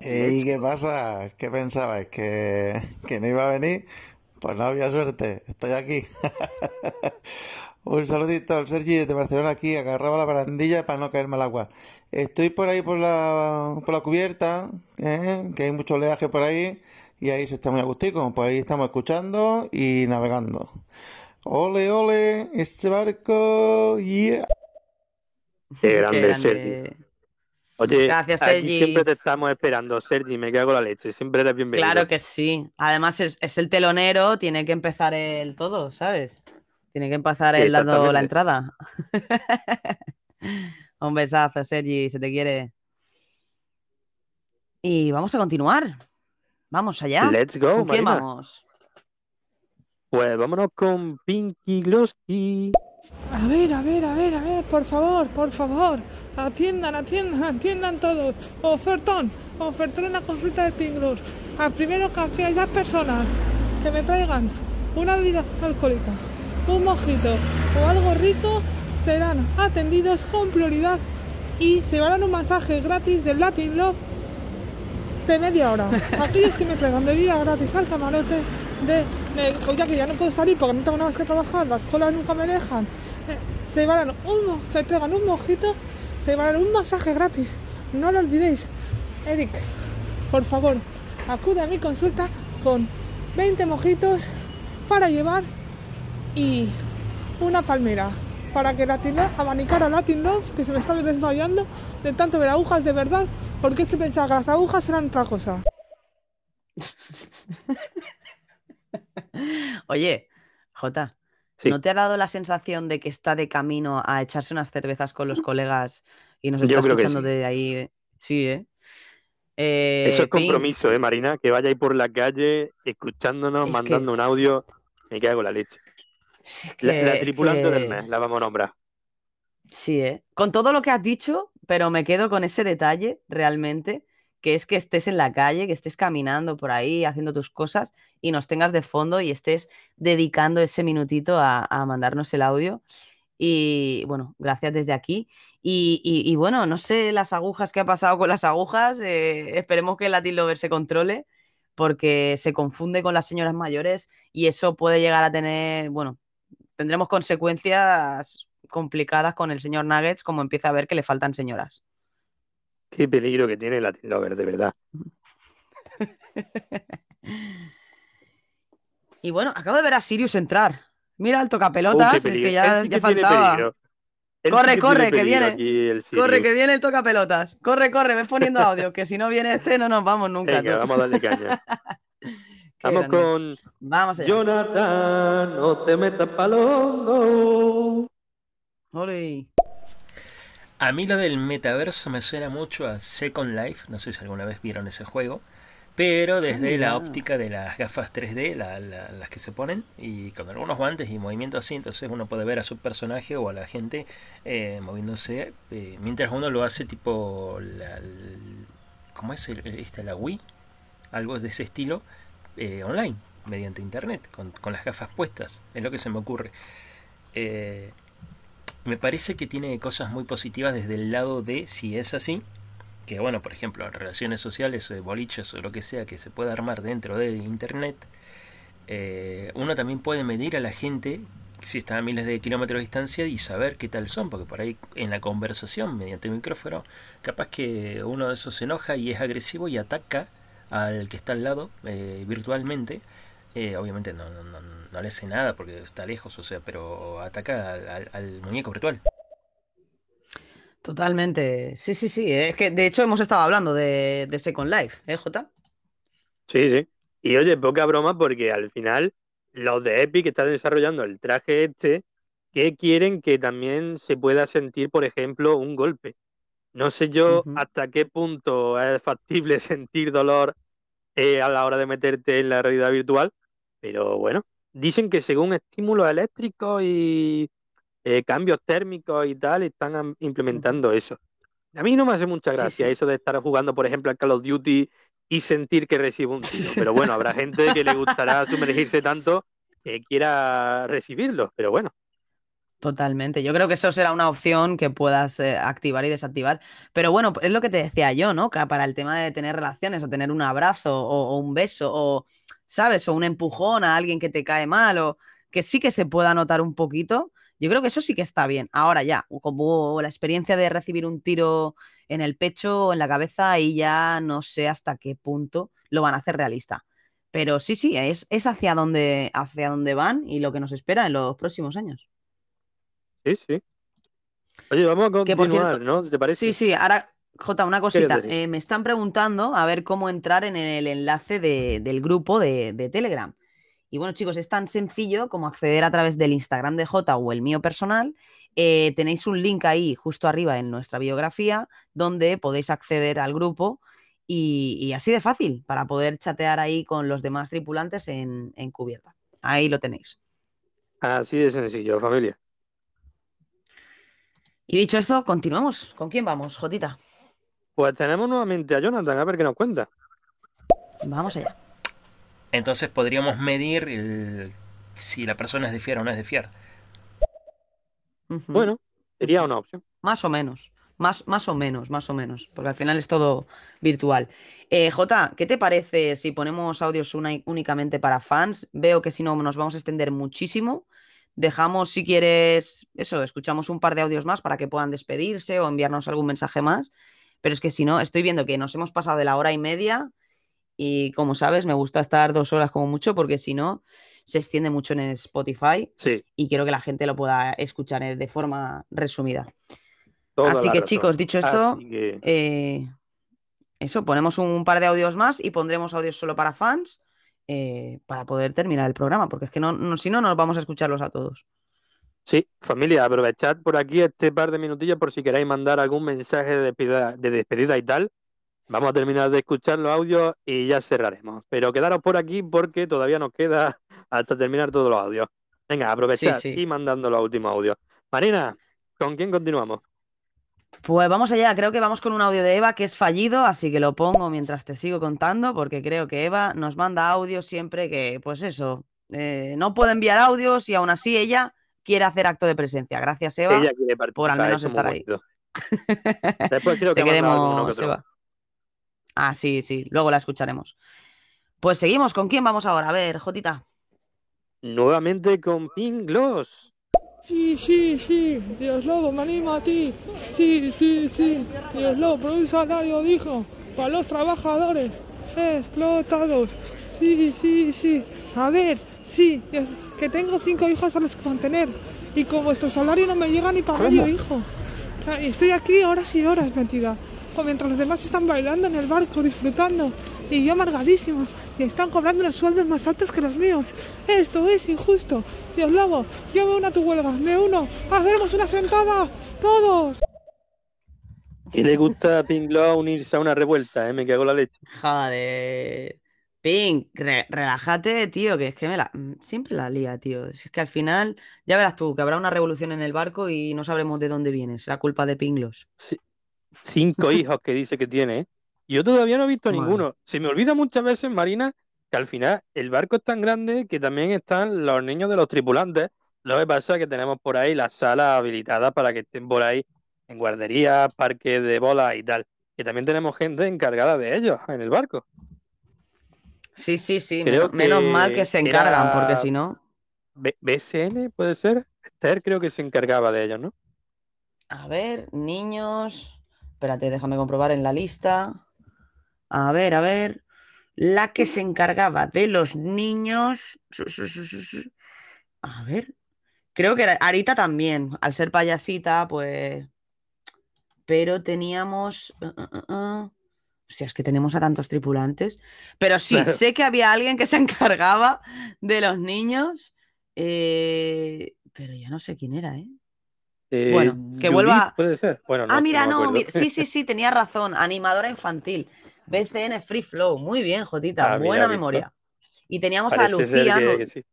¿Y qué pasa? ¿Qué pensabais? ¿Que, que no iba a venir? Pues no había suerte, estoy aquí. Un saludito al Sergi de Barcelona aquí, agarraba la barandilla para no caerme al agua. Estoy por ahí por la, por la cubierta, ¿eh? que hay mucho oleaje por ahí, y ahí se está muy agustico. Por ahí estamos escuchando y navegando. Ole, ole, este barco, yeah. Qué grande, grande. Sergi. Oye, Gracias, aquí Sergi. siempre te estamos esperando, Sergi, me cago en la leche, siempre eres bienvenido. Claro que sí. Además es, es el telonero, tiene que empezar el todo, ¿sabes? Tiene que empezar él dando la entrada. Un besazo, Sergi, se te quiere. Y vamos a continuar. Vamos allá. Let's go, ¿Con Marina. vamos? Pues vámonos con Pinky Glosky. A ver, a ver, a ver, a ver, por favor, por favor. Atiendan, atiendan, atiendan todos. Ofertón, ofertón en la consulta de Pinglur. Al primero que aquellas personas que me traigan una bebida alcohólica, un mojito o algo rico, serán atendidos con prioridad y se dar un masaje gratis del Latin Love de media hora. Aquellos que me traigan bebida gratis al camarote de, de ya que ya no puedo salir porque no tengo nada más que trabajar, las colas nunca me dejan. eh, Se van un, se traigan un mojito, se dar un masaje gratis. No lo olvidéis. Eric, por favor, acude a mi consulta con 20 mojitos para llevar y una palmera para que Latin Love, abanicar a Latin Love, que se me está desmayando de tanto ver agujas de verdad, porque es que pensaba que las agujas eran otra cosa. Oye, Jota, Sí. ¿no te ha dado la sensación de que está de camino a echarse unas cervezas con los colegas y nos está escuchando sí. de ahí? Sí, ¿eh? Eh, Eso es compromiso, ¿eh, Marina? Que vaya ahí por la calle escuchándonos, Es mandando un audio. Me cago en la leche. Que- La, tripulante que- del mes, la vamos a nombrar. Sí, ¿eh? Con todo lo que has dicho, pero me quedo con ese detalle realmente, que es que estés en la calle, que estés caminando por ahí, haciendo tus cosas y nos tengas de fondo y estés dedicando ese minutito a, a mandarnos el audio. Y bueno, gracias desde aquí. Y, y- y bueno, no sé las agujas, qué ha pasado con las agujas. eh, esperemos que el Latin Lover se controle porque se confunde con las señoras mayores y eso puede llegar a tener, bueno, tendremos consecuencias complicadas con el señor Nuggets como empieza a ver que le faltan señoras. Qué peligro que tiene Latin Lover, de verdad. Y bueno, acabo de ver a Sirius entrar. Mira el tocapelotas, es que ya, sí ya que faltaba. sí Corre, que corre, que viene. Corre, que viene el tocapelotas. Corre, corre, ves poniendo audio, que si no viene este no nos vamos nunca. Venga, vamos a darle caña. Vamos grande. con Vamos allá. Jonathan, no te metas palongo. Ole. A mí lo del metaverso me suena mucho a Second Life, no sé si alguna vez vieron ese juego, pero desde Ah, la ya. óptica de las gafas 3D, la- la- las que se ponen, y con algunos guantes y movimientos así, entonces uno puede ver a su personaje o a la gente eh, moviéndose, eh, mientras uno lo hace tipo la, ¿cómo es el- esta, la Wii? Algo de ese estilo, eh, online, mediante internet, con, las gafas puestas, es lo que se me ocurre. Eh, me parece que tiene cosas muy positivas desde el lado de si es así, que bueno, por ejemplo, relaciones sociales, eh, boliches o lo que sea que se pueda armar dentro de internet, uno también puede medir a la gente si está a miles de kilómetros de distancia y saber qué tal son, porque por ahí en la conversación mediante micrófono, capaz que uno de esos se enoja y es agresivo y ataca al que está al lado eh, virtualmente. Eh, obviamente no, no, no, no le hace nada porque está lejos, o sea, pero ataca al, al- al muñeco virtual. Totalmente. Sí, sí, sí. Es que de hecho hemos estado hablando de, de Second Life, ¿eh, Jota? Sí, sí. Y oye, poca broma porque al final los de Epic están desarrollando el traje este que quieren que también se pueda sentir, por ejemplo, un golpe. No sé yo hasta qué punto es factible sentir dolor eh, a la hora de meterte en la realidad virtual, pero bueno, dicen que según estímulos eléctricos y eh, cambios térmicos y tal, están implementando eso. A mí no me hace mucha gracia sí. eso de estar jugando, por ejemplo, al Call of Duty y sentir que recibe un tiro. Pero bueno, habrá gente que le gustará sumergirse tanto que quiera recibirlo. Pero bueno, Totalmente. Yo creo que eso será una opción que puedas eh, activar y desactivar. Pero bueno, es lo que te decía yo, ¿no? Que para el tema de tener relaciones o tener un abrazo o, un beso o, ¿sabes? O un empujón a alguien que te cae mal o que sí que se pueda notar un poquito. Yo creo que eso sí que está bien. Ahora ya, como la experiencia de recibir un tiro en el pecho o en la cabeza, ahí ya no sé hasta qué punto lo van a hacer realista. Pero sí, sí, es, es hacia donde, hacia donde van y lo que nos espera en los próximos años. Sí, sí. Oye, vamos a continuar, cierto, ¿no? ¿Te parece? sí, sí, ahora, Jota, una ¿Qué quieres cosita. Eh, me están preguntando a ver cómo entrar en el enlace de- del grupo de, de Telegram. Y bueno, chicos, es tan sencillo como acceder a través del Instagram de Jota o el mío personal. Eh, tenéis un link ahí justo arriba en nuestra biografía donde podéis acceder al grupo y, y así de fácil para poder chatear ahí con los demás tripulantes en, en cubierta. Ahí lo tenéis. Así de sencillo, familia. Y dicho esto, continuamos. ¿Con quién vamos, Jotita? Pues tenemos nuevamente a Jonathan, a ver qué nos cuenta. Vamos allá. Entonces podríamos medir el- si la persona es de fiar o no es de fiar. Bueno, sería una opción. Más o menos. Más, más o menos, más o menos. Porque al final es todo virtual. Eh, Jota, ¿qué te parece si ponemos audios una- únicamente para fans? Veo que si no nos vamos a extender muchísimo. Dejamos, si quieres, eso, escuchamos un par de audios más para que puedan despedirse o enviarnos algún mensaje más. Pero es que si no, estoy viendo que nos hemos pasado de la hora y media y como sabes, me gusta estar dos horas como mucho porque si no, se extiende mucho en Spotify Sí, y quiero que la gente lo pueda escuchar eh, de forma resumida. toda Así que razón. chicos, dicho esto, que- eh, eso, ponemos un par de audios más y pondremos audios solo para fans eh, para poder terminar el programa, porque es que no, no- si no, nos vamos a escucharlos a todos. Sí, familia, aprovechad por aquí este par de minutillos por si queréis mandar algún mensaje de despedida, de despedida y tal. Vamos a terminar de escuchar los audios y ya cerraremos. Pero quedaros por aquí porque todavía nos queda hasta terminar todos los audios. Venga, aprovechad Sí, sí. y mandando los últimos audios. Marina, ¿con quién continuamos? Pues vamos allá, creo que vamos con un audio de Eva que es fallido, así que lo pongo mientras te sigo contando, porque creo que Eva nos manda audios siempre que, pues eso, eh, no puede enviar audios y aún así ella quiere hacer acto de presencia. Gracias, Eva, Ella por al menos es estar ahí. Después creo que Te que queremos, otro. Eva. Ah, sí, sí, luego la escucharemos. Pues seguimos, ¿con quién vamos ahora? A ver, Jotita. Nuevamente con Pink Gloss. Sí, sí, sí, Dios Lobo, me animo a ti. Sí, sí, sí, Dios Lobo, por un salario dijo, para los trabajadores explotados. Sí, sí, sí. A ver, sí, que tengo cinco hijos a los que mantener. Y con vuestro salario no me llega ni para medio hijo. Estoy aquí horas y horas metida. Mientras los demás están bailando en el barco, disfrutando. Y yo amargadísimo. Y están cobrando unos sueldos más altos que los míos. Esto es injusto. Dios Lobo, yo me uno a tu huelga. Me uno. Hacemos una sentada. Todos. Que le gusta a Pink unirse a una revuelta, ¿eh? Me cago en la leche. Joder. Pink, re- relájate, tío, que es que me la... siempre la lía, tío. Si es que al final, ya verás tú, que habrá una revolución en el barco y no sabremos de dónde viene. Será culpa de Pinglos. Cinco hijos que dice que tiene, ¿eh? Yo todavía no he visto Madre. ninguno. Se me olvida muchas veces, Marina, que al final el barco es tan grande que también están los niños de los tripulantes. Lo que pasa es que tenemos por ahí las salas habilitadas para que estén por ahí en guarderías, parques de bolas y tal. Que también tenemos gente encargada de ellos en el barco. Sí, sí, sí. Creo Menos, menos mal que que se encargan, era- porque si no... B- BSN, ¿puede ser? Esther creo que se encargaba de ellos, ¿no? A ver, niños. Espérate, déjame comprobar en la lista. A ver, a ver. La que se encargaba de los niños. A ver. Creo que era Arita también. Al ser payasita, pues. pero teníamos... uh, uh, uh, uh. Hostia, es que tenemos a tantos tripulantes. Pero sí, Claro. sé que había alguien que se encargaba de los niños, eh, pero ya no sé quién era, ¿eh? Eh, Bueno, que Judith, vuelva- Puede ser. Bueno, no, ah, mira, no, sí, sí, sí, tenía razón. Animadora infantil. BCN Free Flow. Muy bien, Jotita. Ah, mira, buena ¿visto? memoria. Y teníamos a Parece Lucía, que- que sí.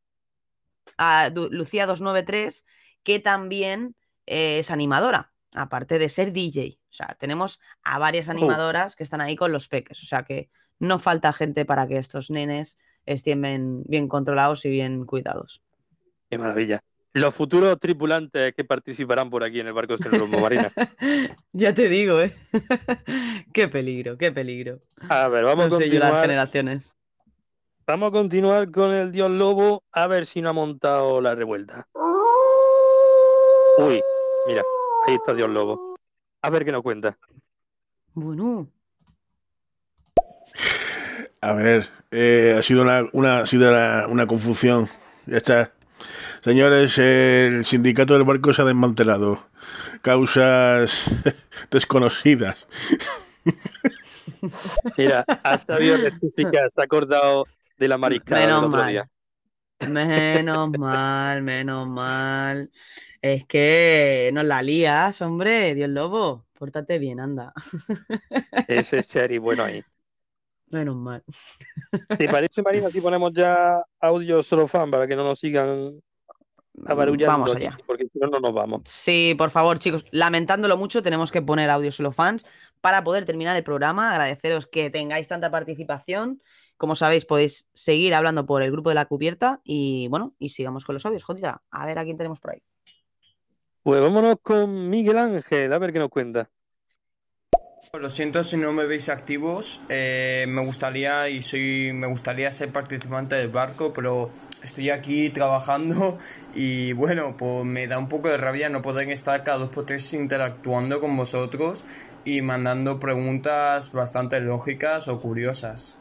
a Lucía 293, que también eh, es animadora, aparte de ser DJ. O sea, tenemos a varias animadoras que están ahí con los peques. O sea que no falta gente para que estos nenes estén bien, bien controlados y bien cuidados. Qué maravilla. Los futuros tripulantes que participarán por aquí en el barco sin rumbo, Marina. Ya te digo, ¿eh? qué peligro, qué peligro. A ver, vamos No a yo las continuar. generaciones. Vamos a continuar con el dios lobo a ver si no ha montado la revuelta. Uy, mira, ahí está dios lobo. A ver qué nos cuenta. Bueno, A ver, eh, ha sido una, una- ha sido una, una confusión. Ya está. Señores, el sindicato del barco se ha desmantelado. Causas desconocidas. Mira, ha sabido rectificar, se ha acordado de la mariscada del Menos otro mal. día. menos mal, menos mal. Es que nos la lías, hombre, Dios lobo. Pórtate bien, anda. Ese Cherry, bueno ahí. Menos mal. ¿Te parece, Marina, si ponemos ya audio solo fan para que no nos sigan Vamos aquí? allá. Porque si no, no nos vamos. Sí, por favor, chicos, lamentándolo mucho, tenemos que poner audio solo fans para poder terminar el programa. Agradeceros que tengáis tanta participación. Como sabéis, podéis seguir hablando por el grupo de la cubierta y bueno, y sigamos con los audios. Jotita, a ver a quién tenemos por ahí. Pues vámonos con Miguel Ángel, a ver qué nos cuenta. Lo siento si no me veis activos. eh, me gustaría y soy me gustaría ser participante del barco, pero estoy aquí trabajando y bueno, pues me da un poco de rabia no poder estar cada dos por tres interactuando con vosotros y mandando preguntas bastante lógicas o curiosas.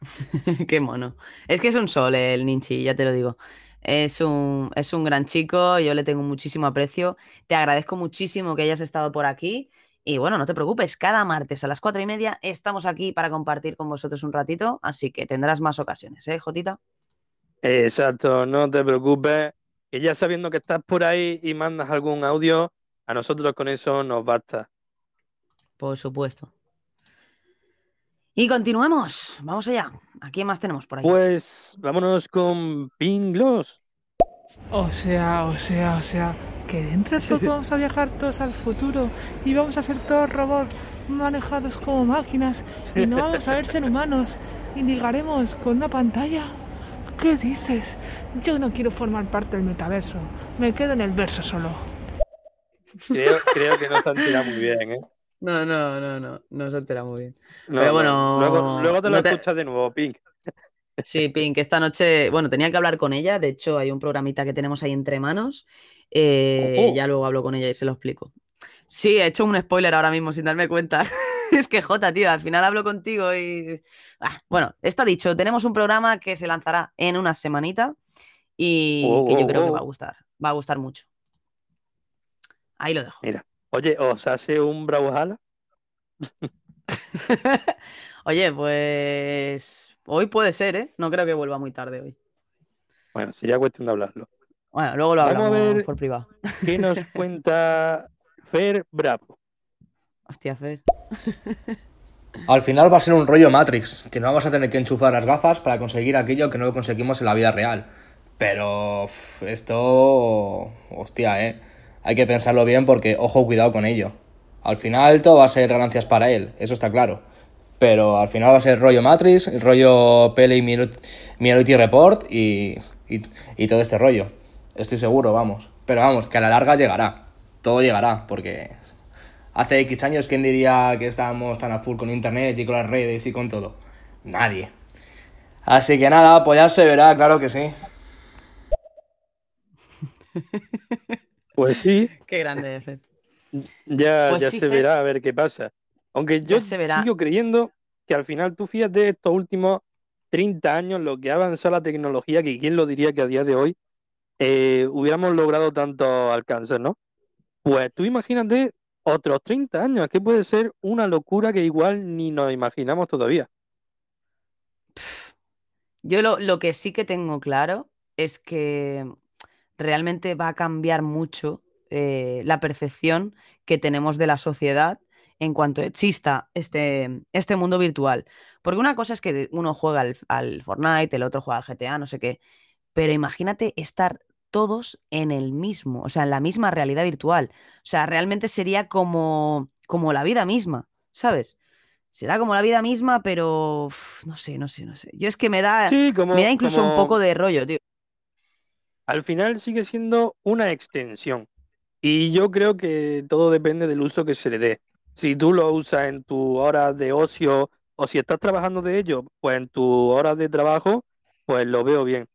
Qué mono. Es que es un sol el Ninchi, ya te lo digo. Es un, es un gran chico, yo le tengo muchísimo aprecio. Te agradezco muchísimo que hayas estado por aquí. Y bueno, no te preocupes, cada martes a las cuatro y media estamos aquí para compartir con vosotros un ratito, así que tendrás más ocasiones, ¿eh, Jotita? Exacto, no te preocupes, que ya sabiendo que estás por ahí y mandas algún audio, a nosotros con eso nos basta. Por supuesto. Y continuamos, vamos allá. ¿A quién más tenemos por ahí? Pues vámonos con Pinglos. O sea, o sea, o sea, que dentro de poco vamos a viajar todos al futuro y vamos a ser todos robots manejados como máquinas y no vamos a ver ser humanos y ligaremos con una pantalla. ¿Qué dices? Yo no quiero formar parte del metaverso, me quedo en el verso solo. Creo, creo que no se han tirado muy bien, ¿eh? No, no, no, no, no se entera muy bien. No, Pero no, bueno, Luego, luego te lo no te- escuchas de nuevo, Pink. Sí, Pink, esta noche, bueno, tenía que hablar con ella, de hecho hay un programita que tenemos ahí entre manos, eh, Oh. ya luego hablo con ella y se lo explico. Sí, he hecho un spoiler ahora mismo sin darme cuenta. Es que Jota, tío, al final hablo contigo y... Ah, bueno, está dicho, tenemos un programa que se lanzará en una semanita y Oh, que yo oh, creo que oh. va a gustar, va a gustar mucho. Ahí lo dejo. Mira, oye, ¿os hace un Brawlhalla? Oye, pues hoy puede ser, ¿eh? No creo que vuelva muy tarde hoy. Bueno, sería cuestión de hablarlo. Bueno, luego lo Vamos a hablamos ver por privado. ¿Qué nos cuenta Fer Bravo? Hostia. Al final va a ser un rollo Matrix, que no vamos a tener que enchufar las gafas para conseguir aquello que no conseguimos en la vida real. Pero esto... Hostia, ¿eh? Hay que pensarlo bien porque, ojo, cuidado con ello. Al final todo va a ser ganancias para él, eso está claro. Pero al final va a ser rollo Matrix, rollo Pele y Minority Report y, y, y todo este rollo. Estoy seguro, vamos. Pero vamos, que a la larga llegará. Todo llegará, porque hace X años, ¿quién diría que estábamos tan a full con internet y con las redes y con todo? Nadie. Así que nada, pues ya se verá, claro que sí. Pues sí, Qué grande, Fer. ya, Pues ya sí, se Fer. verá a ver qué pasa. Aunque yo se verá. sigo creyendo que al final tú fíjate estos últimos 30 años lo que ha avanzado la tecnología, que quién lo diría que a día de hoy eh, hubiéramos logrado tantos alcances, ¿no? Pues tú imagínate otros 30 años. Que puede ser una locura que igual ni nos imaginamos todavía. Yo lo, lo que sí que tengo claro es que realmente va a cambiar mucho eh, la percepción que tenemos de la sociedad en cuanto exista este, este mundo virtual. Porque una cosa es que uno juega al, al Fortnite, el otro juega al GTA, no sé qué, pero imagínate estar todos en el mismo, o sea, en la misma realidad virtual. O sea, realmente sería como, como la vida misma, ¿sabes? Será como la vida misma, pero uf, no sé, no sé, no sé. Yo es que me da, Sí, como, me da incluso un poco de rollo, tío. al final sigue siendo una extensión. Y yo creo que todo depende del uso que se le dé. Si tú lo usas en tu hora de ocio o si estás trabajando de ello, pues en tu hora de trabajo, pues lo veo bien.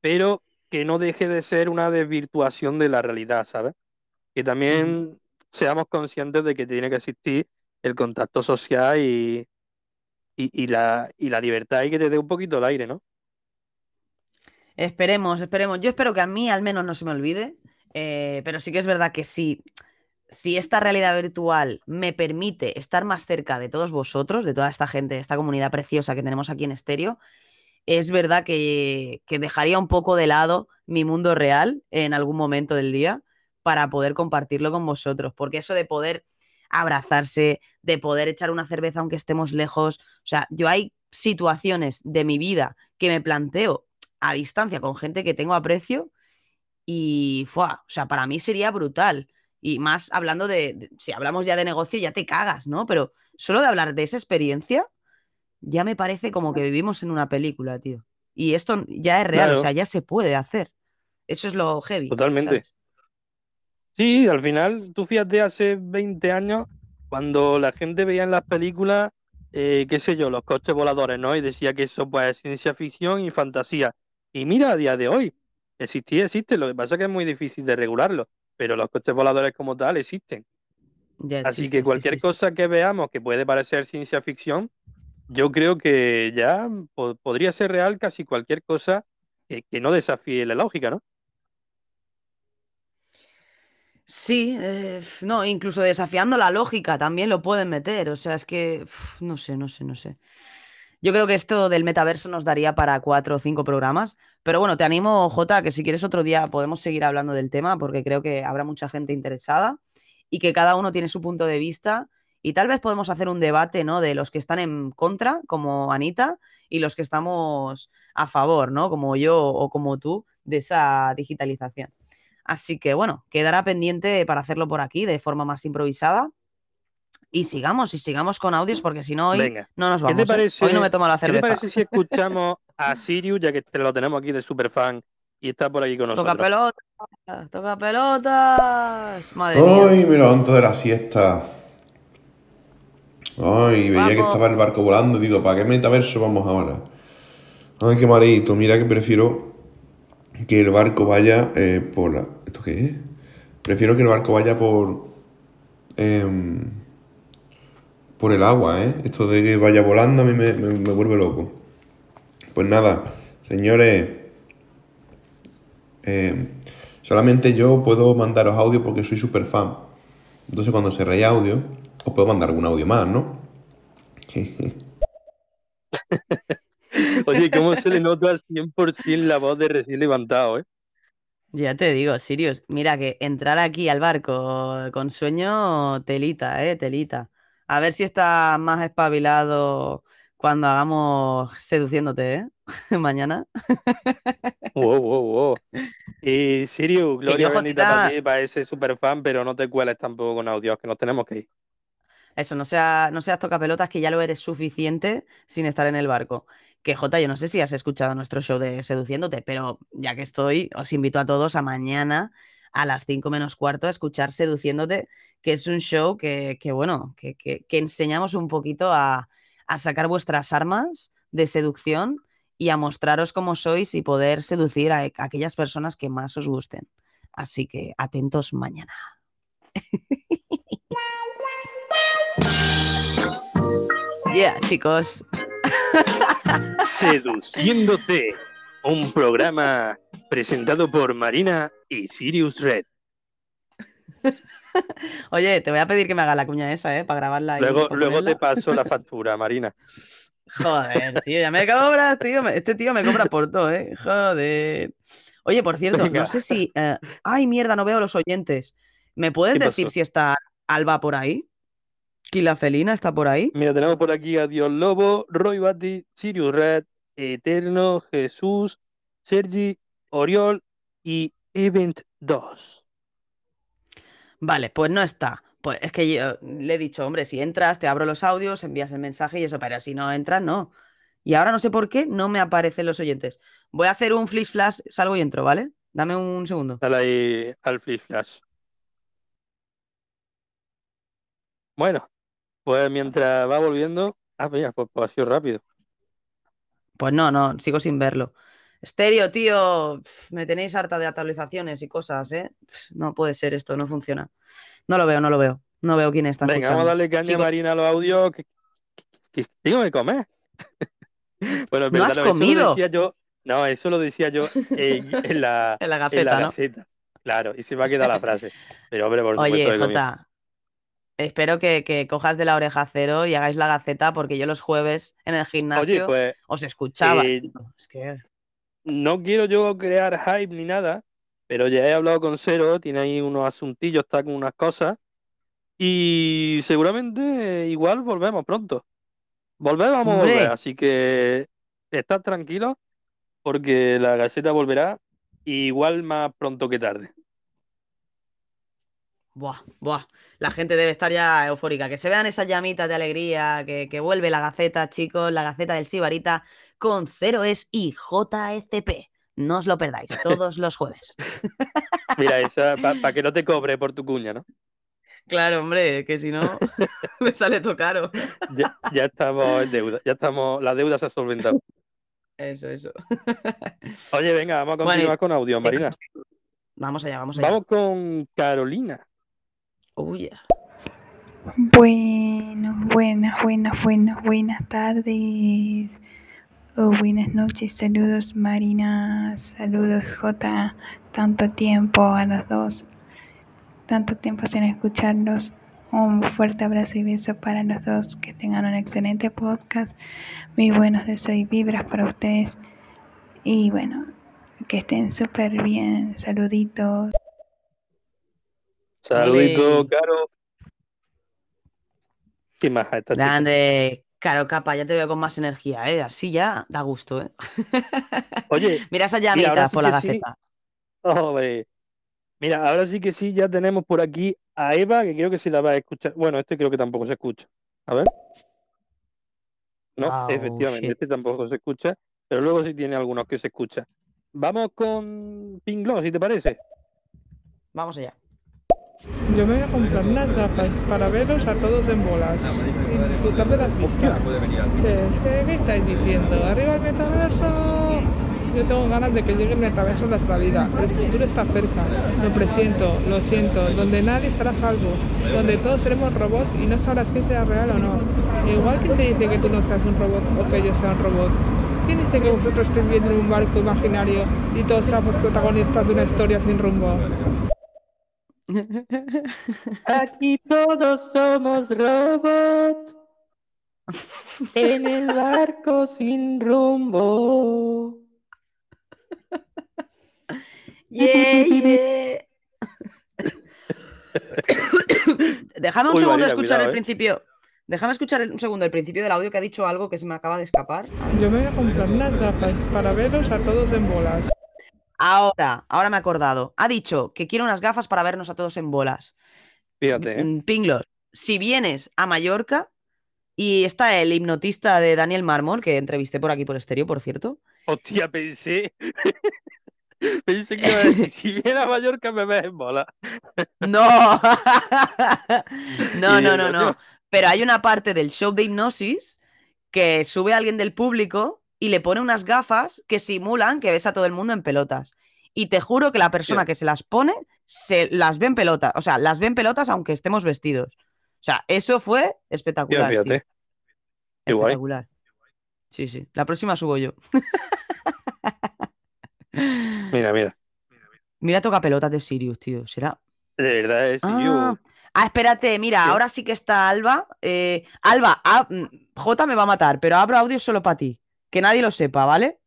Pero que no deje de ser una desvirtuación de la realidad, ¿sabes? Que también seamos conscientes de que tiene que existir el contacto social y, y, y la, y la libertad y que te dé un poquito el aire, ¿no? Esperemos, esperemos. Yo espero que a mí al menos no se me olvide, eh, pero sí que es verdad que si, si esta realidad virtual me permite estar más cerca de todos vosotros, de toda esta gente, de esta comunidad preciosa que tenemos aquí en Estéreo, es verdad que, que dejaría un poco de lado mi mundo real en algún momento del día para poder compartirlo con vosotros, porque eso de poder abrazarse, de poder echar una cerveza aunque estemos lejos, o sea, yo hay situaciones de mi vida que me planteo a distancia con gente que tengo aprecio y, ¡fua! o sea, para mí sería brutal. Y más hablando de, de- si hablamos ya de negocio, ya te cagas, ¿no? Pero solo de hablar de esa experiencia, ya me parece como que vivimos en una película, tío. Y esto ya es real, o sea, ya se puede hacer. Eso es lo heavy. Totalmente. ¿sabes? Sí, al final, tú fíjate, hace 20 años, cuando la gente veía en las películas, eh, qué sé yo, los coches voladores, ¿no? Y decía que eso pues es ciencia ficción y fantasía. Y mira, a día de hoy, existía, existe, lo que pasa es que es muy difícil de regularlo, pero los coches voladores como tal existen. Ya Así que sí, cualquier sí, sí. cosa que veamos que puede parecer ciencia ficción, yo creo que ya po- podría ser real casi cualquier cosa que, no desafíe la lógica, ¿no? Sí, eh, no, incluso desafiando la lógica también lo pueden meter. O sea, es que no sé, no sé, no sé. Yo creo que esto del metaverso nos daría para cuatro o cinco programas. Pero bueno, te animo, Jota, que si quieres otro día podemos seguir hablando del tema, porque creo que habrá mucha gente interesada y que cada uno tiene su punto de vista. Y tal vez podemos hacer un debate, ¿no? De los que están en contra, como Anita, y los que estamos a favor, ¿no? Como yo o como tú, de esa digitalización. Así que bueno, quedará pendiente para hacerlo por aquí de forma más improvisada. Y sigamos, y sigamos con audios, porque si no hoy Venga. no nos ¿Qué te vamos. ¿eh? parece, Hoy no me tomo la ¿qué te cerveza. parece si escuchamos a Sirius, ya que te lo tenemos aquí de superfan y está por aquí con Toca nosotros? pelotas, toca pelotas. Madre mía. Ay, me levanto de la siesta. Ay, veía que estaba el barco volando. Digo, ¿para qué metaverso vamos ahora? Ay, qué mareito. Mira que prefiero que el barco vaya eh, por la... ¿Esto qué es? Prefiero que el barco vaya por... em, por el agua, ¿eh? Esto de que vaya volando a mí me, me- me vuelve loco. Pues nada, señores. eh, solamente yo puedo mandaros audio porque soy súper fan. Entonces cuando cerréis audio, os puedo mandar algún audio más, ¿no? Oye, ¿cómo se le nota 100% la voz de recién levantado, eh? Ya te digo, Sirius, mira que entrar aquí al barco con sueño, telita, eh, telita. A ver si está más espabilado cuando hagamos seduciéndote, ¿eh? Mañana. Wow, wow, wow. Y Sirius, gloria bendita para ti, para ese superfan, pero no te cueles tampoco con audios, que nos tenemos que ir. Eso, no, sea, no seas tocapelotas, que ya lo eres suficiente sin estar en el barco. Que Jota, yo no sé si has escuchado nuestro show de Seduciéndote, pero ya que estoy, os invito a todos a mañana a las 5 menos cuarto a escuchar Seduciéndote, que es un show que, que bueno, que, que- que enseñamos un poquito a, a sacar vuestras armas de seducción y a mostraros cómo sois y poder seducir a, a aquellas personas que más os gusten. Así que atentos mañana. Yeah, chicos. Seduciéndote, un programa presentado por Marina y Sirius Red. Oye, te voy a pedir que me haga la cuña esa, ¿eh? Para grabarla. ahí y Luego, luego te paso la factura, Marina. Joder, tío, ya me cobras, tío. Este tío me cobra por todo, ¿eh? Joder. Oye, por cierto, Venga. no sé si. eh, Ay, mierda, no veo los oyentes. ¿Me puedes ¿Qué decir pasó? si está Alba por ahí? ¿Kila Felina está por ahí? Mira, tenemos por aquí a Dios Lobo, Roy Bati, Sirius Red, Eterno, Jesús, Sergi, Oriol y Event 2. Vale, pues no está. Pues es que yo le he dicho, hombre, si entras, te abro los audios, envías el mensaje y eso, pero si no entras, no. Y ahora no sé por qué no me aparecen los oyentes. Voy a hacer un flash flash, salgo y entro, ¿vale? Dame un segundo. Dale ahí al Flip Flash. Bueno, pues mientras va volviendo. Ah, mira, pues, pues ha sido rápido. Pues no, no, sigo sin verlo. Estéreo, tío, me tenéis harta de actualizaciones y cosas, ¿eh? No puede ser esto, no funciona. No lo veo, no lo veo. No veo quién está Venga, vamos a darle caña a Chicos, Marina a los audios. Que, que- que tengo que comer. Bueno, es ¿No verdad, has no, eso lo decía yo. No, eso lo decía yo en, en la, En la en la gaceta, ¿no? Gaceta. Claro, y se me ha quedado la frase. Pero, hombre, por Oye. Jota, espero que, que cojas de la oreja cero y hagáis la gaceta porque yo los jueves en el Oye, gimnasio pues. os escuchaba. eh. Es que... no quiero yo crear hype ni nada, pero ya he hablado con Cero, tiene ahí unos asuntillos, está con unas cosas, y seguramente igual volvemos pronto. Volver vamos a volver, así que estad tranquilos, porque la Gaceta volverá, igual más pronto que tarde. Buah, buah. La gente debe estar ya eufórica. Que se vean esas llamitas de alegría, que, que vuelve la Gaceta, chicos, la Gaceta del Sibarita con Cero es y JSP. No os lo perdáis, todos los jueves. Mira, esa, para que no te cobre por tu cuña, ¿no? Claro, hombre, que si no, me sale todo caro. Ya, ya estamos en deuda, ya estamos, la deuda se ha solventado. Eso, eso. Oye, venga, vamos a continuar con audio, Marina. Vamos allá, vamos allá. Vamos con Carolina. Oh, yeah. Bueno, buenas, buenas, buenas, buenas tardes. O buenas noches, saludos Marina, saludos J. Tanto tiempo a los dos, tanto tiempo sin escucharlos. Un fuerte abrazo y beso para los dos, que tengan un excelente podcast. Muy buenos deseos y vibras para ustedes. Y bueno, que estén súper bien. Saluditos. Saludito. Caro. ¿Qué más esta? Grande, Caro Capa, ya te veo con más energía, ¿eh? Así ya da gusto, ¿eh? Oye, Mira esas llamitas sí por la sí. Gaceta. Ole. Mira, ahora sí que sí, ya tenemos por aquí a Eva, que creo que sí la va a escuchar. Bueno, este creo que tampoco se escucha. A ver. No, Wow, efectivamente, shit. este tampoco se escucha, pero luego sí tiene algunos que se escuchan. Vamos con Pinglo, si te parece. Vamos allá. Yo me voy a comprar unas gafas para veros a todos en bolas y disfrutar de las vistas. ¿Qué, qué, estáis diciendo? ¡Arriba el metaverso! Yo tengo ganas de que llegue el metaverso en nuestra vida. El futuro está cerca. Lo presiento, lo siento. Donde nadie estará a salvo. Donde todos seremos robots y no sabrás quién sea real o no. Igual que te dice que tú no seas un robot o que yo sea un robot. ¿Quién dice que vosotros estéis viendo en un barco imaginario y todos seamos protagonistas de una historia sin rumbo? Aquí todos somos robots en el barco sin rumbo. Yeah, yeah. Déjame un Uy, segundo Marina, escuchar cuidado, el ¿eh? principio. Déjame escuchar el- un segundo el principio del audio que ha dicho algo que se me acaba de escapar. Yo me voy a comprar unas gafas para veros a todos en bolas. Ahora, ahora me he acordado. Ha dicho que quiere unas gafas para vernos a todos en bolas. Fíjate, ¿eh? Mm, Pinglos, si vienes a Mallorca y está el hipnotista de Daniel Mármol, que entrevisté por aquí por estéreo, por cierto. Hostia, pensé. Pensé que iba a decir, si viene a Mallorca me ves en bola. No, no, no, no, no. Pero hay una parte del show de hipnosis que sube a alguien del público y le pone unas gafas que simulan que ves a todo el mundo en pelotas. Y te juro que la persona que se las pone se las ve en pelotas. O sea, las ve en pelotas aunque estemos vestidos. O sea, eso fue espectacular. tío. guay. Espectacular. Sí, sí. La próxima subo yo. Mira, mira. Mira toca pelotas de Sirius, tío. Será. De verdad, es Ah, ah, espérate, mira, ahora sí que está Alba. Eh, Alba, ah, mm, J me va a matar, pero abro audio solo para ti. Que nadie lo sepa, ¿vale?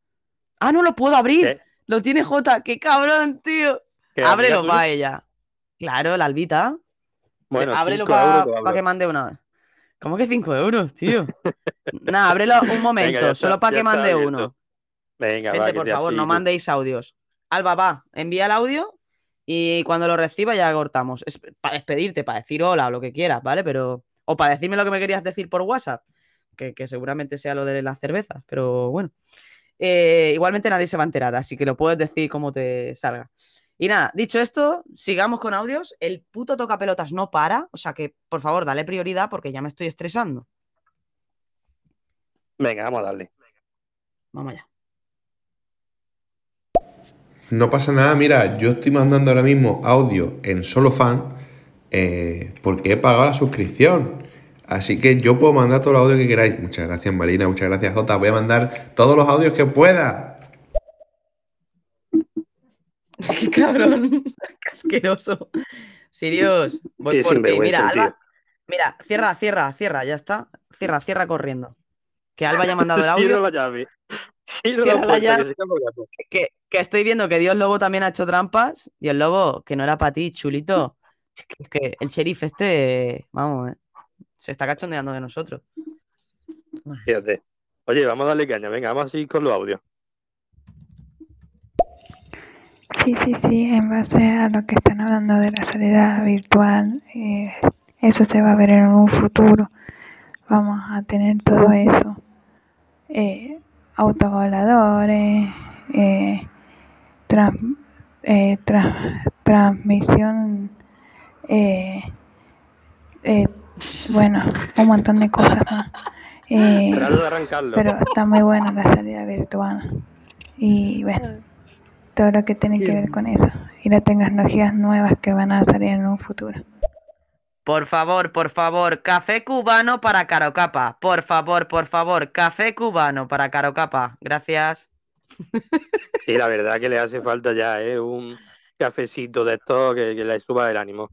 Ah, no lo puedo abrir. Lo tiene J. ¡Qué cabrón, tío! ¿Qué, Ábrelo para ella. Claro, la albita. Bueno, ábrelo cinco euros para que mande una. ¿Cómo que 5 euros, tío? Nada, ábrelo un momento, Venga, solo para que mande abierto. uno. Venga, Gente, va, por favor, así no tú. mandéis audios. Alba, va, envía el audio y cuando lo reciba ya cortamos. Es para despedirte, para decir hola o lo que quieras, ¿vale? Pero. O para decirme lo que me querías decir por WhatsApp. Que, que seguramente sea lo de las cervezas, pero bueno. Eh, igualmente nadie se va a enterar, así que lo puedes decir como te salga. Y nada, dicho esto, sigamos con audios. El puto toca pelotas no para, o sea que por favor dale prioridad porque ya me estoy estresando. Venga, vamos a darle. Vamos allá. No pasa nada, mira, yo estoy mandando ahora mismo audio en solo fan eh, porque he pagado la suscripción. Así que yo puedo mandar todo el audio que queráis. Muchas gracias, Marina. Muchas gracias, Jota. Voy a mandar todos los audios que pueda. Qué cabrón. Qué asqueroso. Sirius, voy Qué por ti. Mira. Alba. Mira, cierra, cierra, cierra, ya está. Cierra, cierra corriendo. Que Alba haya mandado el Cierra audio. la llave. Cierra Cierra la llave. que. Que, estoy viendo que Dios Lobo también ha hecho trampas. Dios Lobo, que no era para ti, chulito. Es que, es que el sheriff este, vamos, eh, se está cachondeando de nosotros. Fíjate. Oye, vamos a darle caña. Venga, vamos así con los audios. Sí, sí, sí, en base a lo que están hablando de la realidad virtual, eh, eso se va a ver en un futuro. Vamos a tener todo eso. Eh, autovoladores, eh, trans- eh, tra- transmisión, eh, eh, bueno, un montón de cosas más. Eh, Trato de arrancarlo. pero está muy buena la realidad virtual. Y bueno, todo lo que tiene que ver con eso. Y las tecnologías nuevas que van a salir en un futuro. Por favor, por favor, café cubano para Carocapa. Por favor, por favor, café cubano para Carocapa. Gracias. Y la verdad que le hace falta ya, ¿eh? Un cafecito de esto que, que le suba el ánimo.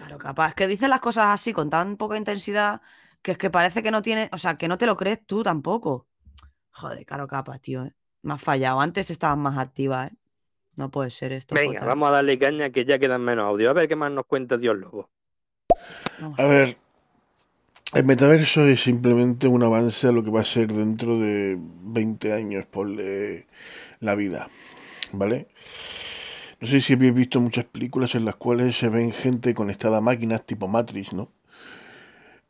Carocapa, es que dice las cosas así con tan poca intensidad que es que parece que no tiene, o sea, que no te lo crees tú tampoco. Joder, Carocapa, tío. eh. Me has fallado. Antes estabas más activa, ¿eh? No puede ser esto. Venga, vamos a darle caña que ya quedan menos audio. A ver qué más nos cuenta Dios Lobo. A ver, el metaverso es simplemente un avance a lo que va a ser dentro de 20 años por la vida, ¿vale? No sé si habéis visto muchas películas en las cuales se ven gente conectada a máquinas tipo Matrix, ¿no?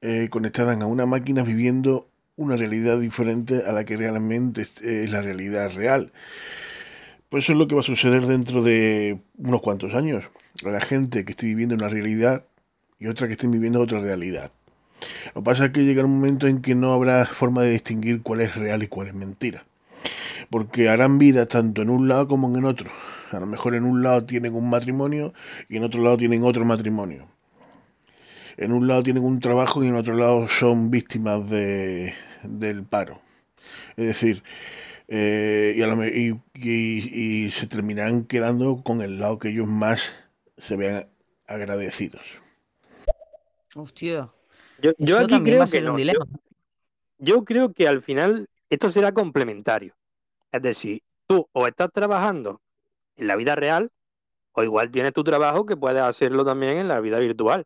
Eh, conectadas a una máquina viviendo una realidad diferente a la que realmente es es la realidad real. Pues eso es lo que va a suceder dentro de unos cuantos años. La gente que esté viviendo una realidad y otra que esté viviendo otra realidad. Lo que pasa es que llegará un momento en que no habrá forma de distinguir cuál es real y cuál es mentira. Porque harán vida tanto en un lado como en otro. A lo mejor en un lado tienen un matrimonio y en otro lado tienen otro matrimonio. En un lado tienen un trabajo y en otro lado son víctimas de, del paro. Es decir, eh, y, a lo me- y- y- y se terminarán quedando con el lado que ellos más se vean agradecidos. Hostia. Yo, yo aquí también creo que no. Yo, dilema. yo creo que al final esto será complementario. Es decir, tú o estás trabajando en la vida real o igual tienes tu trabajo que puedes hacerlo también en la vida virtual.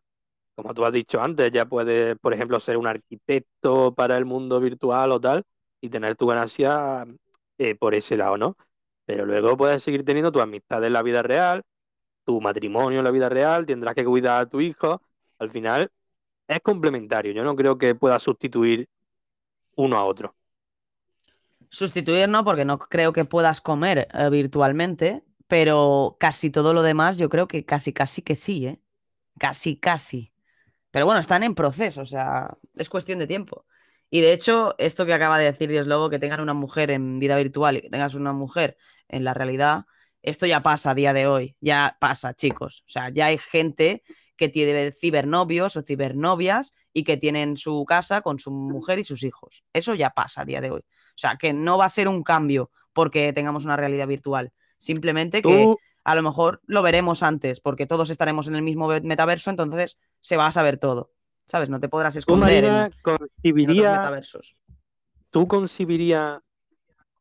Como tú has dicho antes, ya puedes, por ejemplo, ser un arquitecto para el mundo virtual o tal y tener tu ganancia eh, por ese lado, ¿no? Pero luego puedes seguir teniendo tu amistad en la vida real, tu matrimonio en la vida real, tendrás que cuidar a tu hijo. Al final es complementario. Yo no creo que pueda sustituir uno a otro. Sustituir no, porque no creo que puedas comer eh, virtualmente, pero casi todo lo demás yo creo que casi, casi que sí, ¿eh? Casi, casi. Pero bueno, están en proceso, o sea, es cuestión de tiempo. Y de hecho, esto que acaba de decir Dios Lobo, que tengan una mujer en vida virtual y que tengas una mujer en la realidad, esto ya pasa a día de hoy, ya pasa, chicos. O sea, ya hay gente que tiene cibernovios o cibernovias y que tienen su casa con su mujer y sus hijos. Eso ya pasa a día de hoy. O sea, que no va a ser un cambio porque tengamos una realidad virtual. Simplemente que Tú- a lo mejor lo veremos antes, porque todos estaremos en el mismo metaverso, entonces se va a saber todo. ¿Sabes? No te podrás ¿Tú, esconder en, Marina, en otros concibirías, metaversos. tú concibirías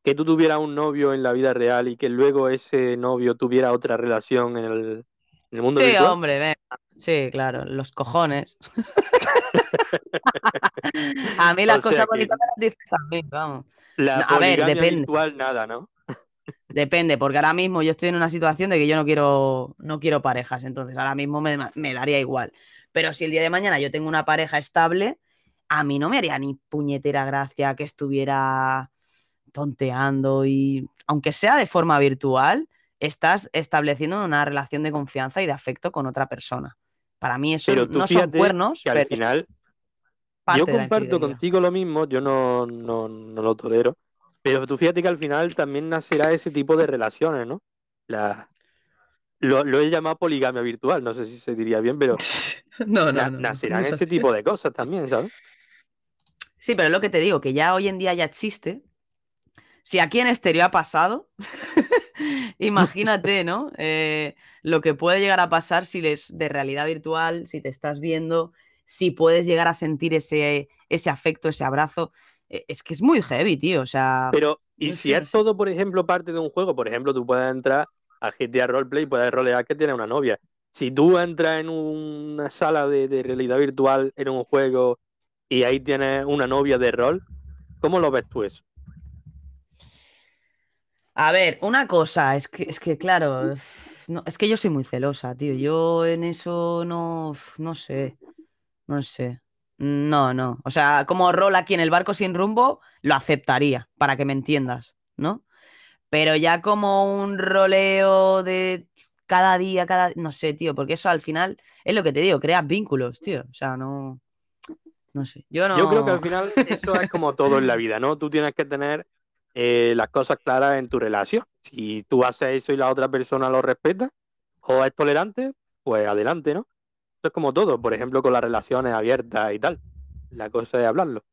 que tú tuvieras un novio en la vida real y que luego ese novio tuviera otra relación en el, en el mundo Sí, virtual? hombre, venga. Sí, claro, los cojones. A mí las O sea cosas que bonitas me las dices a mí, vamos. la No, a ver, depende. virtual nada, ¿no? Depende, porque ahora mismo yo estoy en una situación de que yo no quiero, no quiero parejas, entonces ahora mismo me, me daría igual. Pero si el día de mañana yo tengo una pareja estable, a mí no me haría ni puñetera gracia que estuviera tonteando y, aunque sea de forma virtual, estás estableciendo una relación de confianza y de afecto con otra persona. Para mí eso Pero tú no son cuernos, que al pero final yo comparto contigo lo mismo, yo no, no, no lo tolero, pero tú fíjate que al final también nacerá ese tipo de relaciones, ¿no? La, lo, lo he llamado poligamia virtual, no sé si se diría bien, pero No, no, na- no, no, nacerán no ese tipo de cosas también, ¿sabes? Sí, pero es lo que te digo, que ya hoy en día ya existe. Si aquí en estéreo ha pasado, imagínate, ¿no? Eh, lo que puede llegar a pasar si les de realidad virtual, si te estás viendo, si puedes llegar a sentir ese, ese afecto, ese abrazo. Eh, Es que es muy heavy, tío. O sea, Pero, y no si sé, es todo, por ejemplo, parte de un juego, por ejemplo, tú puedes entrar a GTA Roleplay y puedes rolear que tienes una novia. Si tú entras en una sala de, de realidad virtual en un juego y ahí tienes una novia de rol, ¿cómo lo ves tú eso? A ver, una cosa, es que, es que claro, no, es que yo soy muy celosa, tío. Yo en eso no, no sé, no sé. No, no. O sea, como rol aquí en el barco sin rumbo, lo aceptaría, para que me entiendas, ¿no? Pero ya como un roleo de cada día, cada... No sé, tío, porque eso al final es lo que te digo, creas vínculos, tío. O sea, no... No sé. Yo no... Yo creo que al final eso es como todo en la vida, ¿no? Tú tienes que tener eh, las cosas claras en tu relación. Si tú haces eso y la otra persona lo respeta o es tolerante, pues adelante, ¿no? Es como todo, por ejemplo, con las relaciones abiertas y tal. La cosa es hablarlo.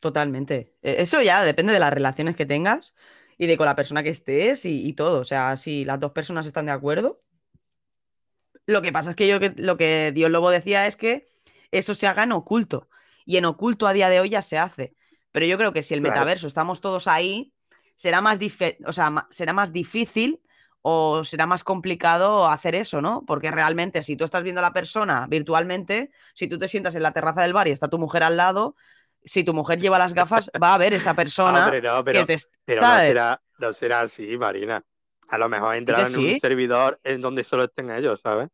Totalmente. Eh, Eso ya depende de las relaciones que tengas y de con la persona que estés y, y todo. O sea, si las dos personas están de acuerdo. Lo que pasa es que yo que- lo que Dios Lobo decía es que eso se haga en oculto. Y en oculto a día de hoy ya se hace. Pero yo creo que si el Claro. metaverso estamos todos ahí, será más, o sea, será más difícil o será más complicado hacer eso, ¿no? Porque realmente si tú estás viendo a la persona virtualmente, si tú te sientas en la terraza del bar y está tu mujer al lado, si tu mujer lleva las gafas, va a ver esa persona Hombre, no, pero, que te... pero no será, no será así, Marina. A lo mejor entrarán en sí? un servidor en donde solo estén ellos, ¿sabes?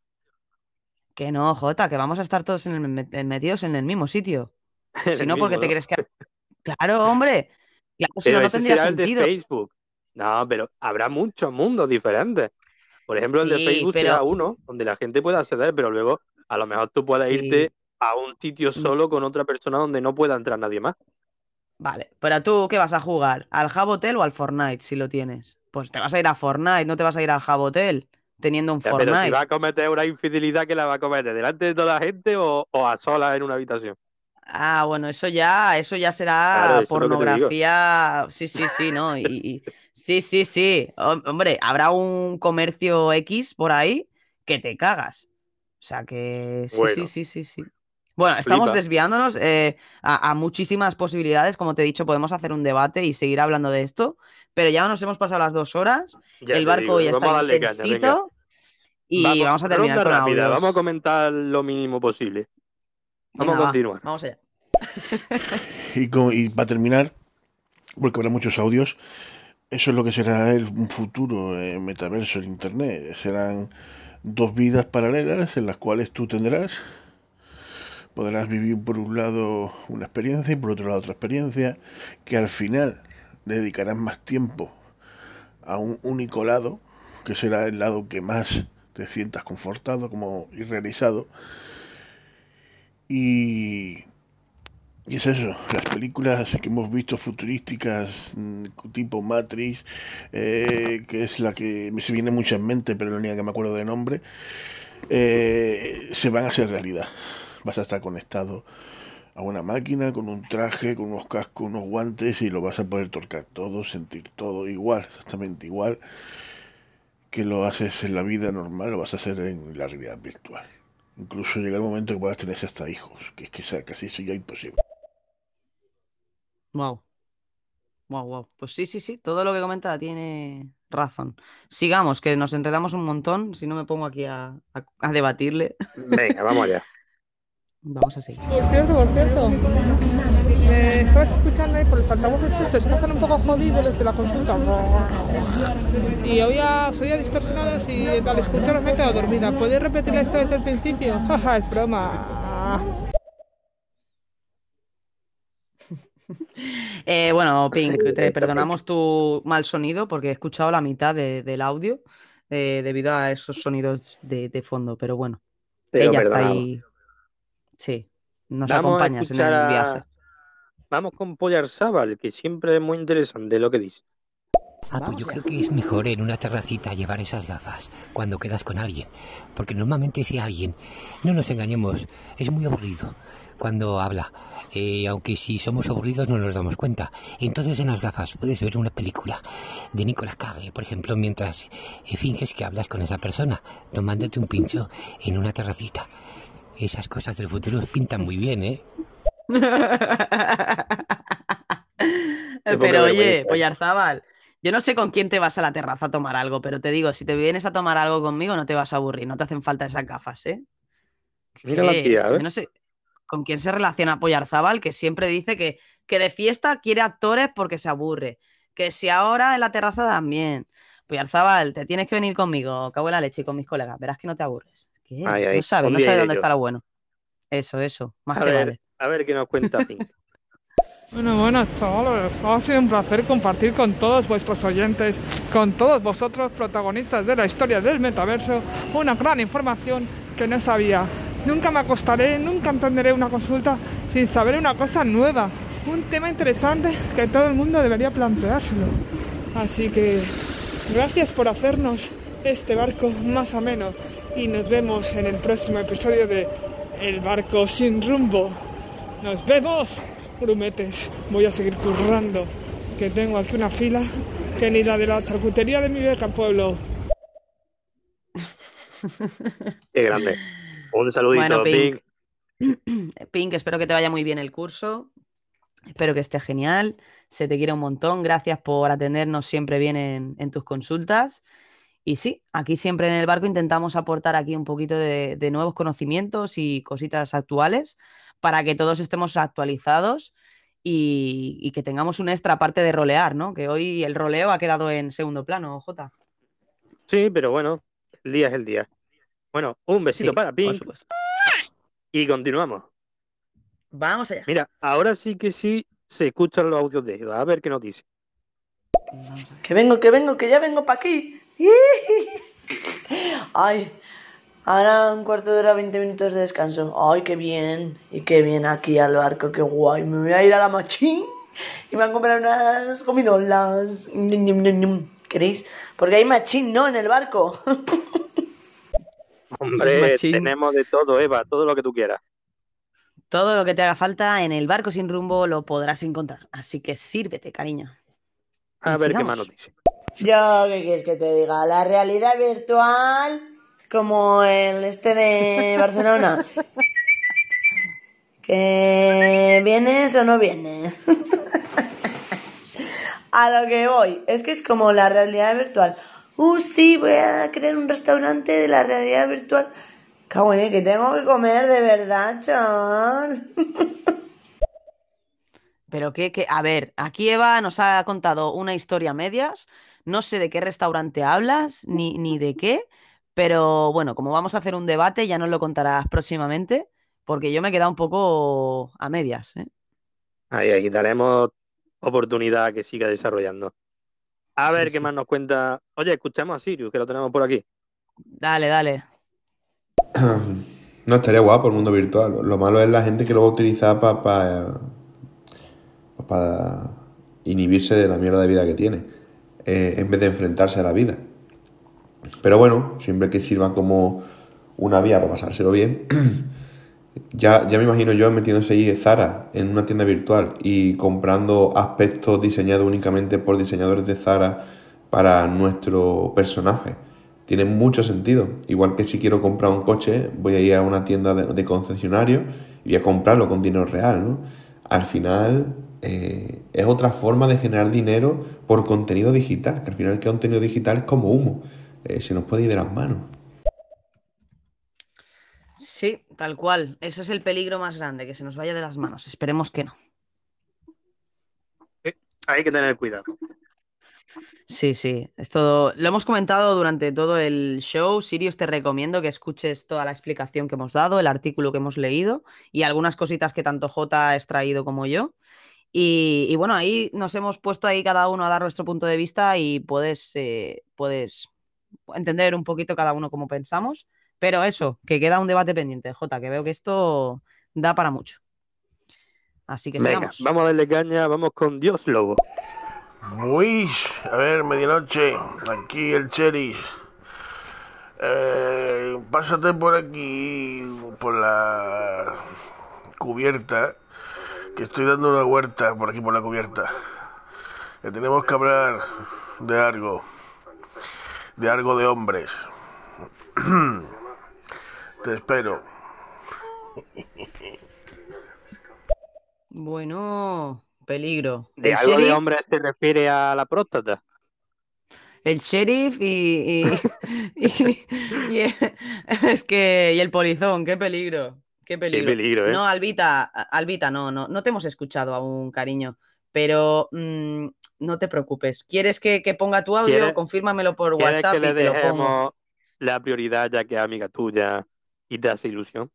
Que no, Jota, que vamos a estar todos en el met- metidos en el mismo sitio. Si no, ¿por qué mismo, te crees que...? Claro, hombre. Claro, si Pero no, no tendría será el de sentido. Facebook. No, pero habrá muchos mundos diferentes. Por ejemplo, el de Facebook pero- será uno donde la gente pueda acceder, pero luego a lo mejor tú puedes Sí. irte a un sitio solo con otra persona donde no pueda entrar nadie más. Vale, pero tú, ¿qué vas a jugar? ¿Al Jabotel o al Fortnite si lo tienes? Pues te vas a ir a Fortnite, no te vas a ir al Jabotel teniendo un Ya, pero si Fortnite. va a cometer una infidelidad, que la va a cometer? ¿Delante de toda la gente o, o a solas en una habitación? Ah, bueno, eso ya, eso ya será Claro, eso pornografía. Sí, sí, sí, ¿no? Y, y- sí, sí, sí. Hom- Hombre, habrá un comercio X por ahí que te cagas. O sea que sí, Bueno. sí, sí, sí, sí. Bueno, estamos Flipa. desviándonos eh, a, a muchísimas posibilidades. Como te he dicho, podemos hacer un debate y seguir hablando de esto, pero ya nos hemos pasado las dos horas. Ya el barco digo, ya está intensito y vamos, a terminar ronda con rápida, audios. vamos a comentar lo mínimo posible. Vamos Venga, a va, continuar. vamos allá. Y, y para terminar, porque habrá muchos audios, eso es lo que será el, futuro eh, metaverso en Internet. Serán dos vidas paralelas en las cuales tú tendrás, podrás vivir por un lado una experiencia y por otro lado otra experiencia, que al final dedicarás más tiempo a un único lado, que será el lado que más te sientas confortado como y realizado. Y, y es eso, las películas que hemos visto futurísticas, mm, tipo Matrix, eh, que es la que me se viene mucho en mente, pero la única que me acuerdo de nombre, eh, se van a hacer realidad. Vas a estar conectado a una máquina con un traje, con unos cascos, unos guantes y lo vas a poder tocar todo, sentir todo igual, exactamente igual que lo haces en la vida normal, lo vas a hacer en la realidad virtual. Incluso llega el momento que puedas tener hasta hijos, que es que casi eso ya imposible. Wow. Wow, wow. Pues sí, sí, sí. Todo lo que comenta tiene razón. Sigamos, que nos enredamos un montón. Si no me pongo aquí a, a- a debatirle. Venga, vamos allá. Vamos a seguir. Por cierto, por cierto, me estabas escuchando ahí por los altavoces estos que hacen un poco jodidos los de la consulta. Y oía, se oía distorsionados y al escucharos me he quedado dormida. ¿Podéis repetirla esta vez al principio? Jaja, es broma. Eh, bueno, Pink, te perdonamos tu mal sonido porque he escuchado la mitad de- del audio eh, debido a esos sonidos de, de fondo, pero bueno, Te ella está ahí. Sí, nos Vamos a acompañas en el a- viaje. Vamos con Pollar Sábal, que siempre es muy interesante lo que dice. Ah, pues yo creo que es mejor en una terracita llevar esas gafas cuando quedas con alguien. Porque normalmente ese alguien, no nos engañemos, es muy aburrido cuando habla. Eh, aunque si somos aburridos no nos damos cuenta. Entonces en las gafas puedes ver una película de Nicolas Cage, por ejemplo, mientras eh, finges que hablas con esa persona, tomándote un pincho en una terracita. Esas cosas del futuro pintan muy bien, ¿eh? Pero oye. Pollarzábal, yo no sé con quién te vas a la terraza a tomar algo, pero te digo, si te vienes a tomar algo conmigo no te vas a aburrir, no te hacen falta esas gafas, ¿eh? Mira la tía, yo ¿eh? no sé con quién se relaciona Pollarzábal, que siempre dice que, que de fiesta quiere actores porque se aburre, que si ahora en la terraza también. Pollarzábal, te tienes que venir conmigo, cago en la leche y con mis colegas, verás que no te aburres. ¿Qué? Ay, ay, no sabes, no sabes dónde yo. está lo bueno. Eso, eso, más A te ver, vale. a ver qué nos cuenta Pink. Bueno, bueno, chavales, ha sido un placer compartir con todos vuestros oyentes, con todos vosotros, protagonistas de la historia del metaverso, una gran información que no sabía. Nunca me acostaré, nunca entenderé una consulta sin saber una cosa nueva, un tema interesante que todo el mundo debería planteárselo. Así que gracias por hacernos este barco más ameno y nos vemos en el próximo episodio de El barco sin rumbo. Nos vemos, grumetes. Voy a seguir currando, que tengo aquí una fila que ni la de la charcutería de mi beca pueblo. Qué grande. Un saludito, Bueno, Pink. Pink. Pink, espero que te vaya muy bien el curso. Espero que esté genial. Se te quiere un montón. Gracias por atendernos siempre bien en, en tus consultas. Y sí, aquí siempre en el barco intentamos aportar aquí un poquito de, de nuevos conocimientos y cositas actuales para que todos estemos actualizados y, y que tengamos un extra aparte de rolear, ¿no? Que hoy el roleo ha quedado en segundo plano, Jota. Sí, pero bueno, el día es el día. Bueno, un besito Sí, para Pink. Y continuamos. Vamos allá. Mira, ahora sí que sí se escuchan los audios de Eva. A ver qué nos dice. Que vengo, que vengo, que ya vengo para aquí. Ay, ahora un cuarto de hora, 20 minutos de descanso. Ay, qué bien. Y qué bien aquí al barco, qué guay. Me voy a ir a la machín y me voy a comprar unas gominolas. ¿Queréis? Porque hay machín, ¿no? En el barco. Hombre, tenemos de todo, Eva, todo lo que tú quieras. Todo lo que te haga falta en el barco sin rumbo lo podrás encontrar. Así que sírvete, cariño. A Y ver qué más dice. Yo, ¿qué quieres que te diga? La realidad virtual, como el este de Barcelona. ¿Que vienes o no vienes? a lo que voy, es que es como la realidad virtual. Uh, sí, voy a crear un restaurante de la realidad virtual. Cago en, que tengo que comer de verdad, chaval. Pero que, que, a ver, aquí Eva nos ha contado una historia a medias. No sé de qué restaurante hablas, ni, ni de qué, pero bueno, como vamos a hacer un debate, ya nos lo contarás próximamente, porque yo me he quedado un poco a medias. ¿eh? Ahí, ahí daremos oportunidad a que siga desarrollando. A Sí, ver qué sí. más nos cuenta. Oye, escuchamos a Sirius, que lo tenemos por aquí. Dale, dale. No estaría guapo el mundo virtual. Lo malo es la gente que lo va a utilizar para para inhibirse de la mierda de vida que tiene, eh, en vez de enfrentarse a la vida. Pero bueno, siempre que sirva como una vía para pasárselo bien, ya, ya me imagino yo metiéndose ahí Zara en una tienda virtual y comprando aspectos diseñados únicamente por diseñadores de Zara para nuestro personaje. Tiene mucho sentido. Igual que si quiero comprar un coche, voy a ir a una tienda de, de concesionario y voy a comprarlo con dinero real, ¿no? Al final eh, es otra forma de generar dinero por contenido digital, que al final el contenido digital es como humo, eh, se nos puede ir de las manos. Sí, tal cual. Eso es el peligro más grande, que se nos vaya de las manos. Esperemos que no. Hay que tener cuidado. Sí, sí. Esto lo hemos comentado durante todo el show. Sirius, te recomiendo que escuches toda la explicación que hemos dado, el artículo que hemos leído y algunas cositas que tanto J ha extraído como yo. Y, y bueno, ahí nos hemos puesto ahí cada uno a dar nuestro punto de vista y puedes, eh, puedes entender un poquito cada uno cómo pensamos. Pero eso, que queda un debate pendiente, J, que veo que esto da para mucho. Así que Venga, sigamos. vamos a darle caña, vamos con Dios Lobo. Muy, a ver, medianoche, aquí el Cheris. Eh, pásate por aquí, por la cubierta, que estoy dando una huerta por aquí por la cubierta. Que tenemos que hablar de algo, de algo de hombres. Te espero. Bueno, peligro. De El algo de hombre se refiere a la próstata. El sheriff y, y, y- y- es que y el polizón, qué peligro, qué peligro. peligro, ¿eh? No, Albita, Albita, no, no, no te hemos escuchado aún, cariño. Pero mm, no te preocupes. ¿Quieres que, que ponga tu audio? ¿Quieres- Confírmamelo por ¿Quieres WhatsApp que le y te lo pongo. dejemos la prioridad ya que es amiga tuya y te hace ilusión?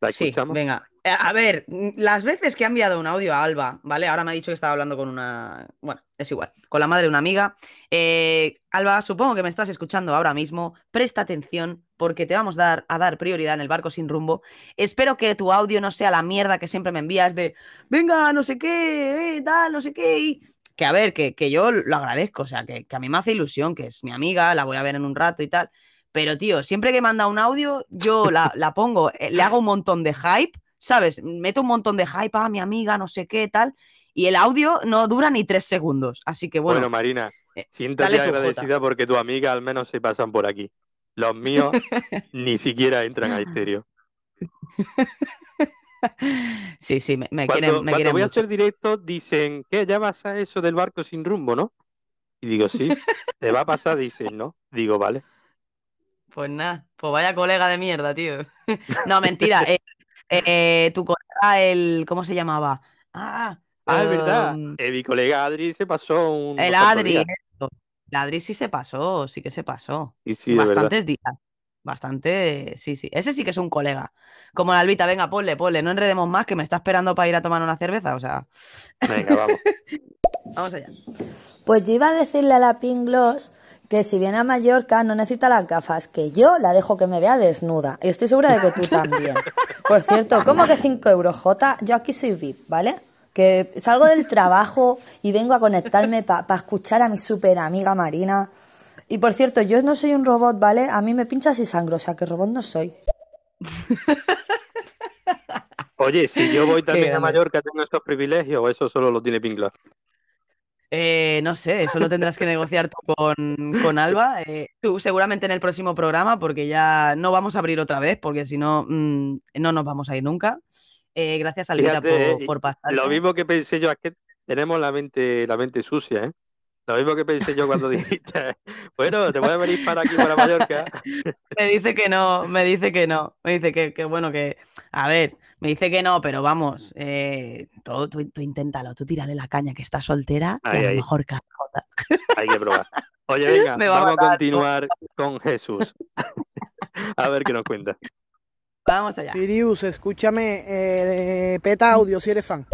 ¿La Sí, venga. Eh, A ver, las veces que ha enviado un audio a Alba, ¿vale? Ahora me ha dicho que estaba hablando con una. Bueno, es igual. Con la madre de una amiga. Eh, Alba, supongo que me estás escuchando ahora mismo. Presta atención porque te vamos a dar, a dar prioridad en el barco sin rumbo. Espero que tu audio no sea la mierda que siempre me envías de. Venga, no sé qué, eh, tal, no sé qué. y-". Que a ver, que, que yo lo agradezco. O sea, que, que a mí me hace ilusión, que es mi amiga, la voy a ver en un rato y tal. Pero, tío, siempre que manda un audio, yo la, la pongo, eh, le hago un montón de hype, ¿sabes? Meto un montón de hype a mi amiga, no sé qué, tal. Y el audio no dura ni tres segundos. Así que Bueno, bueno. Marina, eh, siéntate tú, agradecida porque tus amigas al menos se pasan por aquí. Los míos ni siquiera entran a estéreo. Sí, sí, me, me Cuando, quieren, me cuando quieren voy a hacer directo dicen, ¿qué? ¿Ya vas a eso del barco sin rumbo, no? Y digo, sí, te va a pasar, dicen, ¿no? Digo, vale. Pues nada, pues vaya colega de mierda, tío. No, mentira. eh, eh, tu colega, el. ¿Cómo se llamaba? Ah, Ah, es verdad. em, Eh, mi colega Adri se pasó un el Adri. El Adri sí se pasó, sí que se pasó. Y sí. Bastantes días. Bastante, sí, sí. Ese sí que es un colega. Como la Albita, venga, ponle, ponle, no enredemos más, que me está esperando para ir a tomar una cerveza. O sea, Venga, vamos. vamos allá. Pues yo iba a decirle a la Pink Gloss que si viene a Mallorca no necesita las gafas, que yo la dejo que me vea desnuda. Y estoy segura de que tú también. Por cierto, ¿cómo que 5 euros, Jota? Yo aquí soy VIP, ¿vale? Que salgo del trabajo y vengo a conectarme para escuchar a mi super amiga Marina. Y por cierto, yo no soy un robot, ¿vale? A mí me pinchas y sangro, o sea que robot no soy. Oye, si yo voy también a. Mallorca, ¿tengo esos privilegios o eso solo lo tiene Pingla? Eh, no sé, eso lo tendrás que negociar tú con, con Alba. eh, tú seguramente en el próximo programa, porque ya no vamos a abrir otra vez, porque si no, mm, no nos vamos a ir nunca. Eh, gracias, Albita, Fíjate, por, eh, por pasarte. Lo mismo que pensé yo, es que tenemos la mente, la mente sucia, ¿eh? Lo mismo que pensé yo cuando dijiste, bueno, te voy a venir para aquí, para Mallorca. Me dice que no, me dice que no, me dice que, que bueno, que, a ver, me dice que no, pero vamos, eh, tú, tú, tú inténtalo, tú tírale la caña que está soltera y Ahí, a lo mejor cae. Hay que probar. Oye, venga, va vamos a matar, continuar con Jesús. A ver qué nos cuenta. Vamos allá. Sirius, escúchame, eh, peta audio si eres fan.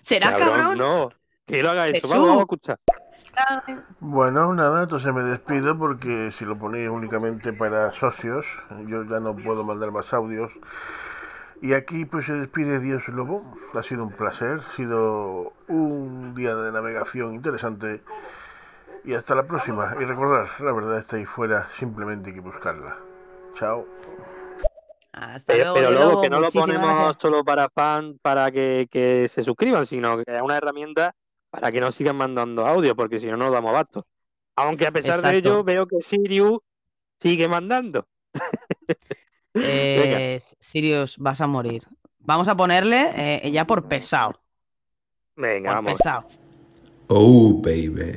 ¿Será cabrón? No, que lo haga eso. Jesús. Vamos, vamos a escuchar. Bueno, nada, entonces me despido porque si lo ponéis únicamente para socios, yo ya no puedo mandar más audios. Y aquí pues se despide Dios Lobo. Ha sido un placer, ha sido un día de navegación interesante. Y hasta la próxima. Y recordad, la verdad está ahí fuera, simplemente hay que buscarla. Chao. Hasta Pero, luego, pero luego que no lo ponemos gracias. solo para fans, para que, que se suscriban, sino que es una herramienta para que nos sigan mandando audio, porque si no, no nos damos abasto. Aunque a pesar de ello veo que Sirius sigue mandando. Eh, Sirius, vas a morir. Vamos a ponerle eh, ya por pesado. Venga, Por vamos. pesado. Oh, baby.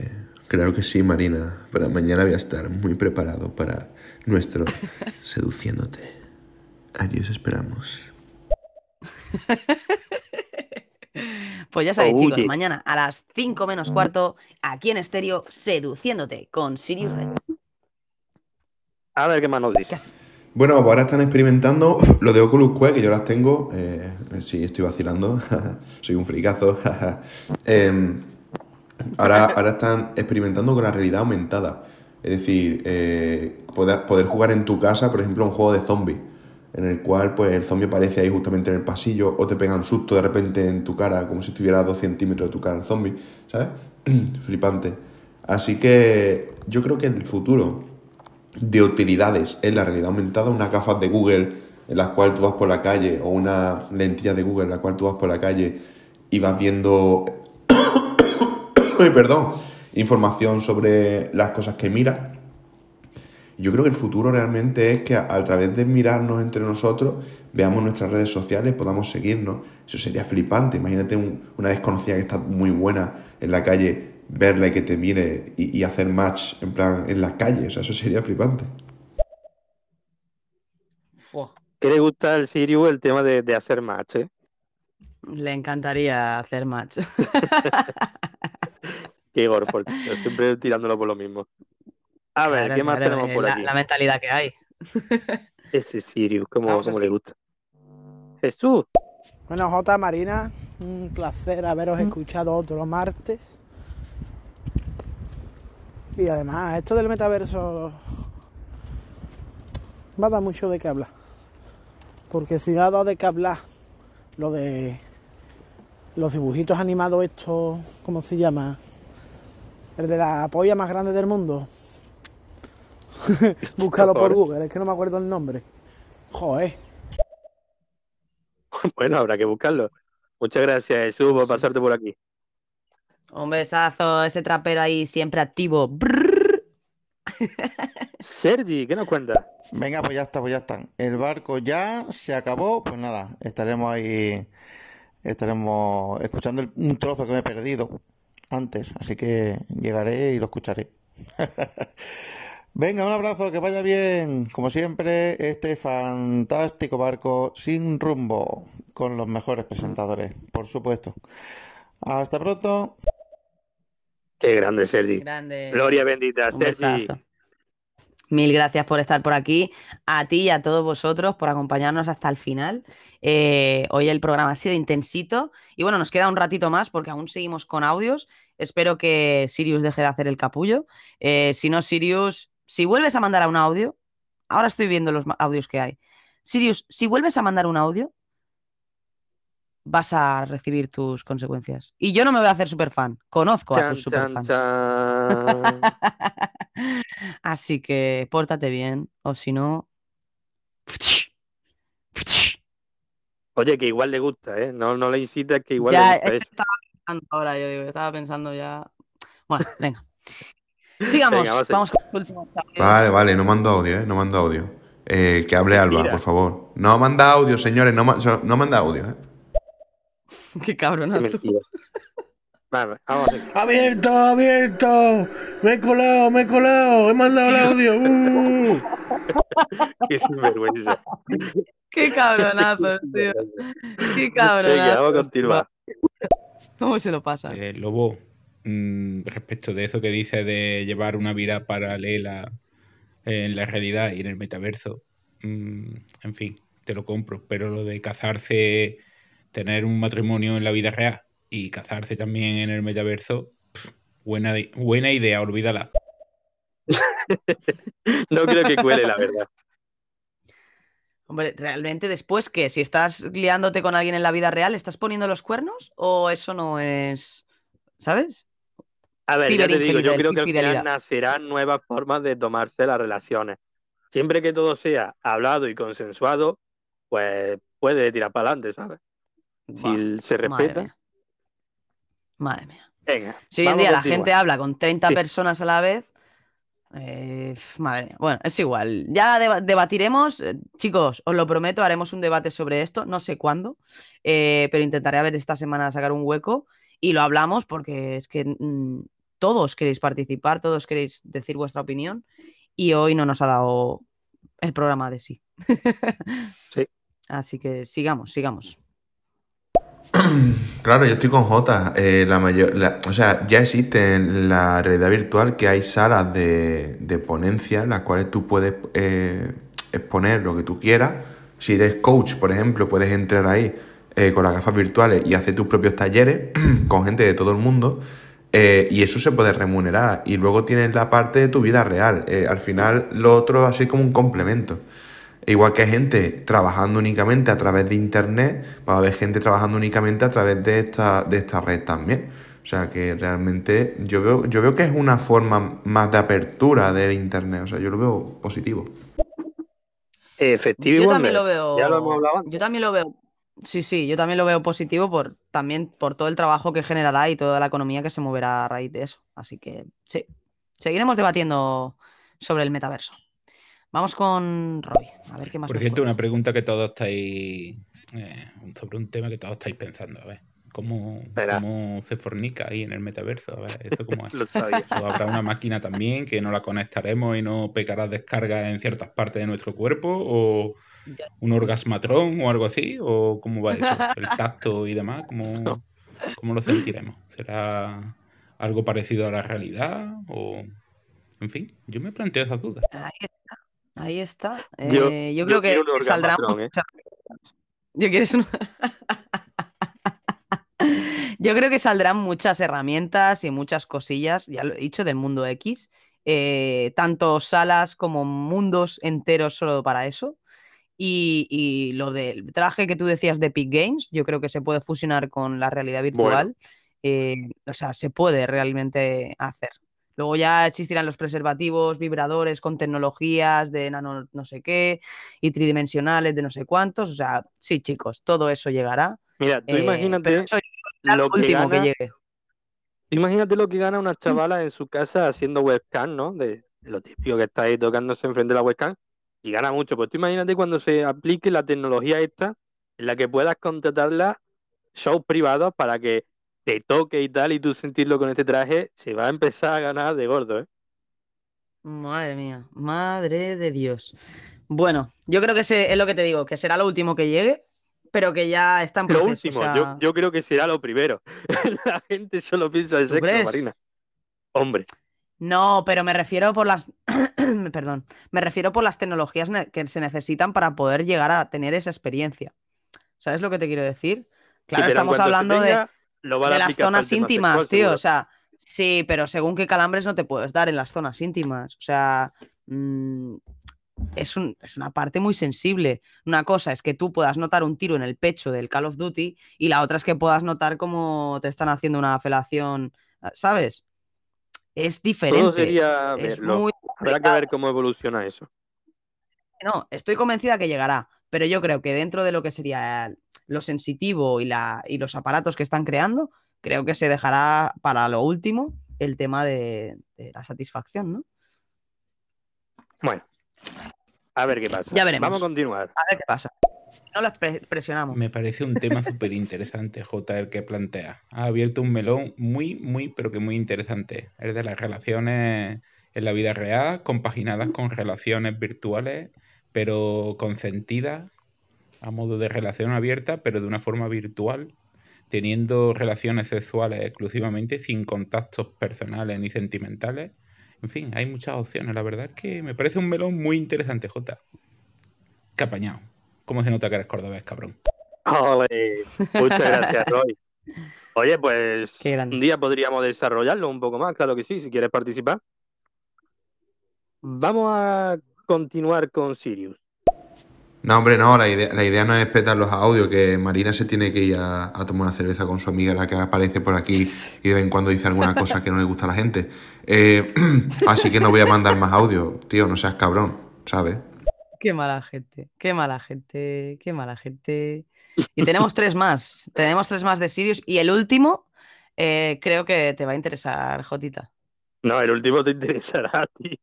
Claro que sí, Marina. Para mañana voy a estar muy preparado para nuestro seduciéndote. Allí os esperamos. Pues ya sabéis, Oye. chicos, mañana a las 5 menos cuarto, aquí en estéreo, seduciéndote con Sirius Red. A ver qué más nos dice. Bueno, pues ahora están experimentando lo de Oculus Quest, que yo las tengo. Eh, sí, estoy vacilando. Soy un fricazo. Em, ahora, ahora están experimentando con la realidad aumentada. Es decir, eh, poder, poder jugar en tu casa, por ejemplo, un juego de zombies. En el cual pues el zombie aparece ahí justamente en el pasillo o te pega un susto de repente en tu cara, como si estuviera a dos centímetros de tu cara el zombie, ¿sabes? Flipante. Así que yo creo que en el futuro de utilidades en la realidad aumentada, unas gafas de Google en las cuales tú vas por la calle o una lentilla de Google en la cual tú vas por la calle y vas viendo, perdón, información sobre las cosas que miras. Yo creo que el futuro realmente es que a, a través de mirarnos entre nosotros veamos nuestras redes sociales, podamos seguirnos. Eso sería flipante. Imagínate un- una desconocida que está muy buena en la calle, verla y que te mire y, y hacer match en plan en las calles. O sea, eso sería flipante. ¿Qué le gusta al Sirius el tema de, de hacer match, eh? Le encantaría hacer match. Qué gorfo, siempre tirándolo por lo mismo. A ver, Claro, ¿qué más claro, tenemos por la, aquí? la mentalidad que hay. Ese Sirius, ¿cómo, cómo le gusta? Jesús, Bueno, J. Marina, un placer haberos escuchado otro martes. Y además, esto del metaverso va a dar mucho de qué hablar. Porque si ha dado de qué hablar lo de los dibujitos animados estos, ¿cómo se llama? El de la polla más grande del mundo. Búscalo por. Google, es que no me acuerdo el nombre. Joder. bueno, habrá que buscarlo. Muchas gracias, Jesús, por pasarte por aquí. Un besazo, ese trapero ahí siempre activo. Sergi, ¿qué nos cuenta? Venga, pues ya está, pues ya está. El barco ya se acabó, pues nada, estaremos ahí, estaremos escuchando el- un trozo que me he perdido antes, así que llegaré y lo escucharé. Venga, un abrazo, que vaya bien, como siempre, este fantástico barco sin rumbo, con los mejores presentadores, por supuesto. Hasta pronto. Qué grande, Sergi. Grande. Gloria bendita, Un Sergi. besazo. Mil gracias por estar por aquí, a ti y a todos vosotros por acompañarnos hasta el final. Eh, hoy el programa ha sido intensito y bueno, nos queda un ratito más porque aún seguimos con audios. Espero que Sirius deje de hacer el capullo. Eh, si no, Sirius, si vuelves a mandar un audio, ahora estoy viendo los audios que hay. Sirius, si vuelves a mandar un audio, vas a recibir tus consecuencias. Y yo no me voy a hacer superfan, conozco a Chan, tus chan, superfans. chan. Así que pórtate bien, o si no. Oye, que igual le gusta, ¿eh? No, no le incitas que igual ya, le gusta es que eso. estaba pensando ahora, yo digo, estaba pensando ya. Bueno, venga. Sigamos, Venga, vamos con últimos audios. Vale, vale, no mando audio, ¿eh? No mando audio. Eh, que hable Alba, Mira. por favor. No manda audio, señores, no, ma- no manda audio, ¿eh? Qué cabronazo. Vale, vamos a ver. ¡Abierto, abierto! ¡Me he colado, me he colado! ¡He mandado el audio! ¡Uh! Qué sinvergüenza. Qué cabronazo, tío. Qué cabronazo. Venga, vamos a continuar. ¿Cómo se lo pasa? Eh, Lobo, mm, respecto de eso que dice de llevar una vida paralela en la realidad y en el metaverso, mm, en fin, te lo compro, pero lo de casarse, tener un matrimonio en la vida real y casarse también en el metaverso, pff, buena, buena idea, olvídala. No creo que cuele, la verdad. Hombre, ¿realmente después qué? Si estás liándote con alguien en la vida real, ¿estás poniendo los cuernos? ¿O eso no es. ¿Sabes? A ver, ya te digo, yo creo que al final nacerán nuevas formas de tomarse las relaciones. Siempre que todo sea hablado y consensuado, pues puede tirar para adelante, ¿sabes? Si se Madre respeta. mía. Madre mía. Venga. Si hoy en día la gente habla con 30 Sí. personas a la vez, Eh, madre mía. Bueno, es igual. Ya deba- debatiremos. eh, Chicos, os lo prometo, haremos un debate sobre esto. No sé cuándo, eh, pero intentaré a ver esta semana sacar un hueco y lo hablamos porque es que mm, todos queréis participar, todos queréis decir vuestra opinión y hoy no nos ha dado el programa de sí. Así que sigamos, sigamos. Claro, yo estoy con J. Eh, la mayor, la- o sea, ya existe en la realidad virtual que hay salas de, de ponencia en las cuales tú puedes eh, exponer lo que tú quieras. Si eres coach, por ejemplo, puedes entrar ahí eh, con las gafas virtuales y hacer tus propios talleres con gente de todo el mundo. eh, y eso se puede remunerar. Y luego tienes la parte de tu vida real. Eh, al final, lo otro así como un complemento. Igual que hay gente trabajando únicamente a través de internet, va a haber gente trabajando únicamente a través de esta, de esta red también. O sea que realmente yo veo, yo veo que es una forma más de apertura del internet. O sea, yo lo veo positivo. Efectivo Yo también lo veo. Ya lo hemos hablado. Yo también lo veo. Sí, sí, yo también lo veo positivo por también por todo el trabajo que generará y toda la economía que se moverá a raíz de eso. Así que sí, seguiremos debatiendo sobre el metaverso. Vamos con Roy, a ver qué más Por cierto, una pregunta que todos estáis. eh, sobre un tema que todos estáis pensando. A ver, ¿cómo, cómo se fornica ahí en el metaverso? A ver, ¿eso cómo es? Lo sabía. ¿O habrá una máquina también que no la conectaremos y no pegará descarga en ciertas partes de nuestro cuerpo? ¿O un orgasmatrón o algo así? ¿O cómo va eso? ¿El tacto y demás? ¿Cómo, cómo lo sentiremos? ¿Será algo parecido a la realidad? ¿O.? En fin, yo me planteo esas dudas. Ahí está, ahí está. Yo- Eh, yo, yo creo que un saldrán ¿eh? muchas- ¿Yo quieres un- Yo creo que saldrán muchas herramientas y muchas cosillas, ya lo he dicho, del mundo X, eh, tanto salas como mundos enteros solo para eso. Y, y lo del traje que tú decías de Epic Games, yo creo que se puede fusionar con la realidad virtual. eh, o sea, se puede realmente hacer. Luego ya existirán los preservativos, vibradores con tecnologías de nano no sé qué y tridimensionales de no sé cuántos. O sea, sí, chicos, todo eso llegará. Mira, tú Eh, imagínate lo que último que gana- llegue. Imagínate lo que gana una chavala en su casa haciendo webcam, ¿no? De, de lo típico que está ahí tocándose enfrente de la webcam y gana mucho. Pues tú imagínate cuando se aplique la tecnología esta en la que puedas contratarla shows privados para que te toque y tal y tú sentirlo con este traje, se va a empezar a ganar de gordo, ¿eh? Madre mía, madre de Dios. Bueno, yo creo que ese es lo que te digo, que será lo último que llegue, pero que ya está en Lo o último, sea, yo, yo creo que será lo primero. la gente solo piensa en ¿Tú sexo? Marina. Hombre, No, pero me refiero por las, perdón, me refiero por las tecnologías que se necesitan para poder llegar a tener esa experiencia. ¿Sabes lo que te quiero decir? Claro, estamos hablando de, tenga, las zonas íntimas, sexual, tío. O sea, sí, pero según qué calambres no te puedes dar en las zonas íntimas. O sea, mm, es, un- es una parte muy sensible. Una cosa es que tú puedas notar un tiro en el pecho del Call of Duty y la otra es que puedas notar cómo te están haciendo una felación, ¿sabes? Es diferente. Todo sería es verlo. muy Habrá que ver cómo evoluciona eso. no, estoy convencida que llegará, pero yo creo que dentro de lo que sería lo sensitivo y, la, y los aparatos que están creando, creo que se dejará para lo último el tema de, de la satisfacción, ¿no? Bueno, a ver qué pasa. Ya veremos. Vamos a continuar. A ver qué pasa. No las pre- presionamos. Me parece un tema súper interesante, J, el que plantea. Ha abierto un melón muy, muy, pero que muy interesante. Es de las relaciones en la vida real, compaginadas con relaciones virtuales, pero consentidas a modo de relación abierta, pero de una forma virtual, teniendo relaciones sexuales exclusivamente, sin contactos personales ni sentimentales. En fin, hay muchas opciones. La verdad es que me parece un melón muy interesante, J. Qué apañado. ¿Cómo se nota que eres cordobés, cabrón? Ole, muchas gracias, Roy. Oye, pues un día podríamos desarrollarlo un poco más, claro que sí, si quieres participar. Vamos a continuar con Sirius. No, hombre, no, la idea, la idea no es petar los audios, que Marina se tiene que ir a, a tomar una cerveza con su amiga, la que aparece por aquí y de vez en cuando dice alguna cosa que no le gusta a la gente. Eh, así que no voy a mandar más audio, tío, no seas cabrón, ¿sabes? Qué mala gente, qué mala gente, qué mala gente. Y tenemos tres más, tenemos tres más de Sirius y el último eh, creo que te va a interesar, Jotita. No, el último te interesará a ti.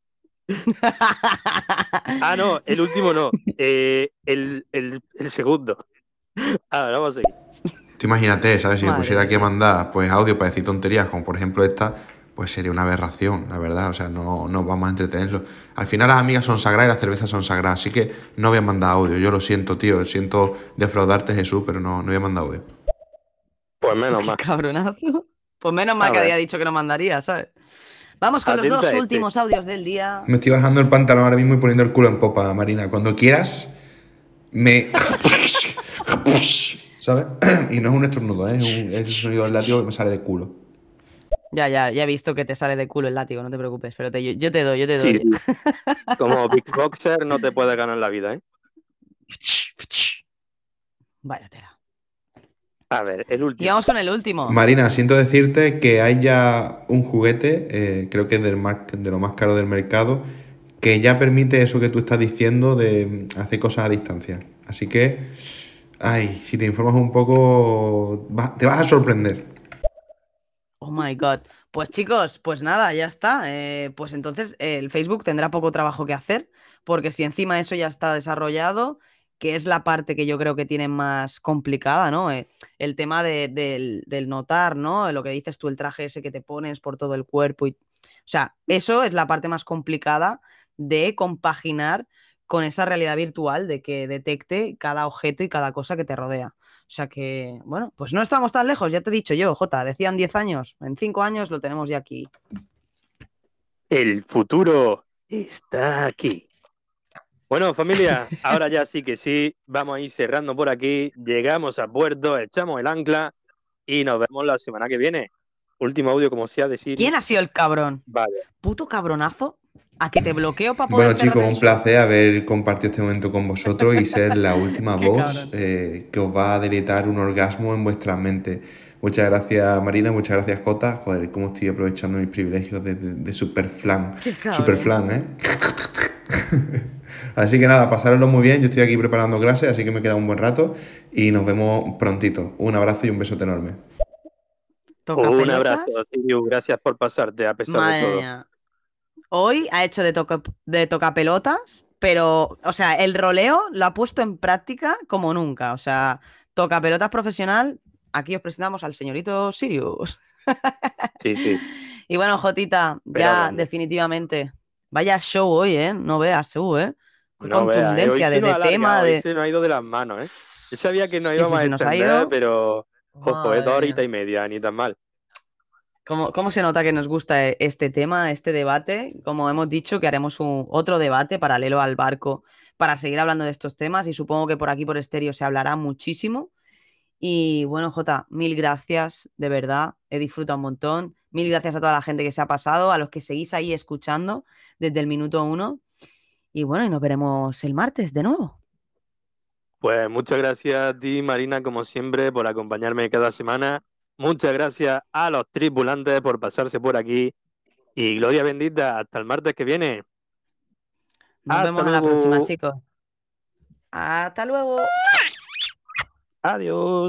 Ah, no, el último no. Eh, el, el, el segundo. Ahora vamos a seguir. Tú imagínate, ¿sabes? Si me pusiera aquí a mandar pues audio para decir tonterías, como por ejemplo esta, pues sería una aberración, la verdad. O sea, no, no vamos a entretenerlo. Al final las amigas son sagradas y las cervezas son sagradas, así que no voy a mandar audio. Yo lo siento, tío. Siento defraudarte, Jesús, pero no, no voy a mandar audio. Pues menos mal. Cabronazo. Pues menos mal que había dicho que no mandaría, ¿sabes? Vamos con los dos este. últimos audios del día. Me estoy bajando el pantalón ahora mismo y poniendo el culo en popa, Marina. Cuando quieras, me. ¿Sabes? Y no es un estornudo, ¿eh? es un, es un sonido del látigo que me sale de culo. Ya, ya, ya he visto que te sale de culo el látigo, no te preocupes, pero te- yo, yo te doy, yo te doy. Sí. Como Big Boxer no te puede ganar la vida, ¿eh? Vaya tela. A ver, el último. Y vamos con el último. Marina, siento decirte que hay ya un juguete, eh, creo que es del mar- de lo más caro del mercado, que ya permite eso que tú estás diciendo de mm, hacer cosas a distancia. Así que, ay, si te informas un poco, va- te vas a sorprender. Oh my god. Pues chicos, pues nada, ya está. Eh, pues entonces eh, el Facebook tendrá poco trabajo que hacer, porque si encima eso ya está desarrollado, que es la parte que yo creo que tiene más complicada, ¿no? Eh, el tema de- del, del notar, ¿no? Lo que dices tú, el traje ese que te pones por todo el cuerpo. Y... O sea, eso es la parte más complicada de compaginar con esa realidad virtual de que detecte cada objeto y cada cosa que te rodea. O sea que, bueno, pues no estamos tan lejos, ya te he dicho yo, Jota, decían 10 años, en 5 años lo tenemos ya aquí. El futuro está aquí. Bueno, familia, ahora ya sí que sí, vamos a ir cerrando por aquí, llegamos a puerto, echamos el ancla y nos vemos la semana que viene. Último audio, como sea decir. ¿Quién ha sido el cabrón? Vale. Puto cabronazo, a que te bloqueo para poder Bueno chicos, un placer haber compartido este momento con vosotros y ser la última voz eh, que os va a deletar un orgasmo en vuestra mente. Muchas gracias Marina, muchas gracias Jota. Joder, cómo estoy aprovechando mis privilegios de, de, de super flan. Qué cabrón. Super flan, ¿eh? así que nada, pasároslo muy bien. Yo estoy aquí preparando clases, así que me queda un buen rato y nos vemos prontito. Un abrazo y un besote enorme. ¿Toca Un abrazo, Siriu, gracias por pasarte a pesar de Madre todo. mía. Hoy ha hecho de, toca, de tocapelotas, pero, o sea, el roleo lo ha puesto en práctica como nunca. O sea, tocapelotas profesional, aquí os presentamos al señorito Sirius. Sí, sí. Y bueno, Jotita, Pero ya definitivamente, vaya show hoy, ¿eh? No veas, tú, ¿eh? No ¿eh? contundencia Hoy de, de tema, de... se nos ha ido de las manos, ¿eh? Yo sabía que íbamos si a extender, pero ojo, es dos Madre horitas y media, ni tan mal. ¿Cómo, cómo se nota que nos gusta e- este tema, este debate? Como hemos dicho, que haremos un, otro debate paralelo al barco para seguir hablando de estos temas y supongo que por aquí por estéreo se hablará muchísimo. Y bueno, Jota, mil gracias, de verdad, he disfrutado un montón. Mil gracias a toda la gente que se ha pasado, a los que seguís ahí escuchando desde el minuto uno. Y bueno, y nos veremos el martes de nuevo. Pues muchas gracias a ti, Marina, como siempre, por acompañarme cada semana. Muchas gracias a los tripulantes por pasarse por aquí. Y gloria bendita, hasta el martes que viene. Nos Hasta vemos en la próxima, luego. chicos. Hasta luego. Adiós.